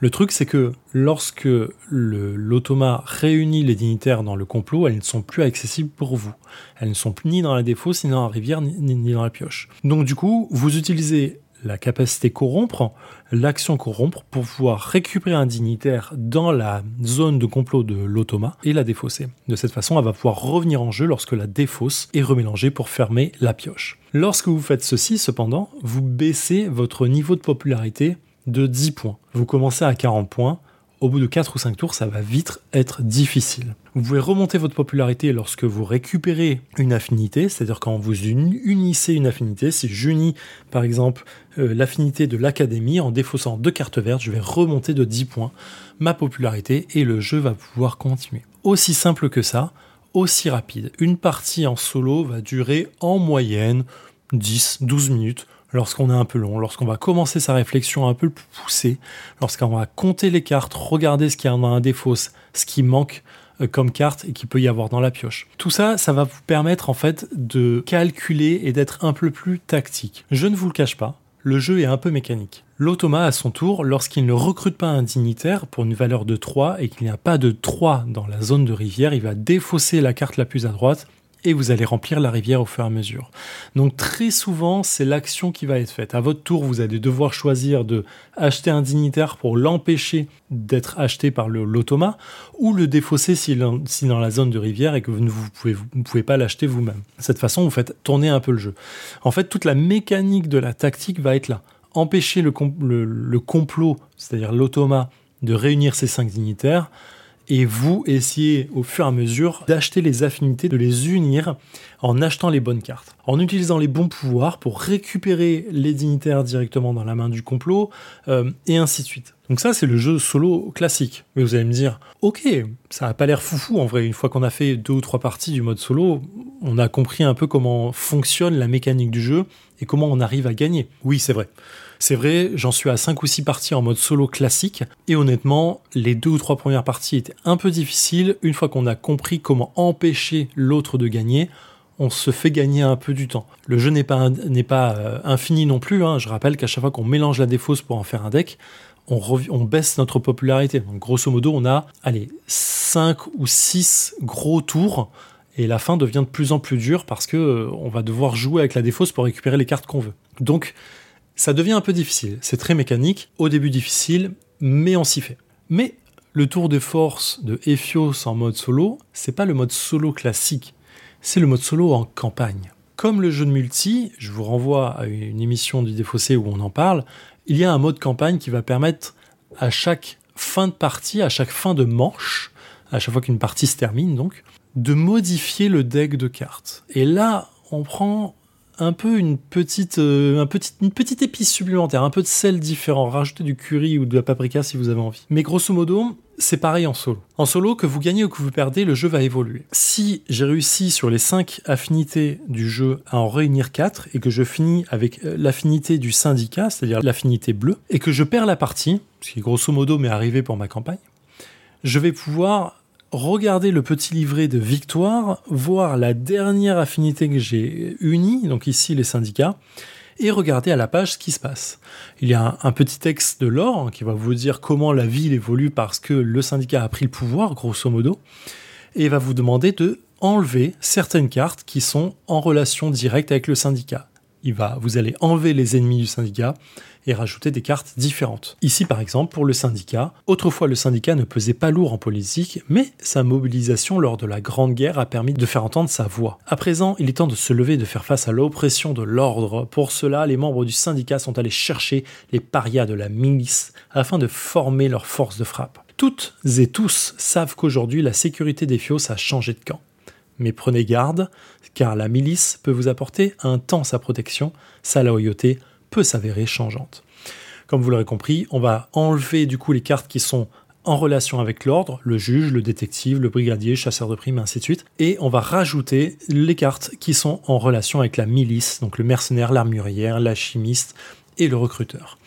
Le truc, c'est que lorsque l'automa réunit les dignitaires dans le complot, elles ne sont plus accessibles pour vous. Elles ne sont plus ni dans la défausse, ni dans la rivière, ni, dans la pioche. Donc du coup, vous utilisez la capacité corrompre, l'action corrompre, pour pouvoir récupérer un dignitaire dans la zone de complot de l'automa et la défausser. De cette façon, elle va pouvoir revenir en jeu lorsque la défausse est remélangée pour fermer la pioche. Lorsque vous faites ceci, cependant, vous baissez votre niveau de popularité de 10 points. Vous commencez à 40 points. Au bout de 4 ou 5 tours, ça va vite être difficile. Vous pouvez remonter votre popularité lorsque vous récupérez une affinité, c'est-à-dire quand vous unissez une affinité. Si j'unis par exemple euh, l'affinité de l'académie en défaussant deux cartes vertes, je vais remonter de 10 points ma popularité et le jeu va pouvoir continuer. Aussi simple que ça, aussi rapide. Une partie en solo va durer en moyenne 10-12 minutes lorsqu'on est un peu long, lorsqu'on va commencer sa réflexion un peu plus poussée, lorsqu'on va compter les cartes, regarder ce qu'il y a dans un défaut, ce qui manque euh, comme carte et qu'il peut y avoir dans la pioche. Tout ça, ça va vous permettre en fait de calculer et d'être un peu plus tactique. Je ne vous le cache pas, le jeu est un peu mécanique. L'automa, à son tour, lorsqu'il ne recrute pas un dignitaire pour une valeur de 3 et qu'il n'y a pas de 3 dans la zone de rivière, il va défausser la carte la plus à droite et vous allez remplir la rivière au fur et à mesure. Donc très souvent, c'est l'action qui va être faite. À votre tour, vous allez devoir choisir de acheter un dignitaire pour l'empêcher d'être acheté par l'automa ou le défausser si, dans la zone de rivière et que vous ne pouvez, pas l'acheter vous-même. De cette façon, vous faites tourner un peu le jeu. En fait, toute la mécanique de la tactique va être là. Empêcher le, complot, c'est-à-dire l'automa, de réunir ces cinq dignitaires et vous essayez au fur et à mesure d'acheter les affinités, de les unir en achetant les bonnes cartes, en utilisant les bons pouvoirs pour récupérer les dignitaires directement dans la main du complot, euh, et ainsi de suite. Donc ça, c'est le jeu solo classique. Mais vous allez me dire, ok, ça n'a pas l'air foufou en vrai. Une fois qu'on a fait deux ou trois parties du mode solo, on a compris un peu comment fonctionne la mécanique du jeu et comment on arrive à gagner. Oui, c'est vrai. C'est vrai, j'en suis à 5 ou 6 parties en mode solo classique, et honnêtement, les deux ou trois premières parties étaient un peu difficiles. Une fois qu'on a compris comment empêcher l'autre de gagner, on se fait gagner un peu du temps. Le jeu n'est pas, euh, infini non plus. Hein. Je rappelle qu'à chaque fois qu'on mélange la défausse pour en faire un deck, on, on, baisse notre popularité. Donc grosso modo, on a allez, 5 ou 6 gros tours et la fin devient de plus en plus dure parce que euh, on va devoir jouer avec la défausse pour récupérer les cartes qu'on veut. Donc ça devient un peu difficile. C'est très mécanique, au début difficile, mais on s'y fait. Mais le tour de force de Ephios en mode solo, c'est pas le mode solo classique, c'est le mode solo en campagne. Comme le jeu de multi, je vous renvoie à une émission du Défaussé où on en parle, il y a un mode campagne qui va permettre à chaque fin de partie, à chaque fin de manche, à chaque fois qu'une partie se termine donc, de modifier le deck de cartes. Et là, on prend un peu une petite, euh, un une petite épice supplémentaire, un peu de sel différent, rajouter du curry ou de la paprika si vous avez envie. Mais grosso modo, c'est pareil en solo. En solo, que vous gagnez ou que vous perdez, le jeu va évoluer. Si j'ai réussi sur les 5 affinités du jeu à en réunir 4 et que je finis avec euh, l'affinité du syndicat, c'est-à-dire l'affinité bleue, et que je perds la partie, ce qui grosso modo m'est arrivé pour ma campagne, je vais pouvoir regarder le petit livret de victoire, voir la dernière affinité que j'ai unie, donc ici les syndicats, et regarder à la page ce qui se passe. Il y a un, petit texte de l'or hein, qui va vous dire comment la ville évolue parce que le syndicat a pris le pouvoir, grosso modo, et va vous demander de enlever certaines cartes qui sont en relation directe avec le syndicat. Il va, vous allez enlever les ennemis du syndicat et rajouter des cartes différentes. Ici par exemple pour le syndicat, autrefois le syndicat ne pesait pas lourd en politique, mais sa mobilisation lors de la Grande Guerre a permis de faire entendre sa voix. À présent, il est temps de se lever et de faire face à l'oppression de l'ordre. Pour cela, les membres du syndicat sont allés chercher les parias de la milice afin de former leur force de frappe. Toutes et tous savent qu'aujourd'hui la sécurité des Fios a changé de camp. Mais prenez garde, car la milice peut vous apporter un temps sa protection, sa loyauté peut s'avérer changeante. Comme vous l'aurez compris, on va enlever du coup les cartes qui sont en relation avec l'ordre, le juge, le détective, le brigadier, chasseur de primes, ainsi de suite. Et on va rajouter les cartes qui sont en relation avec la milice, donc le mercenaire, l'armurière, la chimiste et le recruteur.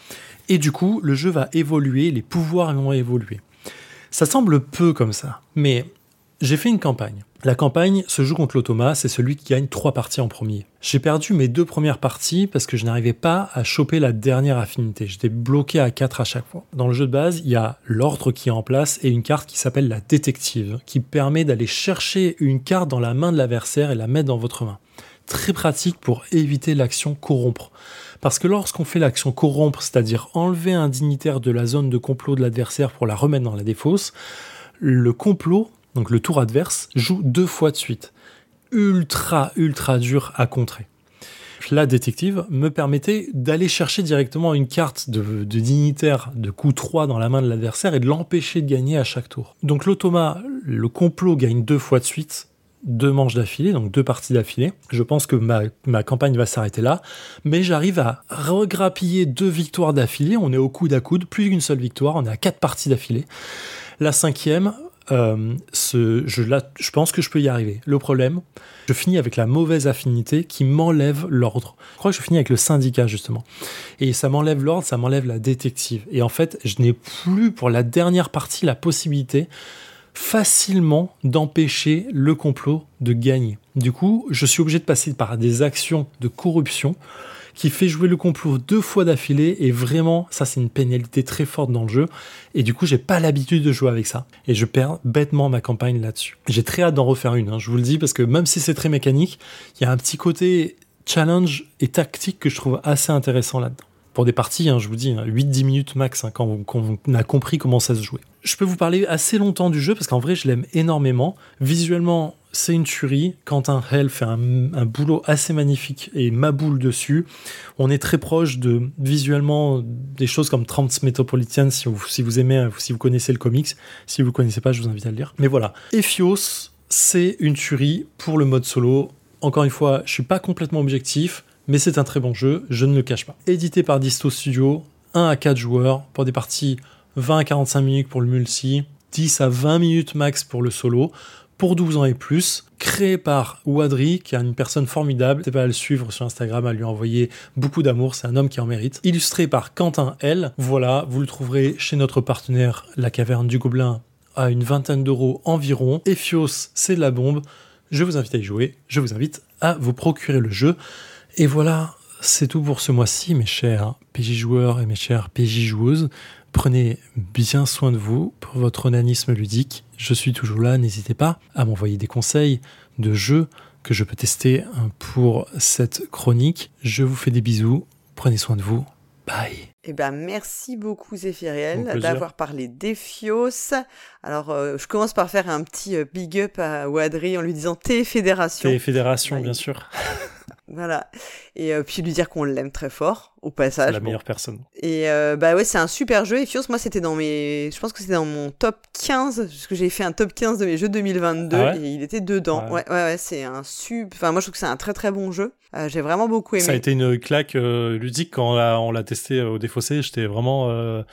Et du coup, le jeu va évoluer, les pouvoirs vont évoluer. Ça semble peu comme ça, mais j'ai fait une campagne. La campagne se joue contre l'automa, c'est celui qui gagne trois parties en premier. J'ai perdu mes deux premières parties parce que je n'arrivais pas à choper la dernière affinité. J'étais bloqué à 4 à chaque fois. Dans le jeu de base, il y a l'ordre qui est en place et une carte qui s'appelle la détective, qui permet d'aller chercher une carte dans la main de l'adversaire et la mettre dans votre main. Très pratique pour éviter l'action corrompre. Parce que lorsqu'on fait l'action corrompre, c'est-à-dire enlever un dignitaire de la zone de complot de l'adversaire pour la remettre dans la défausse, le complot donc le tour adverse, joue deux fois de suite. Ultra, ultra dur à contrer. La détective me permettait d'aller chercher directement une carte de, dignitaire de coup 3 dans la main de l'adversaire et de l'empêcher de gagner à chaque tour. Donc l'automa, le complot gagne deux fois de suite, deux manches d'affilée, donc deux parties d'affilée. Je pense que ma, ma campagne va s'arrêter là, mais j'arrive à regrappiller deux victoires d'affilée. On est au coude à coude, plus qu'une seule victoire, on est à quatre parties d'affilée. La cinquième, euh, je pense que je peux y arriver. Le problème, je finis avec la mauvaise affinité qui m'enlève l'ordre. Je crois que je finis avec le syndicat, justement. Et ça m'enlève l'ordre, ça m'enlève la détective. Et en fait, je n'ai plus pour la dernière partie la possibilité facilement d'empêcher le complot de gagner. Du coup, je suis obligé de passer par des actions de corruption qui fait jouer le complot deux fois d'affilée et vraiment ça c'est une pénalité très forte dans le jeu et du coup j'ai pas l'habitude de jouer avec ça et je perds bêtement ma campagne là-dessus. J'ai très hâte d'en refaire une, hein, je vous le dis parce que même si c'est très mécanique, il y a un petit côté challenge et tactique que je trouve assez intéressant là-dedans. Pour des parties, hein, je vous dis, 8-10 minutes max, hein, quand, on, a compris comment ça se jouait. Je peux vous parler assez longtemps du jeu, parce qu'en vrai, je l'aime énormément. Visuellement, c'est une tuerie. Quentin Hell fait un, boulot assez magnifique et ma boule dessus. On est très proche de visuellement des choses comme Trans Metropolitan si vous, si vous aimez, si vous connaissez le comics. Si vous ne connaissez pas, je vous invite à le lire. Mais voilà. Ephios, c'est une tuerie pour le mode solo. Encore une fois, je suis pas complètement objectif mais c'est un très bon jeu, je ne le cache pas. Édité par Disto Studio, 1 à 4 joueurs pour des parties 20 à 45 minutes pour le multi, 10 à 20 minutes max pour le solo, pour 12 ans et plus, créé par Wadri, qui est une personne formidable. N'hésitez pas à le suivre sur Instagram, à lui envoyer beaucoup d'amour, c'est un homme qui en mérite. Illustré par Quentin L. Voilà, vous le trouverez chez notre partenaire La Caverne du Gobelin à une vingtaine d'euros environ. Ephios, c'est de la bombe. Je vous invite à y jouer, je vous invite à vous procurer le jeu. Et voilà, c'est tout pour ce mois-ci, mes chers PJ joueurs et mes chères PJ joueuses. Prenez bien soin de vous pour votre onanisme ludique. Je suis toujours là, n'hésitez pas à m'envoyer des conseils de jeux que je peux tester pour cette chronique. Je vous fais des bisous, prenez soin de vous. Bye. Eh ben, merci beaucoup Zéphiriel d'avoir parlé d'Ephios. Alors, euh, je commence par faire un petit euh, big up à Wadri en lui disant T Fédération. Fédération, bien sûr. Voilà. Et euh, puis lui dire qu'on l'aime très fort, au passage. C'est la meilleure personne. Et euh, bah ouais, c'est un super jeu. Et Fios, moi, c'était dans mes. Je pense que c'était dans mon top 15, parce que j'ai fait un top 15 de mes jeux 2022, ah et il était dedans. Ouais, ouais, ouais, c'est un super. Enfin, moi, je trouve que c'est un très très bon jeu. Euh, j'ai vraiment beaucoup aimé. Ça a été une claque ludique quand on l'a testé au défaussé. J'étais vraiment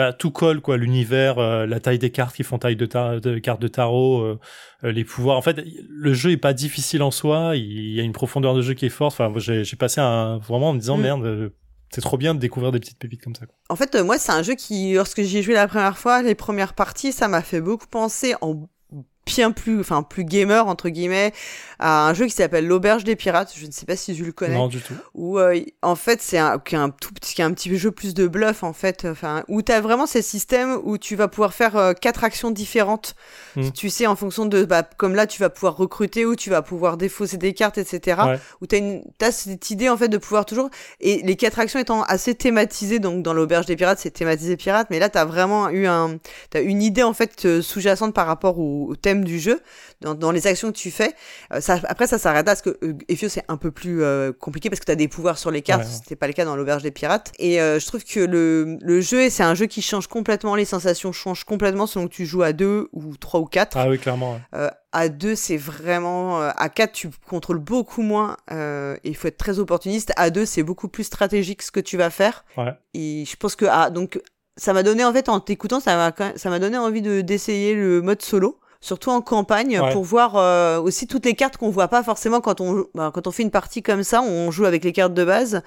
bah, tout colle quoi l'univers euh, la taille des cartes qui font taille de, de cartes de tarot euh, euh, les pouvoirs en fait le jeu est pas difficile en soi il y a une profondeur de jeu qui est forte enfin j'ai passé un vraiment en me disant mm. merde c'est trop bien de découvrir des petites pépites comme ça. Quoi. En fait, moi, c'est un jeu qui, lorsque j'y ai joué la première fois, les premières parties, ça m'a fait beaucoup penser en bien plus, enfin plus gamer entre guillemets, à un jeu qui s'appelle l'auberge des pirates. Je ne sais pas si tu le connais. Non du tout. Où euh, en fait c'est un, un tout petit, un petit jeu plus de bluff en fait, enfin où t'as vraiment ces systèmes où tu vas pouvoir faire euh, quatre actions différentes. Hmm. Tu sais en fonction de, bah, comme là tu vas pouvoir recruter ou tu vas pouvoir défausser des cartes, etc. Ouais. Où t'as une, t'as cette idée en fait de pouvoir toujours et les quatre actions étant assez thématisées. Donc dans l'auberge des pirates c'est thématisé pirate, mais là t'as vraiment eu un, t'as une idée en fait euh, sous-jacente par rapport au, au thème du jeu, dans, dans, les actions que tu fais. Euh, ça, après, ça s'arrête là, parce que euh, c'est un peu plus euh, compliqué, parce que tu as des pouvoirs sur les cartes, c'était pas le cas dans l'auberge des pirates. Et euh, je trouve que le, le jeu, c'est un jeu qui change complètement, les sensations changent complètement selon que tu joues à deux ou trois ou quatre. Ah oui, clairement. à deux, c'est vraiment... à quatre, tu contrôles beaucoup moins, et il faut être très opportuniste. À deux, c'est beaucoup plus stratégique ce que tu vas faire. Ouais. Et je pense que... Ah, donc ça m'a donné en fait en t'écoutant ça m'a ça m'a donné envie de d'essayer le mode solo surtout en campagne, pour voir euh, aussi toutes les cartes qu'on voit pas forcément quand on bah, quand on fait une partie comme ça, on joue avec les cartes de base.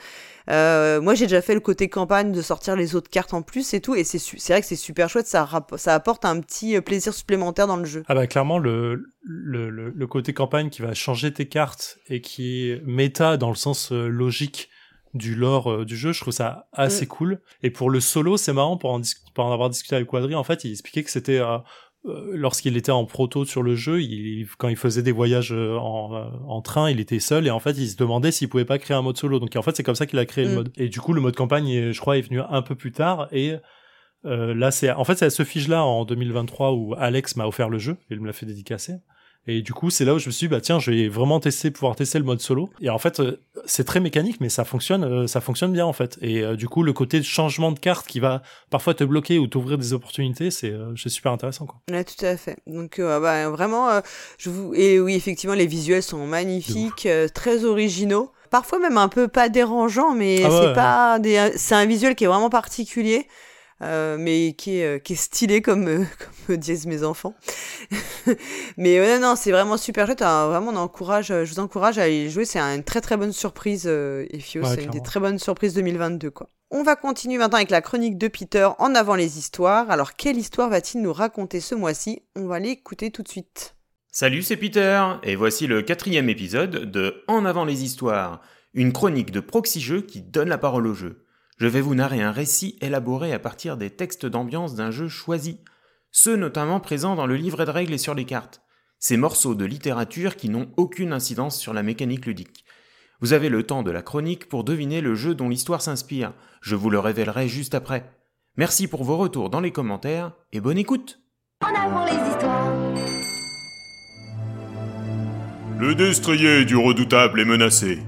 Euh, moi, j'ai déjà fait le côté campagne de sortir les autres cartes en plus et tout, et c'est c'est vrai que c'est super chouette, ça ça apporte un petit euh, plaisir supplémentaire dans le jeu. Ah bah clairement le le, le, côté campagne qui va changer tes cartes et qui est méta dans le sens logique du lore du jeu, je trouve ça assez mm. cool. Et pour le solo, c'est marrant pour en, pour en avoir discuté avec Quadri, en fait, il expliquait que c'était euh, lorsqu'il était en proto sur le jeu, il, quand il faisait des voyages euh, en, euh, en, train, il était seul et en fait il se demandait s'il pouvait pas créer un mode solo. Donc en fait c'est comme ça qu'il a créé le mm. mode. Et du coup le mode campagne, je crois, est venu un peu plus tard et euh, là c'est en fait c'est à ce fiche là en 2023 où Alex m'a offert le jeu, il me l'a fait dédicacer. Et du coup, c'est là où je me suis dit, bah tiens, je vais vraiment tester, pouvoir tester le mode solo. Et en fait, euh, c'est très mécanique, mais ça fonctionne, euh, ça fonctionne bien en fait. Et euh, du coup, le côté de changement de carte qui va parfois te bloquer ou t'ouvrir des opportunités, c'est super intéressant quoi. Ouais, tout à fait. Donc bah, vraiment, je vous et oui, effectivement, les visuels sont magnifiques, très originaux. Parfois même un peu pas dérangeant, mais ah c'est pas des... c'est un visuel qui est vraiment particulier. Euh, mais qui est, euh, qui est stylé comme, euh, comme disent mes enfants. mais non, c'est vraiment super chouette. vraiment, on encourage, je vous encourage à y jouer. C'est une très très bonne surprise, Ephio. c'est une des très bonnes surprises 2022, quoi. On va continuer maintenant avec la chronique de Peter en avant les histoires. Alors, quelle histoire va-t-il nous raconter ce mois-ci? On va l'écouter tout de suite. Salut, c'est Peter, et voici le quatrième épisode de En avant les histoires une chronique de Proxy Jeux qui donne la parole au jeu. Je vais vous narrer un récit élaboré à partir des textes d'ambiance d'un jeu choisi, ceux notamment présents dans le livret de règles et sur les cartes, ces morceaux de littérature qui n'ont aucune incidence sur la mécanique ludique. Vous avez le temps de la chronique pour deviner le jeu dont l'histoire s'inspire, je vous le révélerai juste après. Merci pour vos retours dans les commentaires et bonne écoute En avant les histoires Le destrier du redoutable est menacé.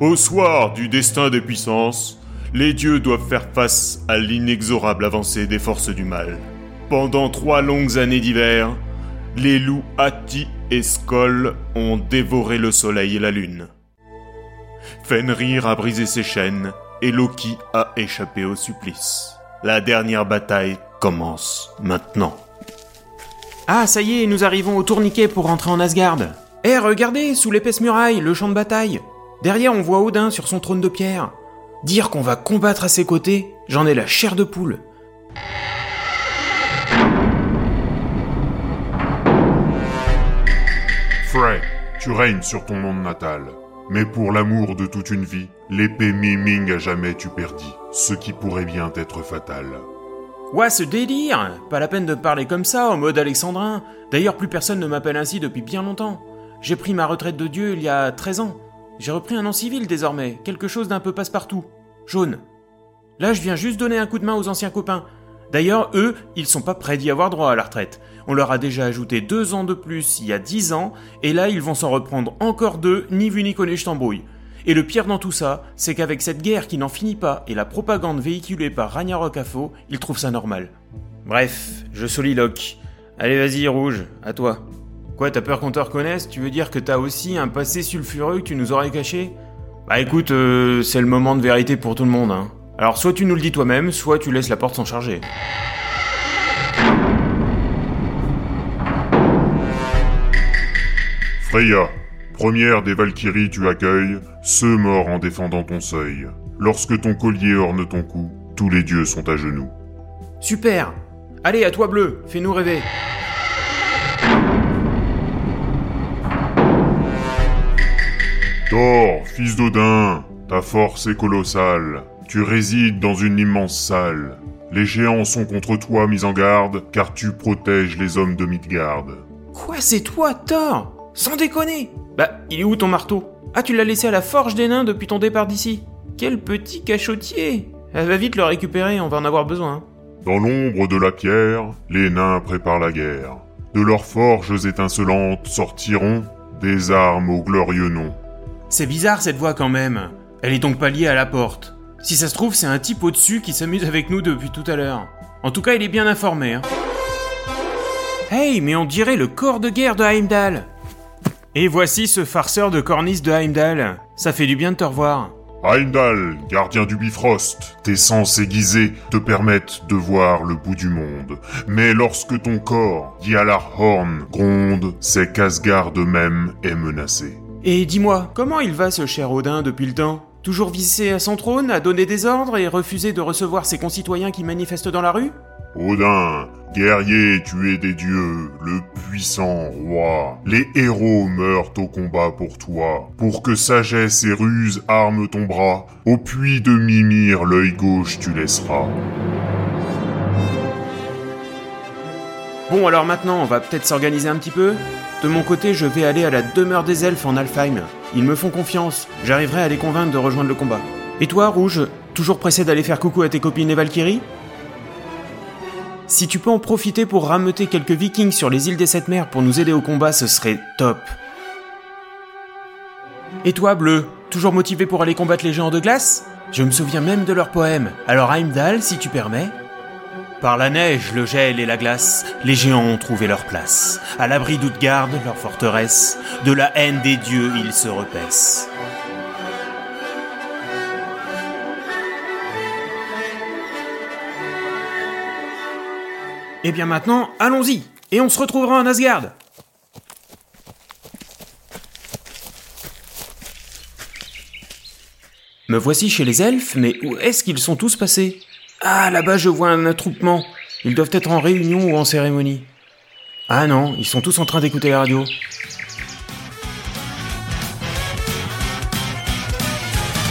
Au soir du destin des puissances, les dieux doivent faire face à l'inexorable avancée des forces du mal. Pendant trois longues années d'hiver, les loups Ati et Skoll ont dévoré le soleil et la lune. Fenrir a brisé ses chaînes et Loki a échappé au supplice. La dernière bataille commence maintenant. Ah, ça y est, nous arrivons au tourniquet pour rentrer en Asgard. Eh, regardez, sous l'épaisse muraille, le champ de bataille. Derrière, on voit Odin sur son trône de pierre. Dire qu'on va combattre à ses côtés, j'en ai la chair de poule. Frey, tu règnes sur ton monde natal. Mais pour l'amour de toute une vie, l'épée Miming à jamais tu perdis, ce qui pourrait bien être fatal. Ouah, ce délire Pas la peine de parler comme ça, en mode alexandrin. D'ailleurs, plus personne ne m'appelle ainsi depuis bien longtemps. J'ai pris ma retraite de dieu il y a 13 ans. J'ai repris un nom civil désormais, quelque chose d'un peu passe-partout. Jaune. Là, je viens juste donner un coup de main aux anciens copains. D'ailleurs, eux, ils sont pas prêts d'y avoir droit à la retraite. On leur a déjà ajouté deux ans de plus il y a dix ans, et là, ils vont s'en reprendre encore deux, ni vu ni connu, je t'embrouille. Et le pire dans tout ça, c'est qu'avec cette guerre qui n'en finit pas et la propagande véhiculée par Ragnarok Afo, ils trouvent ça normal. Bref, je soliloque. Allez, vas-y, Rouge, à toi. Quoi, t'as peur qu'on te reconnaisse? Tu veux dire que t'as aussi un passé sulfureux que tu nous aurais caché? Bah écoute, euh, c'est le moment de vérité pour tout le monde, hein. Alors soit tu nous le dis toi-même, soit tu laisses la porte s'en charger. Freya, première des Valkyries tu accueilles, ceux morts en défendant ton seuil. Lorsque ton collier orne ton cou, tous les dieux sont à genoux. Super Allez, à toi bleu, fais-nous rêver Thor, fils d'Odin, ta force est colossale. Tu résides dans une immense salle. Les géants sont contre toi mis en garde, car tu protèges les hommes de Midgard. Quoi, c'est toi, Thor? Sans déconner Bah, il est où ton marteau? Ah, tu l'as laissé à la forge des nains depuis ton départ d'ici Quel petit cachotier Elle va vite le récupérer, on va en avoir besoin. Dans l'ombre de la pierre, les nains préparent la guerre. De leurs forges étincelantes sortiront des armes au glorieux nom. C'est bizarre cette voix quand même. Elle est donc pas liée à la porte. Si ça se trouve, c'est un type au-dessus qui s'amuse avec nous depuis tout à l'heure. En tout cas, il est bien informé. Hein. Hey, mais on dirait le corps de guerre de Heimdall. Et voici ce farceur de cornice de Heimdall. Ça fait du bien de te revoir. Heimdall, gardien du Bifrost, tes sens aiguisés te permettent de voir le bout du monde. Mais lorsque ton corps, Horn, gronde, c'est qu'Asgard même est menacé. Et dis-moi, comment il va ce cher Odin depuis le temps? Toujours vissé à son trône, à donner des ordres et refuser de recevoir ses concitoyens qui manifestent dans la rue? Odin, guerrier tué des dieux, le puissant roi, les héros meurent au combat pour toi, pour que sagesse et ruse arment ton bras, au puits de Mimir l'œil gauche tu laisseras. Bon alors maintenant, on va peut-être s'organiser un petit peu? De mon côté, je vais aller à la demeure des elfes en Alfheim. Ils me font confiance, j'arriverai à les convaincre de rejoindre le combat. Et toi, Rouge, toujours pressé d'aller faire coucou à tes copines et Valkyrie Si tu peux en profiter pour rameuter quelques vikings sur les îles des Sept Mers pour nous aider au combat, ce serait top. Et toi, Bleu, toujours motivé pour aller combattre les géants de glace? Je me souviens même de leur poème. Alors Heimdall, si tu permets par la neige, le gel et la glace, les géants ont trouvé leur place. À l'abri d'Outgarde, leur forteresse, de la haine des dieux, ils se repaissent. Eh bien maintenant, allons-y, et on se retrouvera en Asgard. Me voici chez les elfes, mais où est-ce qu'ils sont tous passés? Ah, là-bas, je vois un attroupement. Ils doivent être en réunion ou en cérémonie. Ah non, ils sont tous en train d'écouter la radio.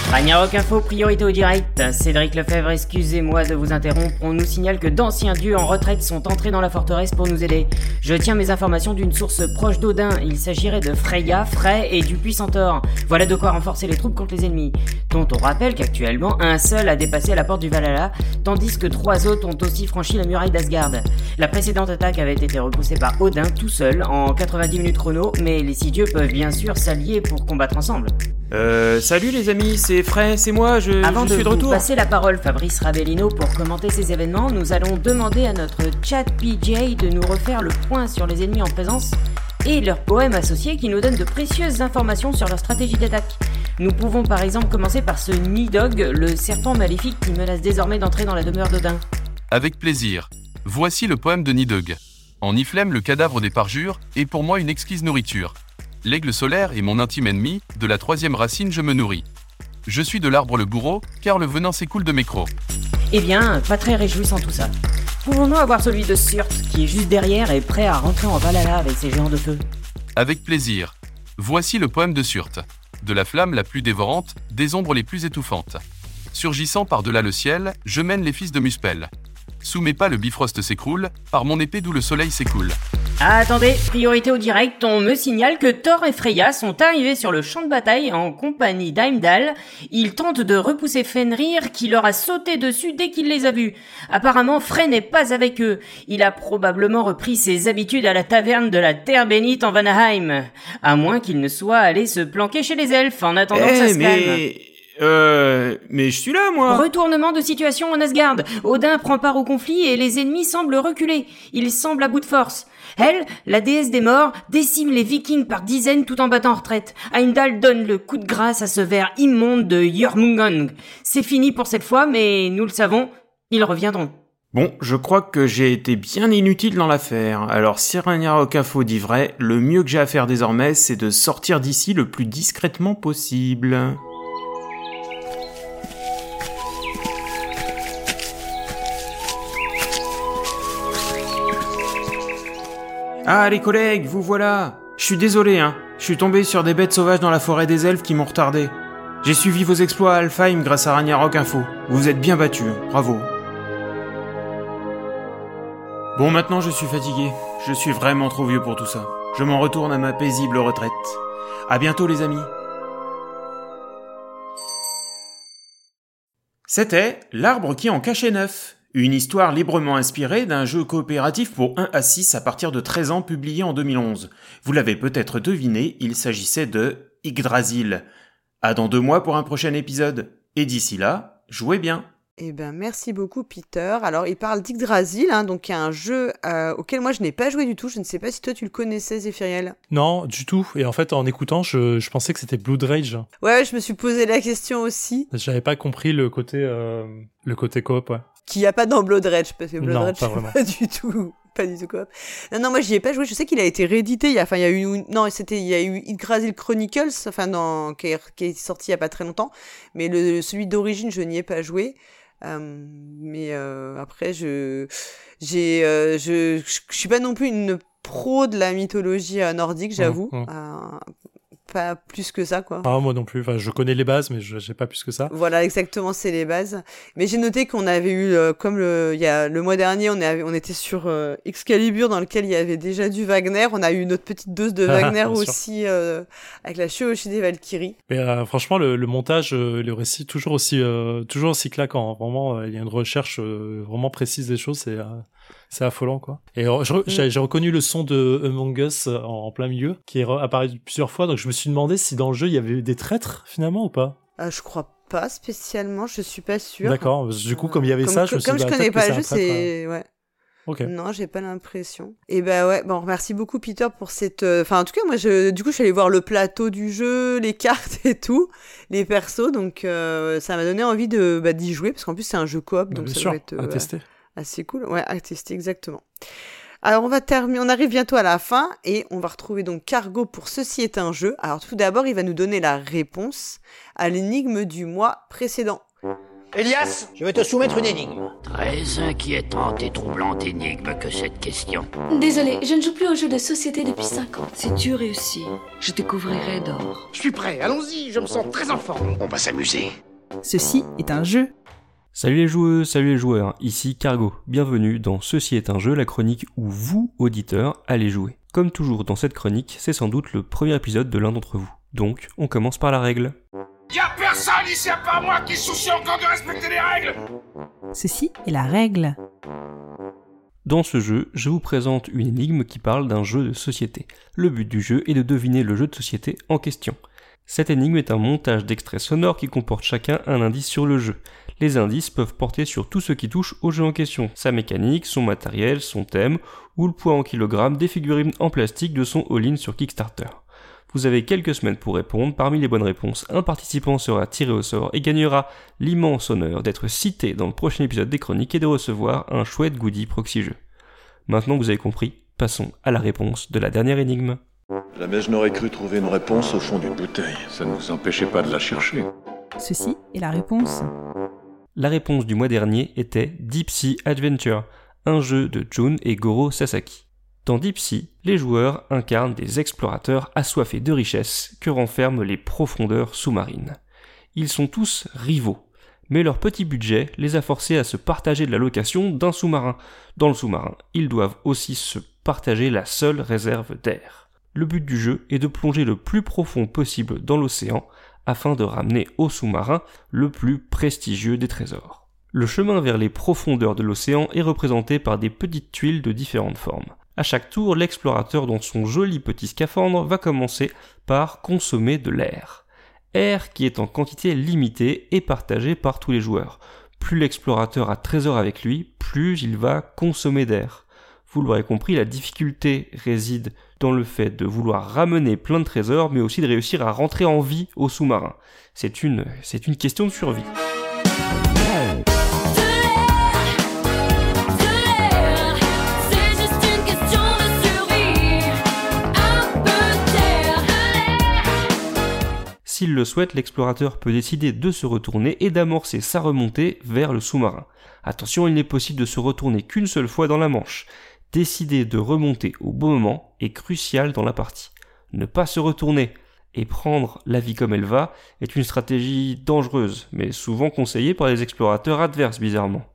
Ragnarok Info, priorité au direct. Cédric Lefebvre, excusez-moi de vous interrompre. On nous signale que d'anciens dieux en retraite sont entrés dans la forteresse pour nous aider. Je tiens mes informations d'une source proche d'Odin. Il s'agirait de Freya, Frey et du puissant Thor. Voilà de quoi renforcer les troupes contre les ennemis. Dont on rappelle qu'actuellement, un seul a dépassé la porte du Valhalla, tandis que trois autres ont aussi franchi la muraille d'Asgard. La précédente attaque avait été repoussée par Odin tout seul en 90 minutes chrono, mais les six dieux peuvent bien sûr s'allier pour combattre ensemble. Euh, salut les amis, c'est Frey, c'est moi, je, Avant je de suis de vous retour. passer la parole, Fabrice Ravellino, pour commenter ces événements, nous allons demander à notre chat PJ de nous refaire le point sur les ennemis en présence et leurs poèmes associés qui nous donnent de précieuses informations sur leur stratégie d'attaque. Nous pouvons par exemple commencer par ce Nidog, le serpent maléfique qui menace désormais d'entrer dans la demeure d'Odin. Avec plaisir. Voici le poème de Nidog. En Iflem, le cadavre des parjures est pour moi une exquise nourriture. L'aigle solaire est mon intime ennemi, de la troisième racine je me nourris. Je suis de l'arbre le bourreau, car le venin s'écoule de mes crocs. Eh bien, pas très réjouissant tout ça. Pouvons-nous avoir celui de Surt, qui est juste derrière et prêt à rentrer en Valhalla avec ses géants de feu? Avec plaisir. Voici le poème de Surt. De la flamme la plus dévorante, des ombres les plus étouffantes. Surgissant par-delà le ciel, je mène les fils de Muspel. Sous mes pas le bifrost s'écroule, par mon épée d'où le soleil s'écoule. Ah, attendez, priorité au direct, on me signale que Thor et Freya sont arrivés sur le champ de bataille en compagnie d'Heimdall. Ils tentent de repousser Fenrir qui leur a sauté dessus dès qu'il les a vus. Apparemment, Frey n'est pas avec eux. Il a probablement repris ses habitudes à la taverne de la Terre Bénite en Vanaheim. À moins qu'il ne soit allé se planquer chez les elfes en attendant que ça Eh, calme. Euh... Mais je suis là, moi Retournement de situation en Asgard. Odin prend part au conflit et les ennemis semblent reculer. Ils semblent à bout de force. Elle, la déesse des morts, décime les vikings par dizaines tout en battant en retraite. Heimdall donne le coup de grâce à ce ver immonde de Jormungand. C'est fini pour cette fois, mais nous le savons, ils reviendront. Bon, je crois que j'ai été bien inutile dans l'affaire. Alors, si Ragnarok Info dit vrai, le mieux que j'ai à faire désormais, c'est de sortir d'ici le plus discrètement possible. Ah, les collègues, vous voilà Je suis désolé, hein. Je suis tombé sur des bêtes sauvages dans la forêt des elfes qui m'ont retardé. J'ai suivi vos exploits à Alfheim grâce à Ragnarok Info. Vous vous êtes bien battus, bravo. Bon, maintenant je suis fatigué. Je suis vraiment trop vieux pour tout ça. Je m'en retourne à ma paisible retraite. À bientôt les amis. C'était L'arbre qui en cachait neuf, une histoire librement inspirée d'un jeu coopératif pour 1 à 6 à partir de 13 ans publié en 2011. Vous l'avez peut-être deviné, il s'agissait de Yggdrasil. À dans deux mois pour un prochain épisode. Et d'ici là, jouez bien. Eh ben, merci beaucoup, Peter. Alors, il parle d'Yggdrasil, hein, donc il y a un jeu euh, auquel moi je n'ai pas joué du tout. Je ne sais pas si toi tu le connaissais, Zéphiriel. Non, du tout. Et en fait, en écoutant, je, je pensais que c'était Blood Rage. Ouais, je me suis posé la question aussi. J'avais pas compris le côté, euh, le côté coop, ouais. Qu'il n'y a pas dans Blood Rage, parce que Blood Non, Rage, pas c'est vraiment. pas du tout, pas du tout coop. Non, non, moi j'y ai pas joué. Je sais qu'il a été réédité. Il y a, enfin, il y a eu, non, c'était, il y a eu Yggdrasil Chronicles, enfin, dans, qui est, qui est sorti il y a pas très longtemps. Mais le, celui d'origine, je n'y ai pas joué. Euh, mais euh, après, je, j'ai, euh, je, je, je suis pas non plus une pro de la mythologie euh, nordique, j'avoue. Mhm. Euh, pas plus que ça, quoi. Ah, moi non plus. Enfin, je connais les bases, mais je j'ai pas plus que ça. Voilà, exactement, c'est les bases. Mais j'ai noté qu'on avait eu, euh, comme le, il y a, le mois dernier, on, est, on était sur euh, Excalibur, dans lequel il y avait déjà du Wagner. On a eu notre petite dose de Ah, Wagner aussi euh, avec la chevauchée des Valkyries. Mais euh, franchement, le, le montage, euh, le récit, toujours aussi, euh, toujours aussi claquant. Vraiment, euh, il y a une recherche euh, vraiment précise des choses. C'est, euh, c'est affolant, quoi. Et re- j'ai, reconnu le son de Among Us en, plein milieu, qui est apparu plusieurs fois. Donc je me suis demandé si dans le jeu il y avait des traîtres finalement ou pas. Euh, je crois pas spécialement, je suis pas sûre. D'accord. Du coup, comme il y avait Comme, ça, je me comme suis dit, je bah, connais pas le jeu, c'est ouais. Ok. Non, j'ai pas l'impression. Et ben ouais, bon, merci beaucoup Peter pour cette. euh, Enfin, en tout cas, moi, je, du coup, je suis allée voir le plateau du jeu, les cartes et tout, les persos, donc euh, ça m'a donné envie de bah, d'y jouer parce qu'en plus c'est un jeu coop, Bah, donc ça sûr, doit être à euh, tester. Assez cool. Ouais, à tester exactement. Alors on va terminer, on arrive bientôt à la fin et on va retrouver donc Cargo pour Ceci est un jeu. Alors tout d'abord, il va nous donner la réponse à l'énigme du mois précédent. Elias, je vais te soumettre une énigme. Très inquiétante et troublante énigme que cette question. Désolé, je ne joue plus aux jeux de société depuis 5 ans. Si tu réussis, je te couvrirai d'or. Je suis prêt, allons-y, je me sens très en forme. On va s'amuser. Ceci est un jeu. Salut les joueuses, salut les joueurs, ici Cargo. Bienvenue dans Ceci est un jeu, la chronique où vous, auditeurs, allez jouer. Comme toujours dans cette chronique, c'est sans doute le premier épisode de l'un d'entre vous. Donc, on commence par la règle. Y'a personne ici à part moi qui soucie encore de respecter les règles Ceci est la règle. Dans ce jeu, je vous présente une énigme qui parle d'un jeu de société. Le but du jeu est de deviner le jeu de société en question. Cette énigme est un montage d'extraits sonores qui comporte chacun un indice sur le jeu. Les indices peuvent porter sur tout ce qui touche au jeu en question, sa mécanique, son matériel, son thème, ou le poids en kilogrammes des figurines en plastique de son all-in sur Kickstarter. Vous avez quelques semaines pour répondre. Parmi les bonnes réponses, un participant sera tiré au sort et gagnera l'immense honneur d'être cité dans le prochain épisode des chroniques et de recevoir un chouette goodie proxy jeu. Maintenant que vous avez compris, passons à la réponse de la dernière énigme. Jamais je n'aurais cru trouver une réponse au fond d'une bouteille. Ça ne nous empêchait pas de la chercher. Ceci est la réponse. La réponse du mois dernier était Deep Sea Adventure, un jeu de Jun et Goro Sasaki. Dans Deep Sea, les joueurs incarnent des explorateurs assoiffés de richesses que renferment les profondeurs sous-marines. Ils sont tous rivaux, mais leur petit budget les a forcés à se partager de la location d'un sous-marin. Dans le sous-marin, ils doivent aussi se partager la seule réserve d'air. Le but du jeu est de plonger le plus profond possible dans l'océan afin de ramener au sous-marin le plus prestigieux des trésors. Le chemin vers les profondeurs de l'océan est représenté par des petites tuiles de différentes formes. À chaque tour, l'explorateur dans son joli petit scaphandre va commencer par consommer de l'air. Air qui est en quantité limitée et partagé par tous les joueurs. Plus l'explorateur a trésor avec lui, plus il va consommer d'air. Vous l'aurez compris, la difficulté réside dans le fait de vouloir ramener plein de trésors, mais aussi de réussir à rentrer en vie au sous-marin. C'est une, c'est une question de survie. S'il le souhaite, l'explorateur peut décider de se retourner et d'amorcer sa remontée vers le sous-marin. Attention, il n'est possible de se retourner qu'une seule fois dans la manche. Décider de remonter au bon moment est crucial dans la partie. Ne pas se retourner et prendre la vie comme elle va est une stratégie dangereuse, mais souvent conseillée par les explorateurs adverses bizarrement.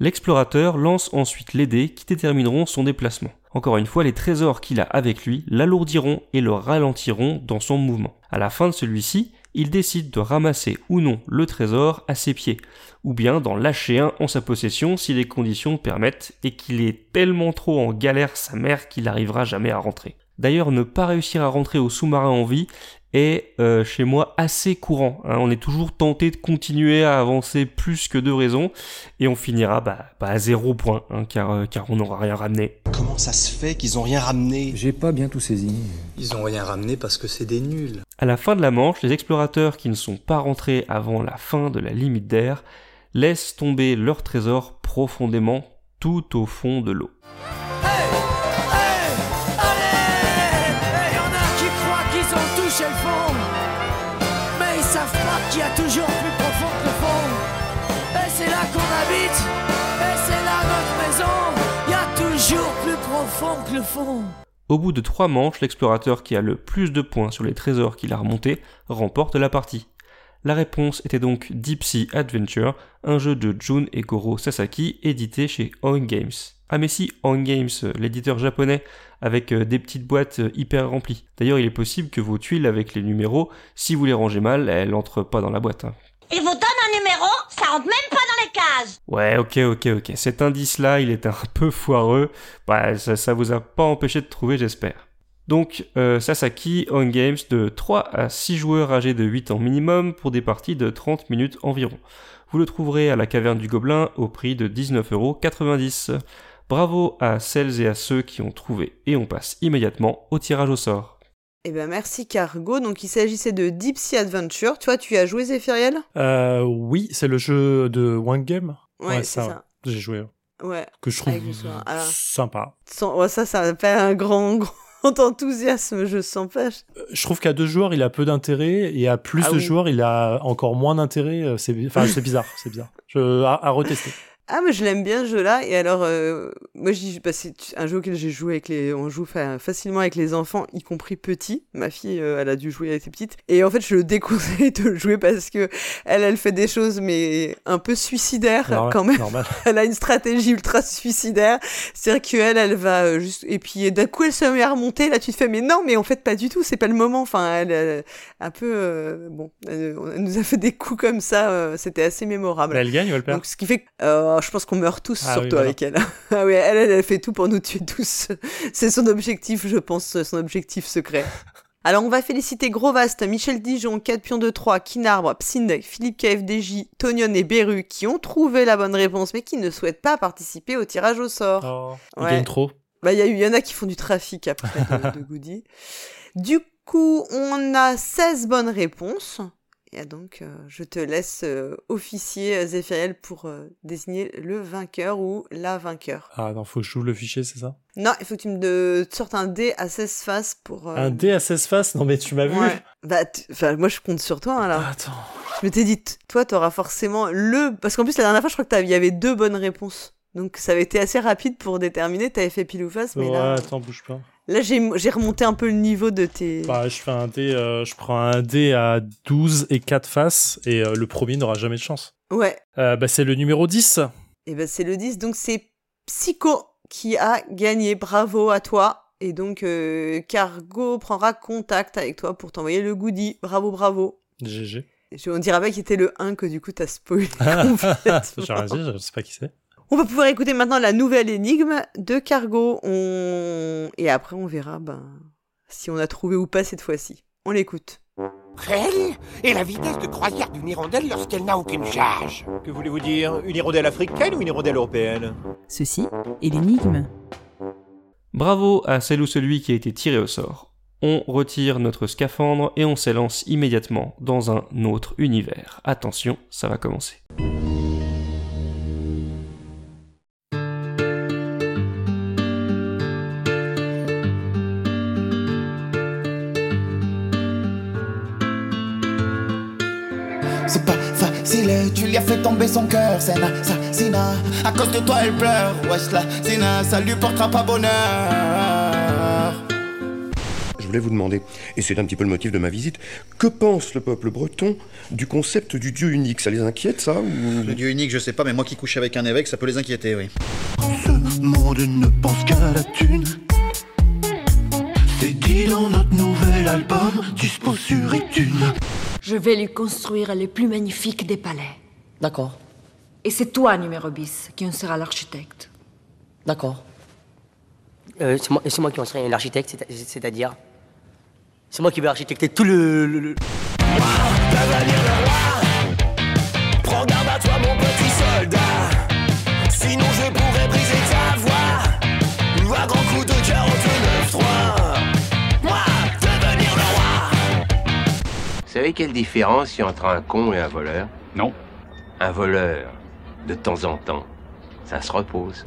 L'explorateur lance ensuite les dés qui détermineront son déplacement. Encore une fois, les trésors qu'il a avec lui l'alourdiront et le ralentiront dans son mouvement. À la fin de celui-ci, il décide de ramasser ou non le trésor à ses pieds, ou bien d'en lâcher un en sa possession si les conditions permettent et qu'il est tellement trop en galère sa mère qu'il n'arrivera jamais à rentrer. D'ailleurs, ne pas réussir à rentrer au sous-marin en vie est euh, chez moi assez courant. Hein. On est toujours tenté de continuer à avancer plus que de raison et on finira bah, bah à zéro point hein, car, euh, car on n'aura rien ramené. Comment ça se fait qu'ils ont rien ramené? J'ai pas bien tout saisi. Ils ont rien ramené parce que c'est des nuls. À la fin de la manche, les explorateurs qui ne sont pas rentrés avant la fin de la limite d'air laissent tomber leur trésor profondément tout au fond de l'eau. Le fond. Au bout de trois manches, l'explorateur qui a le plus de points sur les trésors qu'il a remontés remporte la partie. La réponse était donc Deep Sea Adventure, un jeu de Jun et Goro Sasaki édité chez On Games. Ah mais si, On Games, l'éditeur japonais, avec euh, des petites boîtes euh, hyper remplies. D'ailleurs, il est possible que vos tuiles avec les numéros, si vous les rangez mal, elles entrent pas dans la boîte. Hein. Il vous donne un numéro, ça rentre même pas dans Ouais, ok, ok, ok. Cet indice-là, il est un peu foireux. Bah, ça, ça vous a pas empêché de trouver, j'espère. Donc, euh, Sasaki On Games de 3 à 6 joueurs âgés de 8 ans minimum pour des parties de 30 minutes environ. Vous le trouverez à la caverne du Gobelin au prix de 19,90€. Bravo à celles et à ceux qui ont trouvé et on passe immédiatement au tirage au sort. Eh ben merci Cargo. Donc il s'agissait de Deep Sea Adventure. Toi, tu as joué Zéphiriel euh, Oui, c'est le jeu de One Game. Ouais, c'est ça. J'ai joué. Ouais. Que je trouve. Alors, sympa. sans- ouais, ça, ça n'a pas un grand, grand enthousiasme, je sens pas. Je trouve qu'à deux joueurs, il a peu d'intérêt et à plus Ah de oui. joueurs, il a encore moins d'intérêt. euh, C'est, enfin, c'est bizarre, c'est bizarre. Je, à, à retester. Ah, mais je l'aime bien ce jeu-là. Et alors, euh, moi, je dis, bah, c'est un jeu auquel j'ai joué avec les. On joue fa- facilement avec les enfants, y compris petits. Ma fille, euh, elle a dû jouer, elle était petite. Et en fait, je le déconseille de le jouer parce que elle, elle fait des choses, mais un peu suicidaires Normal- quand même. normal. Elle a une stratégie ultra suicidaire. C'est-à-dire qu'elle, elle va euh, juste. Et puis, d'un coup, elle se met à remonter. Là, tu te fais, mais non, mais en fait, pas du tout. C'est pas le moment. Enfin, elle, elle, un peu. euh, bon, elle, elle nous a fait des coups comme ça. euh, C'était assez mémorable. Mais elle gagne ou elle perd? Donc, ce qui fait que je pense qu'on meurt tous, Ah surtout oui, voilà. avec elle. ah oui, elle, elle, elle fait tout pour nous tuer tous. C'est son objectif, je pense, son objectif secret. Alors, on va féliciter Grovast, Michel Dijon, 4 pions de 3, Kinarbre, Psindek, Philippe KFDJ, Tonion et Beru qui ont trouvé la bonne réponse mais qui ne souhaitent pas participer au tirage au sort. Ils gagnent trop. Bah, il y, a eu- il y en a qui font du trafic après de, de goodies. Du coup, on a 16 bonnes réponses. Et donc, euh, je te laisse euh, officier, euh, Zéphiriel, pour euh, désigner le vainqueur ou la vainqueur. Ah non, faut que je joue le fichier, c'est ça? Non, il faut que tu me de- sortes un dé à 16 faces pour... Un dé à 16 faces? Non mais tu m'as vu Ouais. Bah, enfin, moi, je compte sur toi, hein, là. Attends. Je m'étais dit, toi, t'auras forcément le... Parce qu'en plus, la dernière fois, je crois que t'avais- il y avait deux bonnes réponses. Donc, ça avait été assez rapide pour déterminer. T'avais fait pile ou face, mais Ouais, là... attends, bouge pas. Là, j'ai j'ai remonté un peu le niveau de tes... Bah, je fais un dé, euh, je prends un dé à 12 et 4 faces et euh, le premier n'aura jamais de chance. Ouais. Euh, bah, c'est le numéro 10. Et ben c'est le 10, donc c'est Psycho qui a gagné. Bravo à toi. Et donc, Cargo prendra contact avec toi pour t'envoyer le goodie. Bravo, bravo. GG. Je- On dirait pas qu'il était le 1 que du coup t'as spoilé J'ai complètement. rien dit, je sais pas qui c'est. On va pouvoir écouter maintenant la nouvelle énigme de Cargo. On... Et après, on verra ben, si on a trouvé ou pas cette fois-ci. On l'écoute. Quelle est la vitesse de croisière d'une hirondelle lorsqu'elle n'a aucune charge Que voulez-vous dire Une hirondelle africaine ou une hirondelle européenne? Ceci est l'énigme. Bravo à celle ou celui qui a été tiré au sort. On retire notre scaphandre et on s'élance immédiatement dans un autre univers. Attention, ça va commencer. Tu lui as fait tomber son cœur, c'est un assassinat. À cause de toi, elle pleure, wesh la Sina, ça lui portera pas bonheur. Je voulais vous demander, et c'est un petit peu le motif de ma visite, que pense le peuple breton du concept du dieu unique? Ça les inquiète, ça ou... Le dieu unique, je sais pas, mais moi qui couche avec un évêque, ça peut les inquiéter, oui. Ce monde ne pense qu'à la thune. C'est dit dans notre nouvel album, dispo sur iTunes. Je vais lui construire le plus magnifique des palais. D'accord, Et c'est toi, numéro bis, qui en sera l'architecte. d'accord. Euh, c'est moi, c'est moi qui en serai l'architecte, c'est- c'est-à-dire? C'est moi qui vais architecter tout le... le- le- Prends garde à toi, mon petit soldat. Sinon, je savez quelle différence il y a entre un con et un voleur? Non. Un voleur, de temps en temps, ça se repose.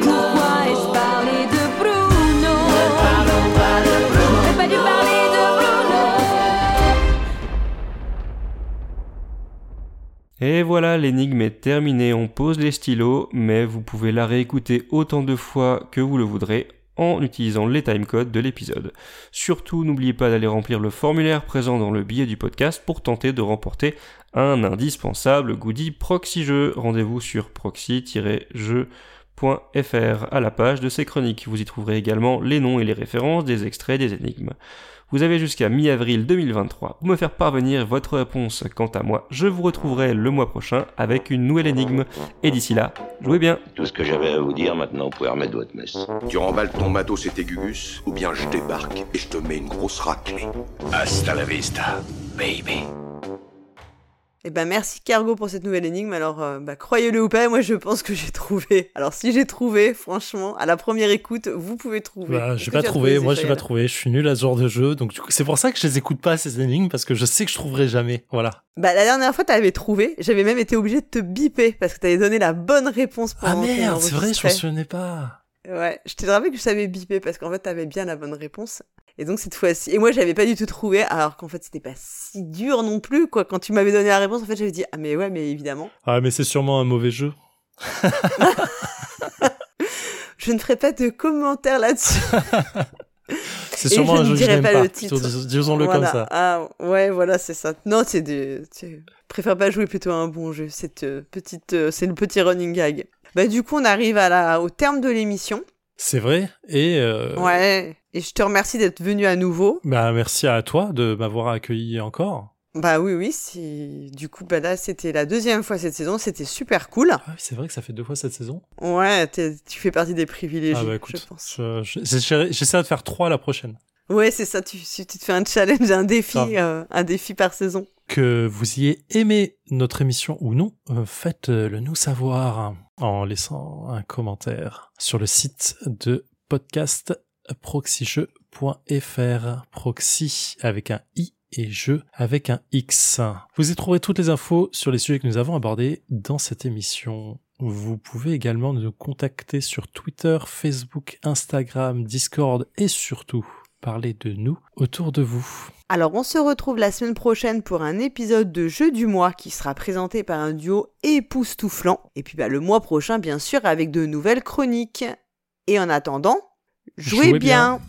Pourquoi ai-je parlé de Bruno? J'aurais pas dû parler de Bruno. Et voilà, l'énigme est terminée, on pose les stylos, mais vous pouvez la réécouter autant de fois que vous le voudrez en utilisant les timecodes de l'épisode. Surtout, n'oubliez pas d'aller remplir le formulaire présent dans le billet du podcast pour tenter de remporter un indispensable goodie proxy jeu. Rendez-vous sur proxy-jeu.fr à la page de ces chroniques. Vous y trouverez également les noms et les références des extraits des énigmes. Vous avez jusqu'à mi-avril 2023 pour me faire parvenir votre réponse. Quant à moi, je vous retrouverai le mois prochain avec une nouvelle énigme. Et d'ici là, jouez bien. Tout ce que j'avais à vous dire, maintenant, vous pouvez remettre votre messe. Tu remballes ton matos et tes gugus, ou bien je débarque et je te mets une grosse raclée. Hasta la vista, baby. Eh ben merci Cargo pour cette nouvelle énigme. Alors euh, bah, croyez-le ou pas, moi je pense que j'ai trouvé. Alors si j'ai trouvé, franchement, à la première écoute, vous pouvez trouver. Bah, j'ai pas trouvé, moi j'ai pas trouvé, je suis nul à ce genre de jeu, donc c'est pour ça que je les écoute pas ces énigmes parce que je sais que je trouverai jamais, voilà. Bah la dernière fois t'avais trouvé, j'avais même été obligé de te biper parce que t'avais donné la bonne réponse Ah pendant qu'on merde, c'est vrai, je me souvenais pas. Ouais, je t'ai rappelé que je savais biper parce qu'en fait t'avais bien la bonne réponse. Et donc cette fois-ci, et moi j'avais pas du tout trouvé, alors qu'en fait c'était pas si dur non plus quoi. Quand tu m'avais donné la réponse, en fait j'avais dit ah mais ouais mais évidemment. Ah mais c'est sûrement un mauvais jeu. Je ne ferai pas de commentaires là-dessus. C'est sûrement je un ne jeu que je dirai pas pas, le titre. dis- disons-le comme ça. Ah ouais, voilà, c'est ça. Non, c'est des. tu préfères pas jouer plutôt à un bon jeu. Cette euh, petite, euh, c'est le petit running gag. Bah du coup, on arrive à la, au terme de l'émission. C'est vrai, et euh, Ouais. Et je te remercie d'être venu à nouveau. bah merci à toi de m'avoir accueilli encore. Bah oui, oui. Du coup, bah là, c'était la deuxième fois cette saison. C'était super cool. Ah c'est vrai que ça fait deux fois cette saison. Ouais, t'es- tu fais partie des privilégiés. ah bah je pense. je- je- j'essaierai j'essaierai de faire trois la prochaine. Ouais, c'est ça. Tu, tu te fais un challenge, un défi, Grave. euh, un défi par saison. Que vous ayez aimé notre émission ou non, euh, faites-le nous savoir en laissant un commentaire sur le site de podcast proxyjeu.fr. Proxy avec un i et jeu avec un x. Vous y trouverez toutes les infos sur les sujets que nous avons abordés dans cette émission. Vous pouvez également nous contacter sur Twitter, Facebook, Instagram, Discord et surtout parler de nous autour de vous. Alors on se retrouve la semaine prochaine pour un épisode de Jeu du mois qui sera présenté par un duo époustouflant. Et puis bah, le mois prochain bien sûr avec de nouvelles chroniques. Et en attendant, jouez, Jouez bien. bien.